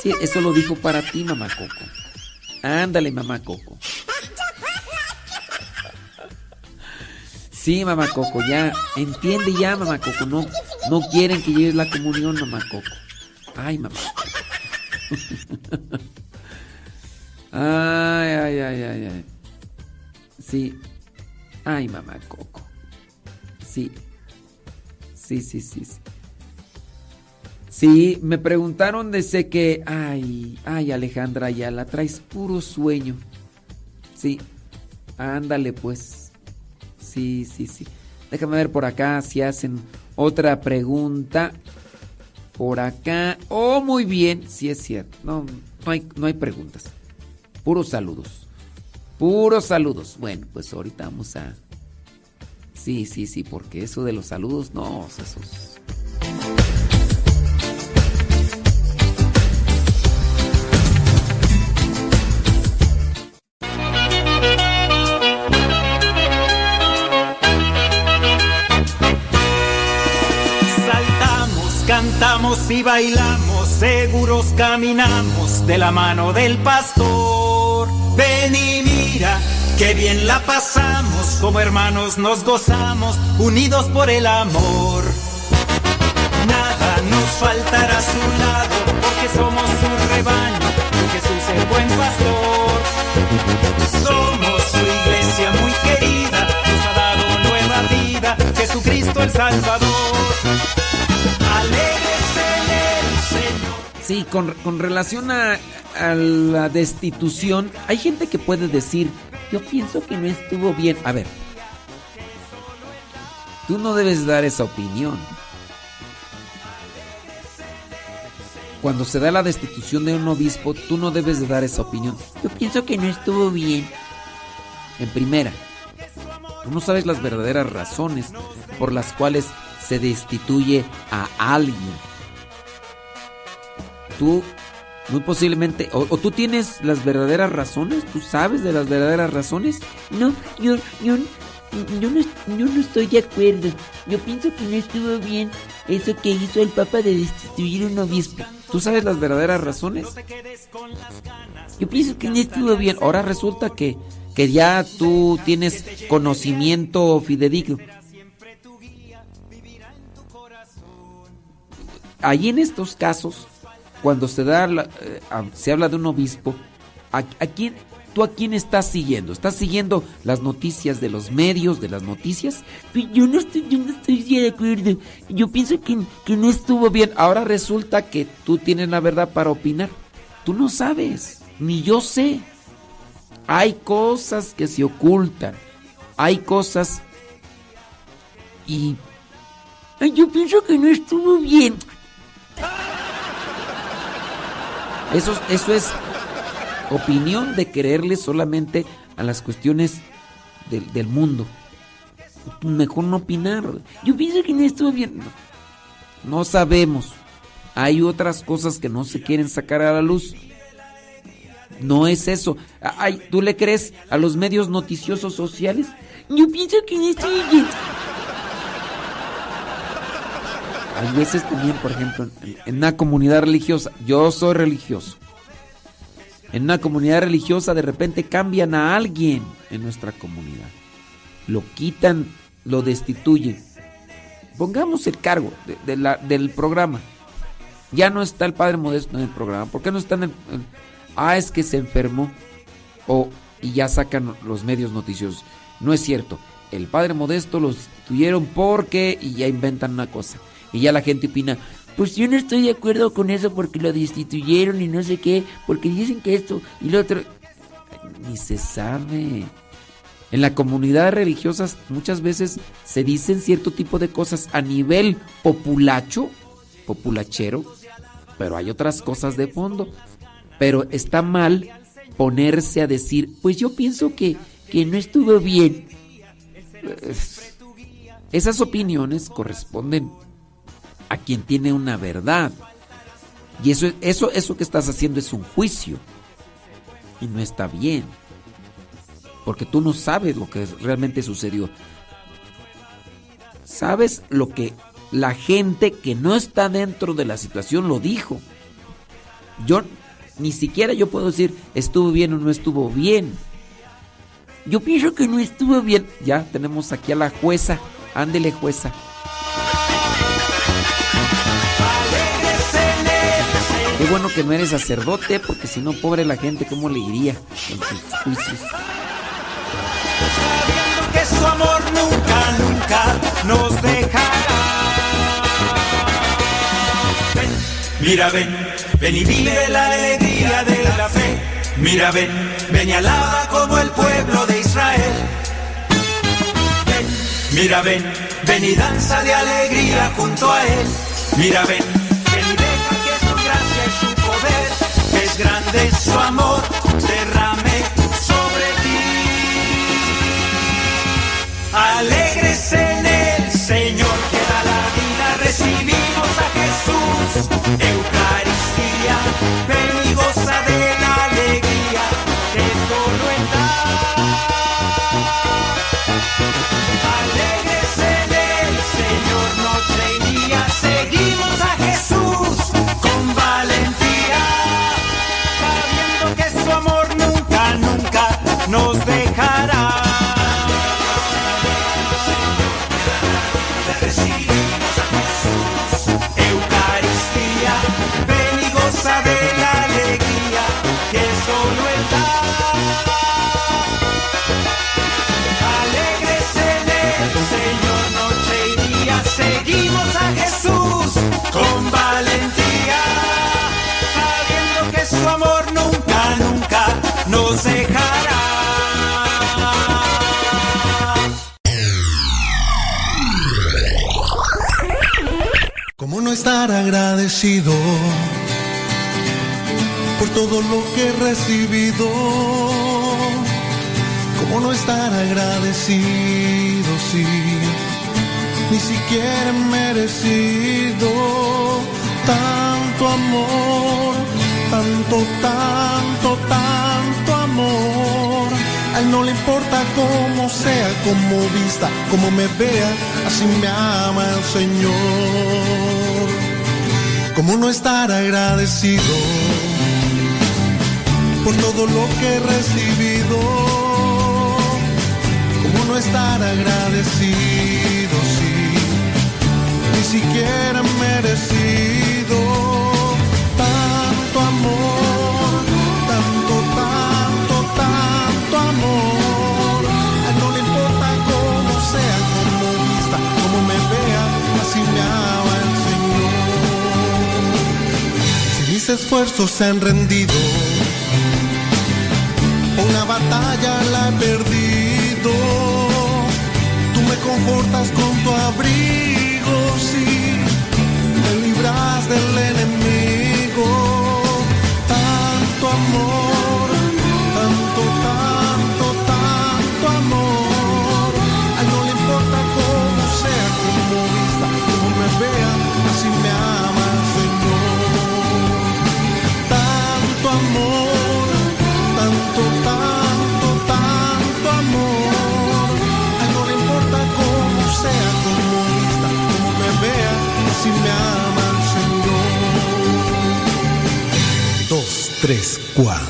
Sí, eso lo dijo para ti, mamá Coco. Ándale, mamá Coco. Sí, mamá Coco, ya. Entiende ya, mamá Coco. No, no quieren que lleves la comunión, mamá Coco. Ay, mamá. ay, ay, ay, ay, ay. Sí. Ay, mamá Coco. Sí. Sí, sí, sí, sí. Sí, me preguntaron desde que... Ay, ay, Alejandra, ya la traes puro sueño. Sí. Ándale, pues. Sí, sí, sí. Déjame ver por acá si hacen otra pregunta. Por acá. Oh, muy bien. Sí es cierto. No, no, hay, no hay preguntas. Puros saludos. Puros saludos. Bueno, pues ahorita vamos a... Sí, sí, sí, porque eso de los saludos, no, esos... Cantamos y bailamos, seguros caminamos de la mano del pastor. Ven y mira, qué bien la pasamos, como hermanos nos gozamos, unidos por el amor. Nada nos faltará a su lado, porque somos su rebaño, Jesús el buen pastor. Somos su iglesia muy querida, nos ha dado nueva vida, Jesucristo el Salvador. Sí, con, con relación a, a la destitución, hay gente que puede decir, yo pienso que no estuvo bien. A ver, tú no debes dar esa opinión. Cuando se da la destitución de un obispo, tú no debes de dar esa opinión. Yo pienso que no estuvo bien. En primera, tú no sabes las verdaderas razones por las cuales se destituye a alguien. Tú muy posiblemente, o, o tú tienes las verdaderas razones, tú sabes de las verdaderas razones. No, yo, yo, yo no, yo no estoy de acuerdo. Yo pienso que no estuvo bien eso que hizo el Papa de destituir un obispo. ¿Tú sabes las verdaderas razones? Yo pienso que no estuvo bien. Ahora resulta que, que ya tú tienes conocimiento fidedigno. Ahí en estos casos, cuando se da la- eh, se habla de un obispo, ¿a, quién, ¿tú a quién estás siguiendo? ¿Estás siguiendo las noticias de los medios, de las noticias? Pero Yo no estoy, yo no estoy de acuerdo. Yo pienso que, que no estuvo bien. Ahora resulta que tú tienes la verdad para opinar. Tú no sabes, ni yo sé. Hay cosas que se ocultan. Hay cosas y Yo pienso que no estuvo bien. Eso, eso es opinión de creerle solamente a las cuestiones del, del mundo. Mejor no opinar. Yo pienso que no estuvo bien. No sabemos. Hay otras cosas que no se quieren sacar a la luz. No es eso. Ay, ¿Tú le crees a los medios noticiosos sociales? Yo pienso que no estuvo bien. Hay veces también, por ejemplo, en, una comunidad religiosa, yo soy religioso. En una comunidad religiosa de repente cambian a alguien en nuestra comunidad. Lo quitan, lo destituyen. Pongamos el cargo del programa. Ya no está el Padre Modesto en el programa. ¿Por qué no está en en- ah, es que se enfermó. O, y ya sacan los medios noticiosos. No es cierto. El Padre Modesto lo destituyeron porque... Y ya inventan una cosa. Y ya la gente opina, Pues yo no estoy de acuerdo con eso porque lo destituyeron y no sé qué, porque dicen que esto y lo otro. ni se sabe. En la comunidad religiosa muchas veces se dicen cierto tipo de cosas a nivel populacho, populachero, pero hay otras cosas de fondo. Pero está mal ponerse a decir, pues yo pienso que, que no estuvo bien. Es- Esas opiniones corresponden a quien tiene una verdad. Y eso, eso, eso que estás haciendo es un juicio. Y no está bien. Porque tú no sabes lo que realmente sucedió. Sabes lo que la gente que no está dentro de la situación lo dijo. Yo ni siquiera yo puedo decir estuvo bien o no estuvo bien. Yo pienso que no estuvo bien. Ya tenemos aquí a la jueza. Ándele, jueza. Qué bueno que no eres sacerdote, porque si no, pobre la gente, ¿cómo le iría con sus juicios? que su amor nunca, nunca nos dejará. Ven, mira, ven, ven y vive la alegría de la fe. Mira, ven, ven y alaba como el pueblo de Israel. Ven, mira, ven, ven y danza de alegría junto a él. Mira, ven, es grande su amor, derrame sobre ti. Alegres en el Señor que da la vida, recibimos a Jesús, Eucaristía. Todo lo que he recibido? ¿Cómo no estar agradecido si ni siquiera he merecido tanto amor, tanto, tanto, tanto amor? A él no le importa cómo sea, cómo vista, cómo me vea, así me ama el Señor. ¿Cómo no estar agradecido por todo lo que he recibido? ¿Cómo no estar agradecido si ni siquiera merecido tanto amor, tanto, tanto, tanto amor? A no le importa cómo sea, cómo vista, cómo me vea, así me ama el Señor. Si mis esfuerzos se han rendido, batalla la he perdido. Tú me confortas con tu abrigo, sí, me libras del enemigo. Tanto amor, 3 cuadros.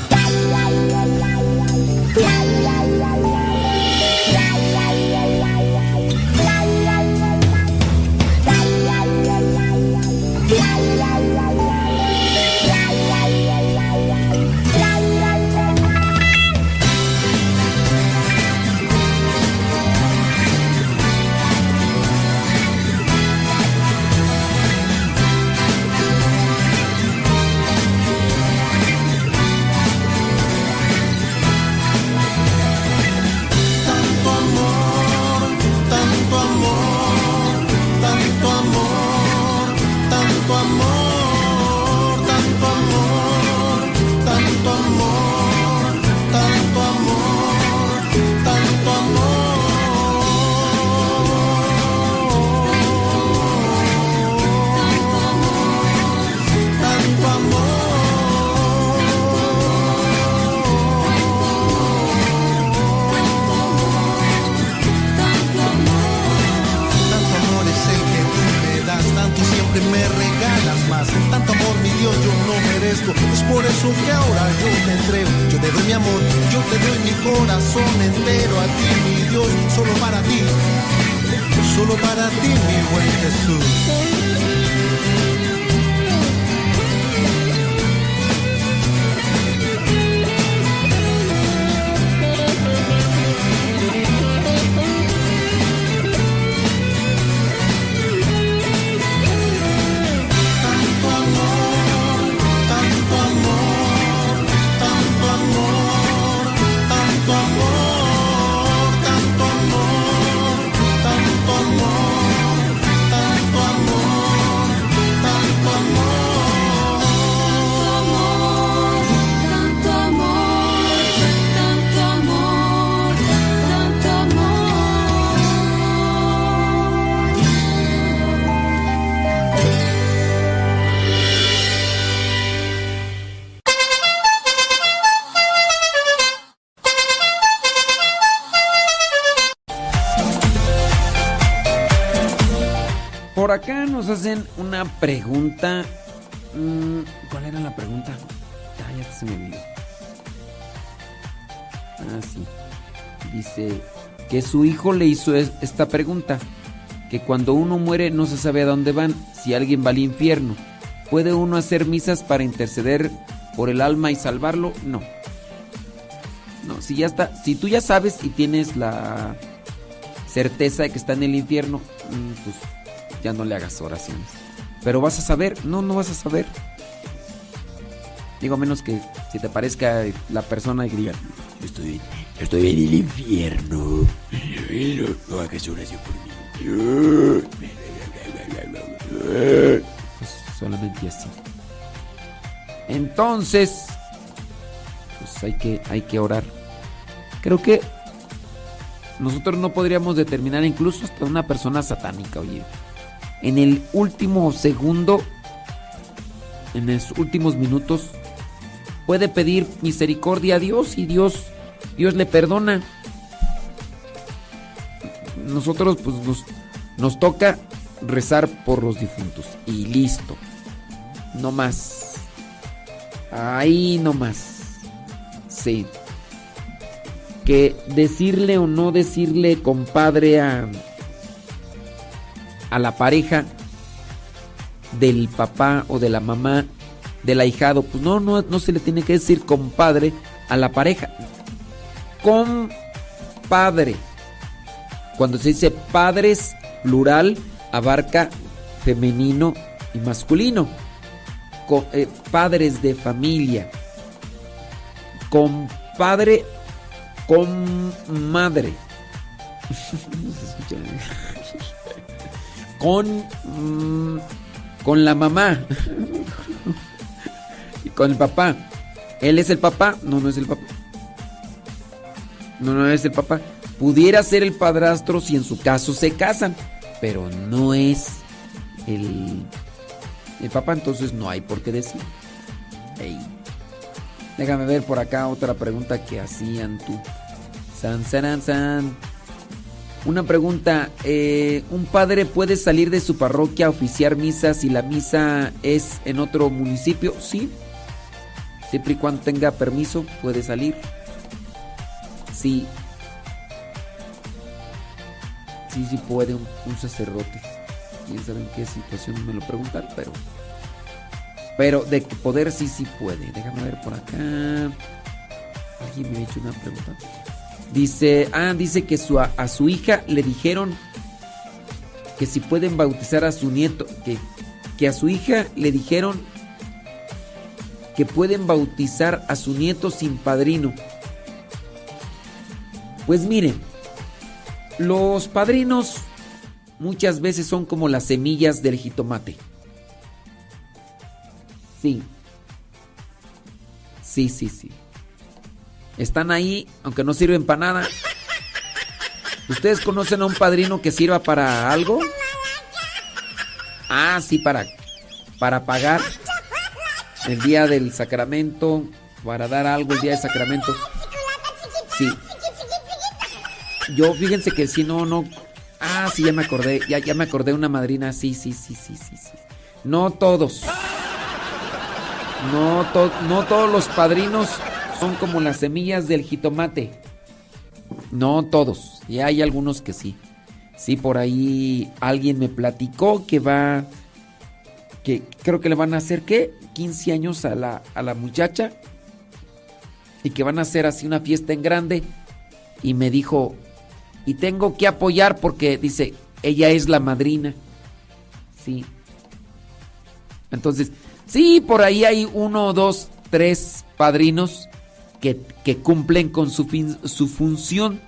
Pregunta. Mm, ¿Cuál era la pregunta? Ah, ya se me olvidó. Ah, sí. Dice que su hijo le hizo es- esta pregunta. Que cuando uno muere no se sabe a dónde van, si alguien va al infierno. ¿Puede uno hacer misas para interceder por el alma y salvarlo? No. No, si ya está, si tú ya sabes y tienes la certeza de que está en el infierno, mm, pues ya no le hagas oraciones. Pero vas a saber, no, no vas a saber. Digo, a menos que si te parezca la persona y que diga, estoy, estoy en el infierno. No hagas oración por mí. Pues solamente así. Entonces, pues hay que, hay que orar. Creo que nosotros no podríamos determinar incluso hasta una persona satánica, oye. En el último segundo, en los últimos minutos, puede pedir misericordia a Dios y Dios, Dios le perdona. Nosotros pues nos, nos toca rezar por los difuntos y listo. No más. Ahí no más. Sí. Que decirle o no decirle compadre a a la pareja del papá o de la mamá del ahijado, pues no, no, no se le tiene que decir compadre a la pareja. Compadre. Cuando se dice padres, plural, abarca femenino y masculino. Eh, padres de familia. Compadre, con madre. con mm, con la mamá y con el papá. Él es el papá, no, no es el papá. No, no es el papá. Pudiera ser el padrastro si en su caso se casan, pero no es el, el papá, entonces no hay por qué decir. Ey. Déjame ver por acá otra pregunta que hacían tú. San, san, san. Una pregunta, eh, ¿un padre puede salir de su parroquia a oficiar misa si la misa es en otro municipio? Sí. Siempre y cuando tenga permiso puede salir. Sí. Sí, sí puede un, sacerdote. Quién sabe en qué situación me lo preguntan, pero... Pero de poder sí, sí puede. Déjame ver por acá. Alguien me ha hecho una pregunta. Dice, ah, dice que su, a, su hija le dijeron que si pueden bautizar a su nieto, que, que a su hija le dijeron que pueden bautizar a su nieto sin padrino. Pues miren, los padrinos muchas veces son como las semillas del jitomate. Sí. Sí, sí, sí. Están ahí, aunque no sirven para nada. ¿Ustedes conocen a un padrino que sirva para algo? Ah, sí, para, para pagar el día del sacramento, para dar algo el día del sacramento. Sí. Yo, fíjense que si no, no. Ah, sí, ya me acordé, ya, ya me acordé una madrina. Sí, sí, sí, sí, sí, sí. No todos. No, to- no todos los padrinos son como las semillas del jitomate. No todos. Y hay algunos que sí. Sí, por ahí alguien me platicó que va. Que creo que le van a hacer, ¿qué? 15 años a la, a la muchacha. Y que van a hacer así una fiesta en grande. Y me dijo. Y tengo que apoyar porque dice, ella es la madrina. Sí. Entonces, sí, por ahí hay uno, dos, tres padrinos que, cumplen con su, fin- su función.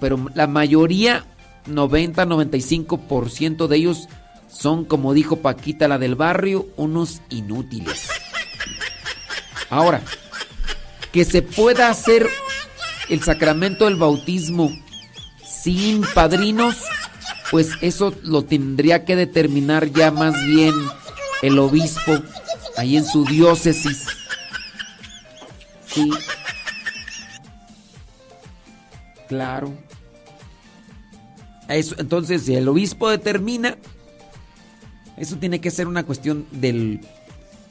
Pero la mayoría, 90-95% de ellos son, como dijo Paquita, la del barrio, unos inútiles. Ahora, que se pueda hacer el sacramento del bautismo sin padrinos, pues eso lo tendría que determinar ya más bien el obispo ahí en su diócesis. Claro. Eso, entonces, si el obispo determina, eso tiene que ser una cuestión del,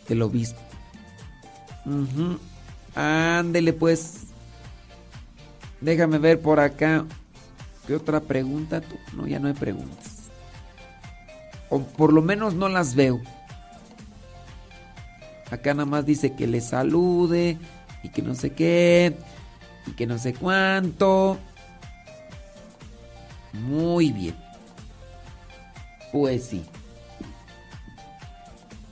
del obispo. Ándele pues. Déjame ver por acá. ¿Qué otra pregunta? tú? No, ya no hay preguntas. O por lo menos no las veo. Acá nada más dice que le salude y que no sé qué y que no sé cuánto. Muy bien. Pues sí.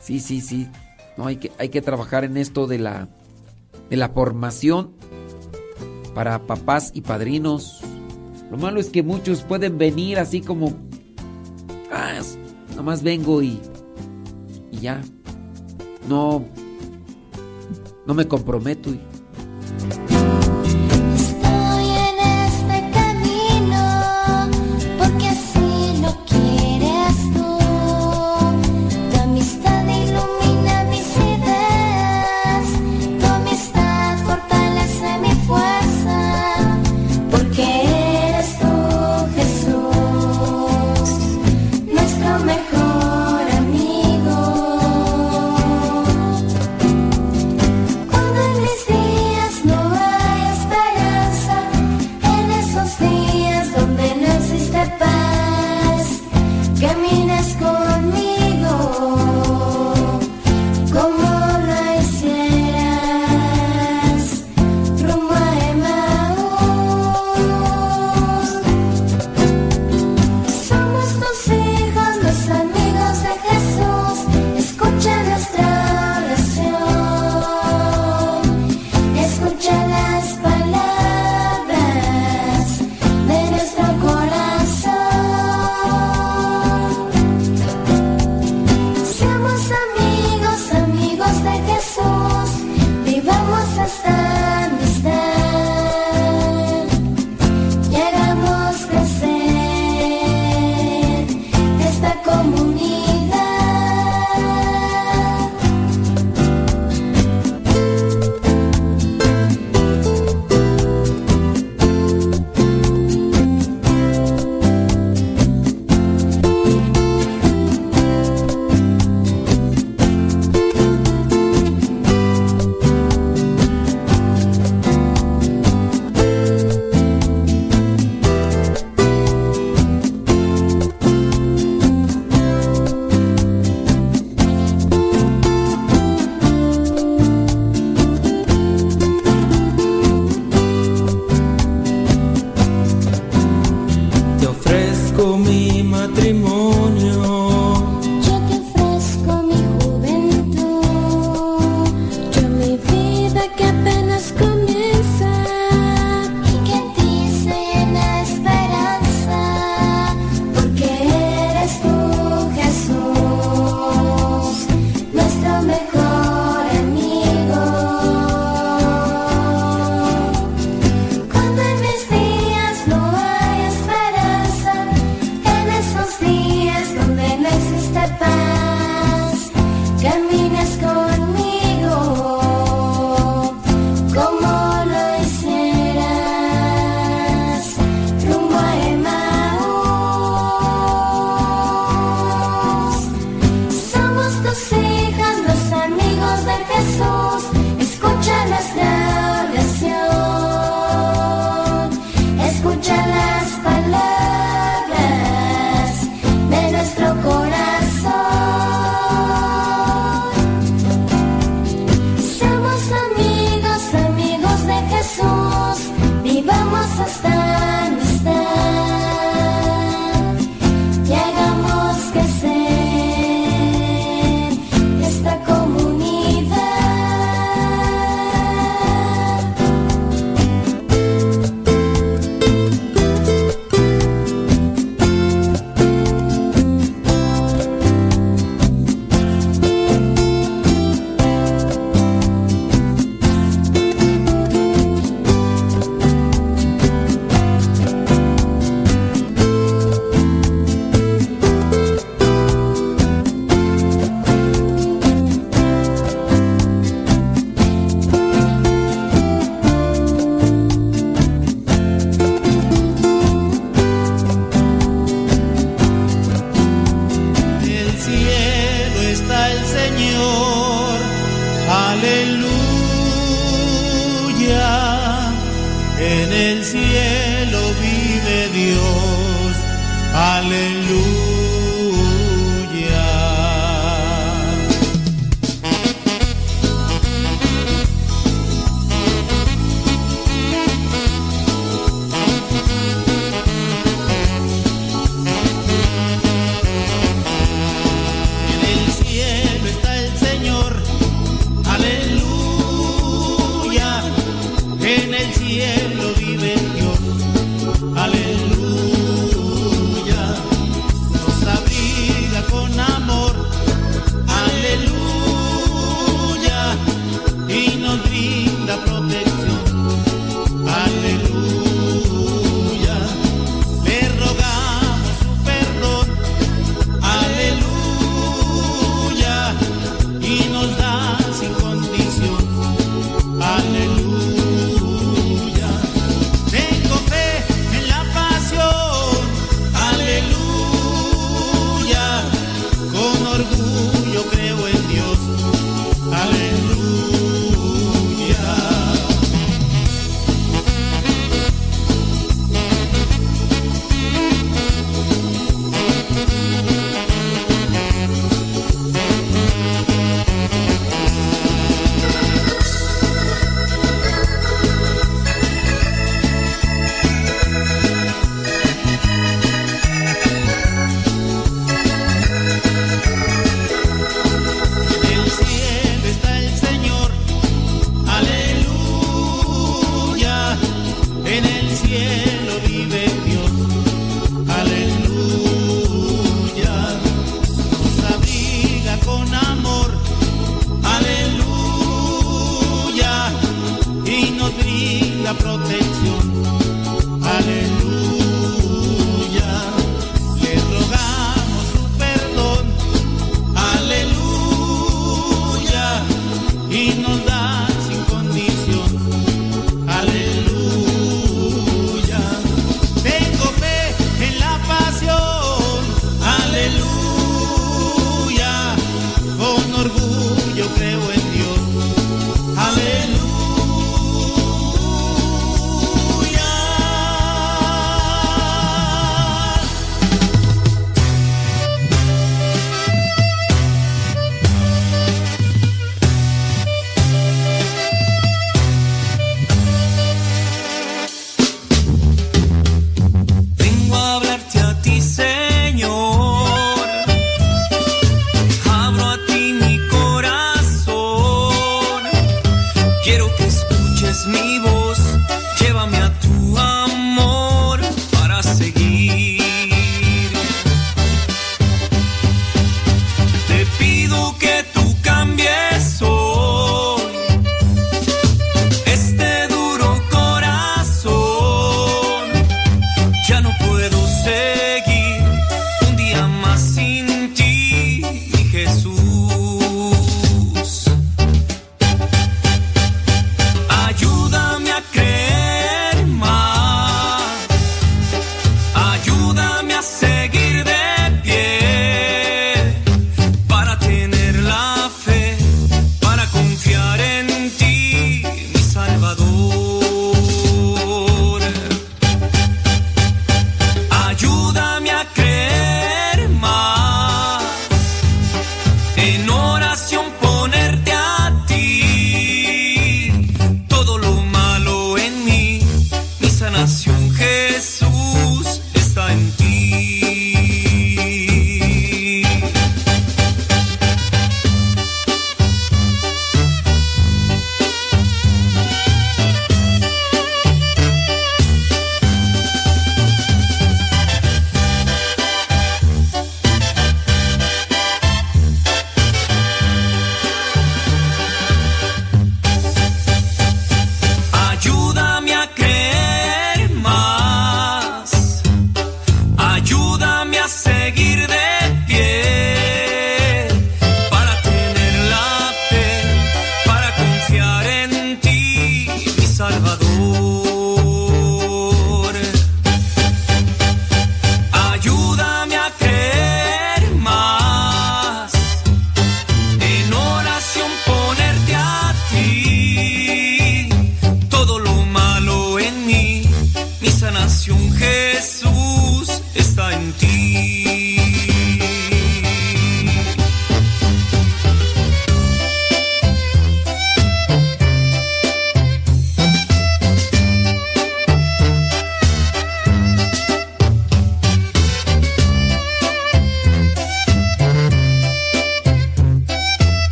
Sí, sí, sí. No, hay que, hay que trabajar en esto de la, de la formación para papás y padrinos. Lo malo es que muchos pueden venir así como... Ah, nomás vengo y... Y ya. No... No me comprometo y...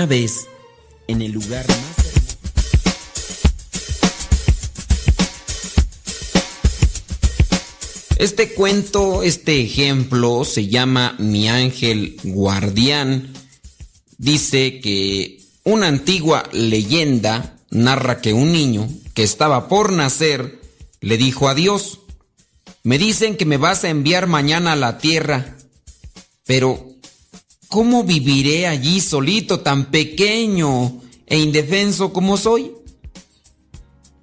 una vez en el lugar más Este cuento, este ejemplo se llama Mi ángel guardián. Dice que una antigua leyenda narra que un niño que estaba por nacer le dijo a Dios, me dicen que me vas a enviar mañana a la tierra, pero ¿Cómo viviré allí solito, tan pequeño e indefenso como soy?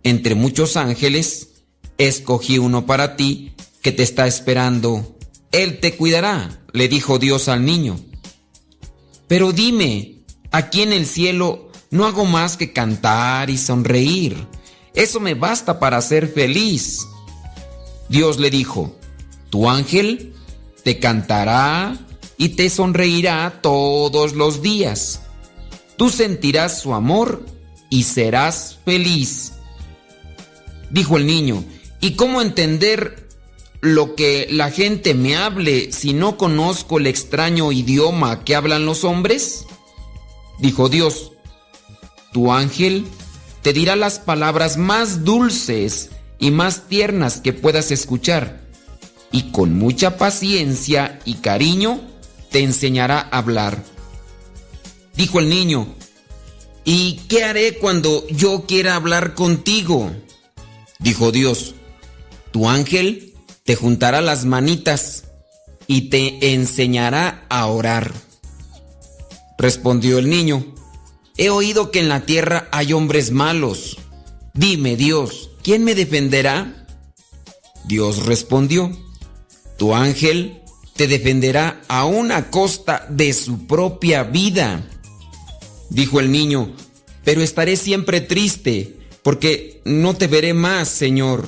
Entre muchos ángeles, escogí uno para ti que te está esperando. Él te cuidará, le dijo Dios al niño. Pero dime, aquí en el cielo no hago más que cantar y sonreír. Eso me basta para ser feliz. Dios le dijo, tu ángel te cantará y te sonreirá todos los días. Tú sentirás su amor y serás feliz. Dijo el niño, ¿y cómo entender lo que la gente me hable si no conozco el extraño idioma que hablan los hombres? Dijo Dios, tu ángel te dirá las palabras más dulces y más tiernas que puedas escuchar, y con mucha paciencia y cariño te enseñará a hablar. Dijo el niño, ¿y qué haré cuando yo quiera hablar contigo? Dijo Dios, tu ángel te juntará las manitas y te enseñará a orar. Respondió el niño, he oído que en la tierra hay hombres malos. Dime, Dios, ¿quién me defenderá? Dios respondió, tu ángel te defenderá a una costa de su propia vida. Dijo el niño, pero estaré siempre triste, porque no te veré más, Señor.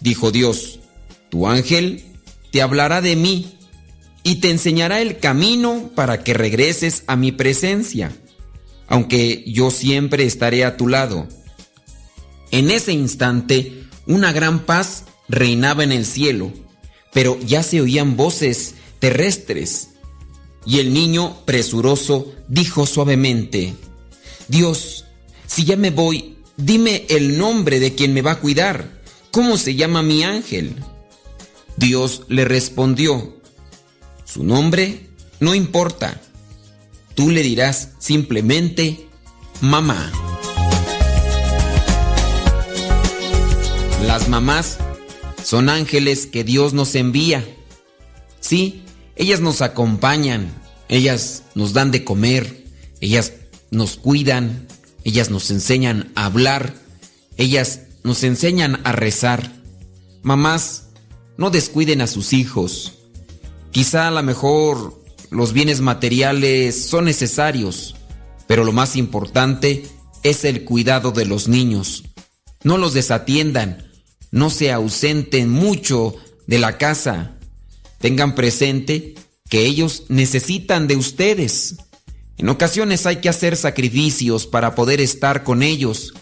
Dijo Dios, tu ángel te hablará de mí y te enseñará el camino para que regreses a mi presencia, aunque yo siempre estaré a tu lado. En ese instante, una gran paz reinaba en el cielo, pero ya se oían voces terrestres. Y el niño, presuroso, dijo suavemente, Dios, si ya me voy, dime el nombre de quien me va a cuidar. ¿Cómo se llama mi ángel? Dios le respondió, su nombre no importa. Tú le dirás simplemente, mamá. Las mamás son ángeles que Dios nos envía. Sí, ellas nos acompañan, ellas nos dan de comer, ellas nos cuidan, ellas nos enseñan a hablar, ellas nos enseñan a rezar. Mamás, no descuiden a sus hijos. Quizá a lo mejor los bienes materiales son necesarios, pero lo más importante es el cuidado de los niños. No los desatiendan, no se ausenten mucho de la casa. Tengan presente que ellos necesitan de ustedes. En ocasiones hay que hacer sacrificios para poder estar con ellos,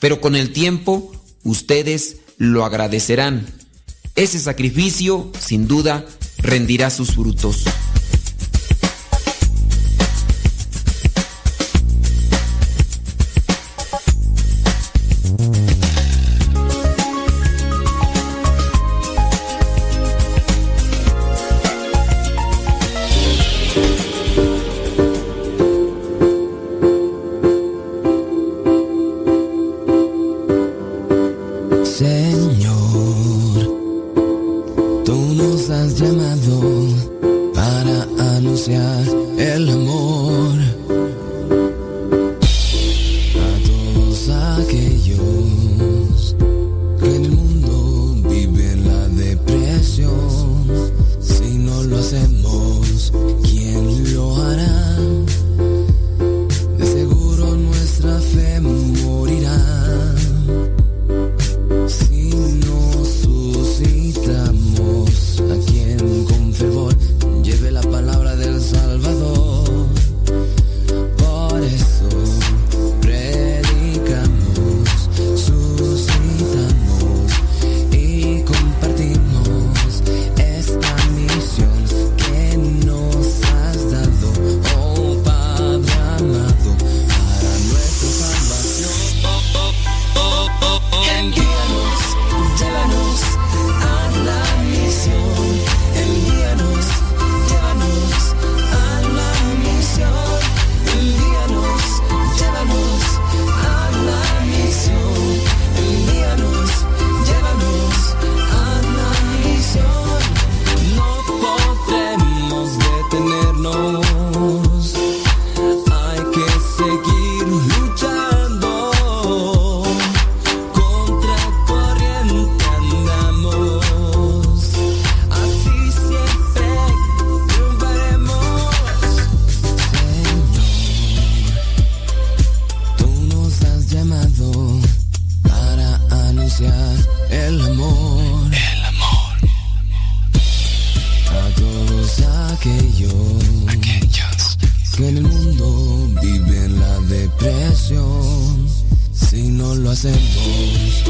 pero con el tiempo ustedes lo agradecerán. Ese sacrificio, sin duda, rendirá sus frutos. aquellos, aquellos que en el mundo viven la depresión. Si no lo hacemos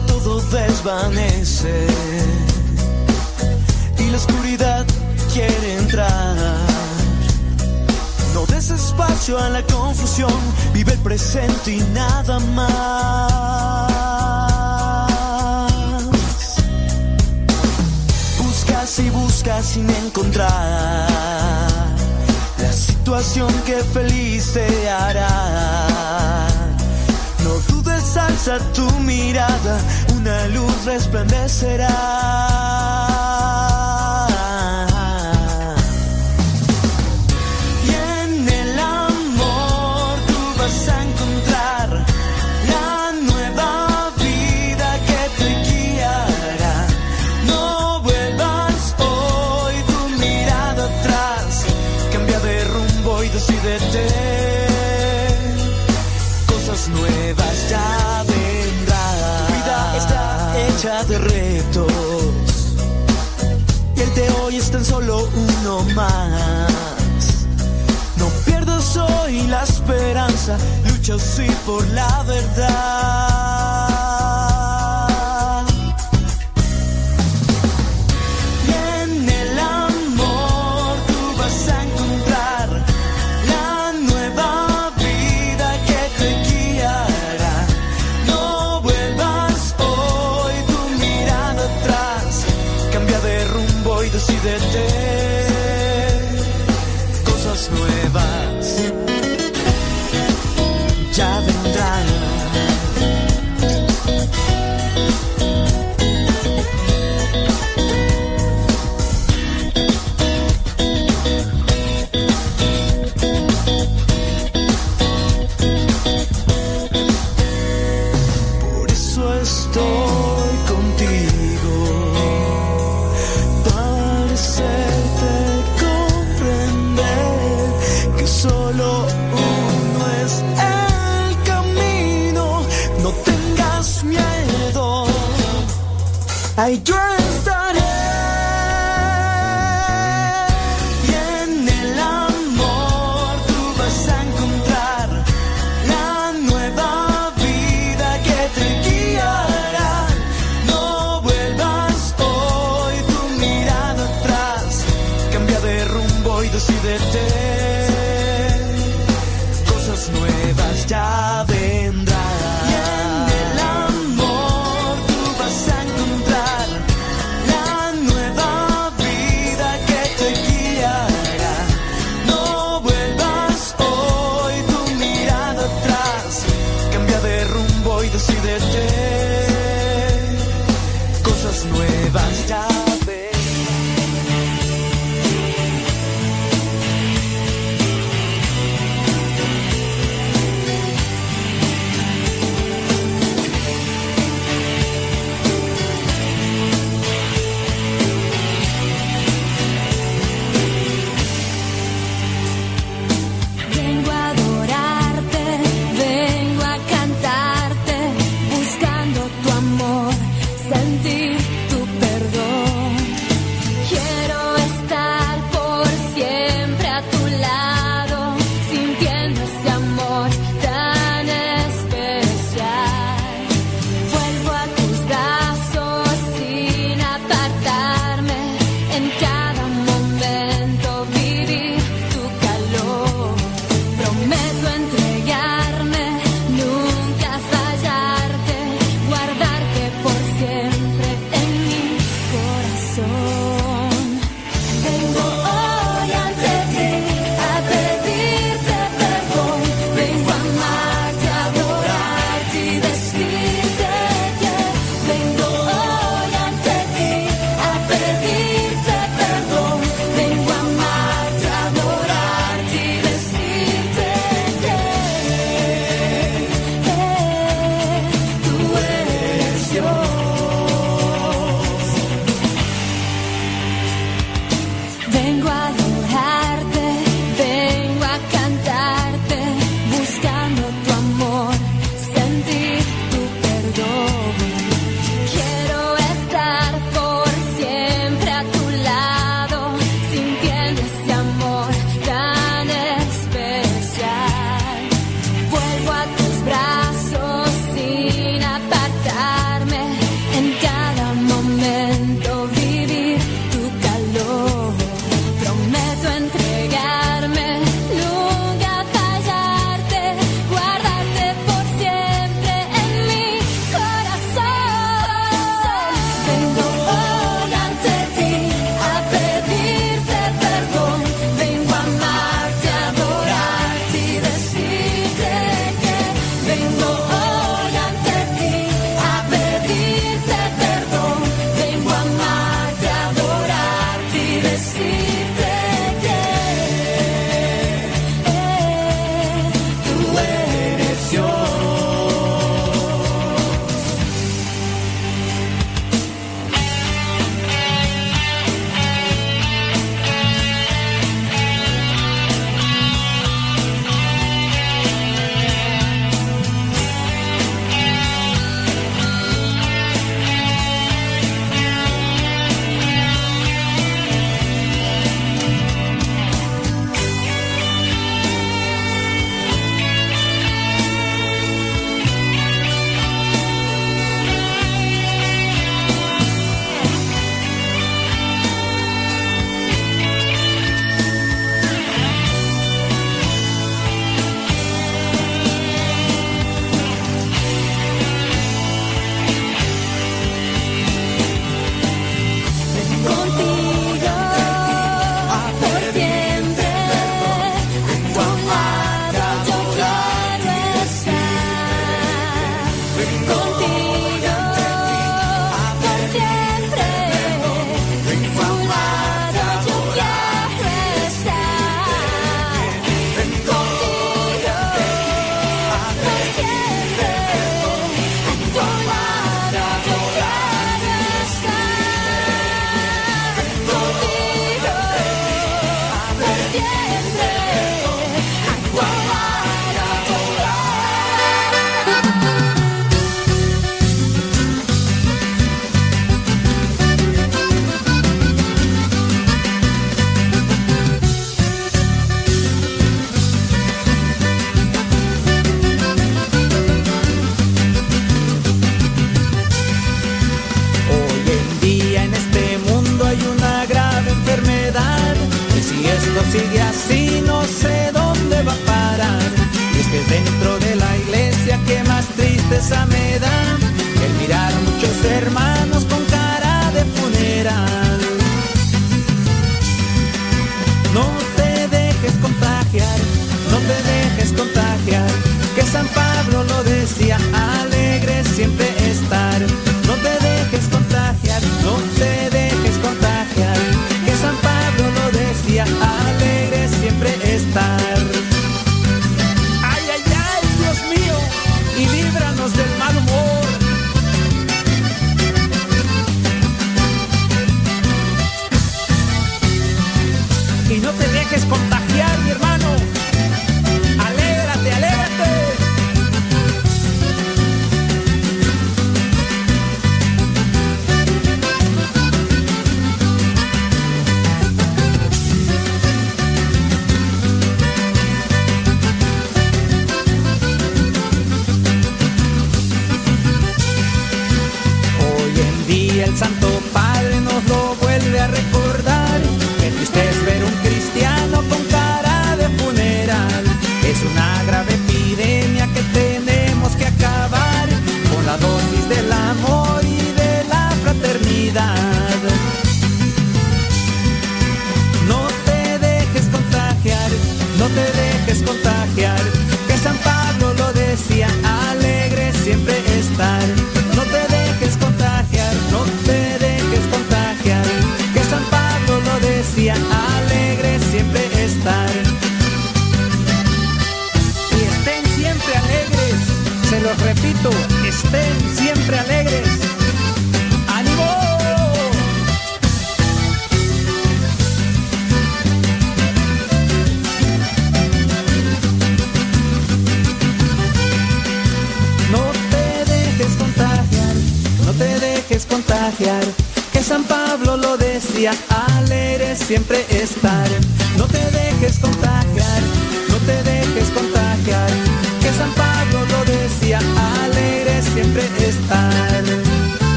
todo desvanece y la oscuridad quiere entrar. No des espacio a la confusión, vive el presente y nada más. Buscas y buscas sin encontrar la situación que feliz te hará alza tu mirada, una luz resplandecerá. hoy es tan solo uno más. No pierdas hoy la esperanza, lucha sí por la verdad.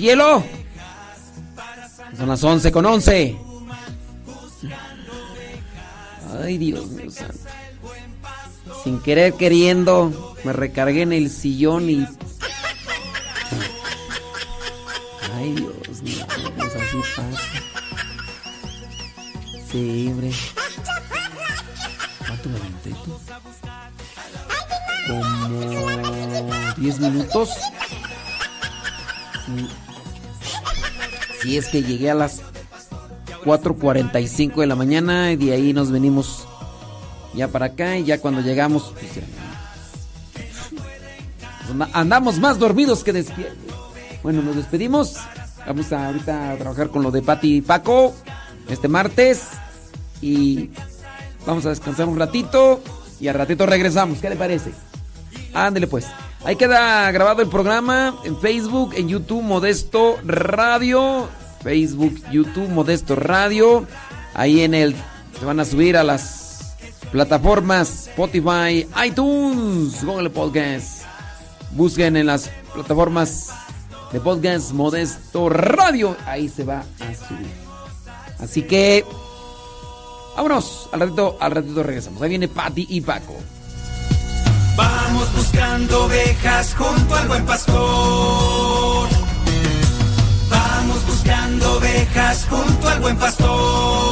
Cielo. Son las 11 con 11. Ay, Dios mío santo. Sin querer queriendo, me recargué en el sillón y. Ay, Dios mío. Pasa. Sí, hombre. ¿Cuánto me tú? Como 10 minutos. Sí, es que llegué a las 4.45 de la mañana y de ahí nos venimos ya para acá y ya cuando llegamos pues pues anda- andamos más dormidos que despiertos. Bueno, nos despedimos. Vamos a ahorita a trabajar con lo de Pati y Paco este martes y vamos a descansar un ratito y al ratito regresamos. ¿Qué le parece? Ándele pues. Ahí queda grabado el programa en Facebook, en YouTube Modesto Radio. Facebook, YouTube Modesto Radio. Ahí en el se van a subir a las plataformas Spotify, iTunes, Google Podcast. Busquen en las plataformas de podcast Modesto Radio. Ahí se va a subir. Así que vámonos. Al ratito, al ratito regresamos. Ahí viene Patty y Paco. Vamos buscando ovejas junto al buen pastor. Pastoreando ovejas junto al buen pastor.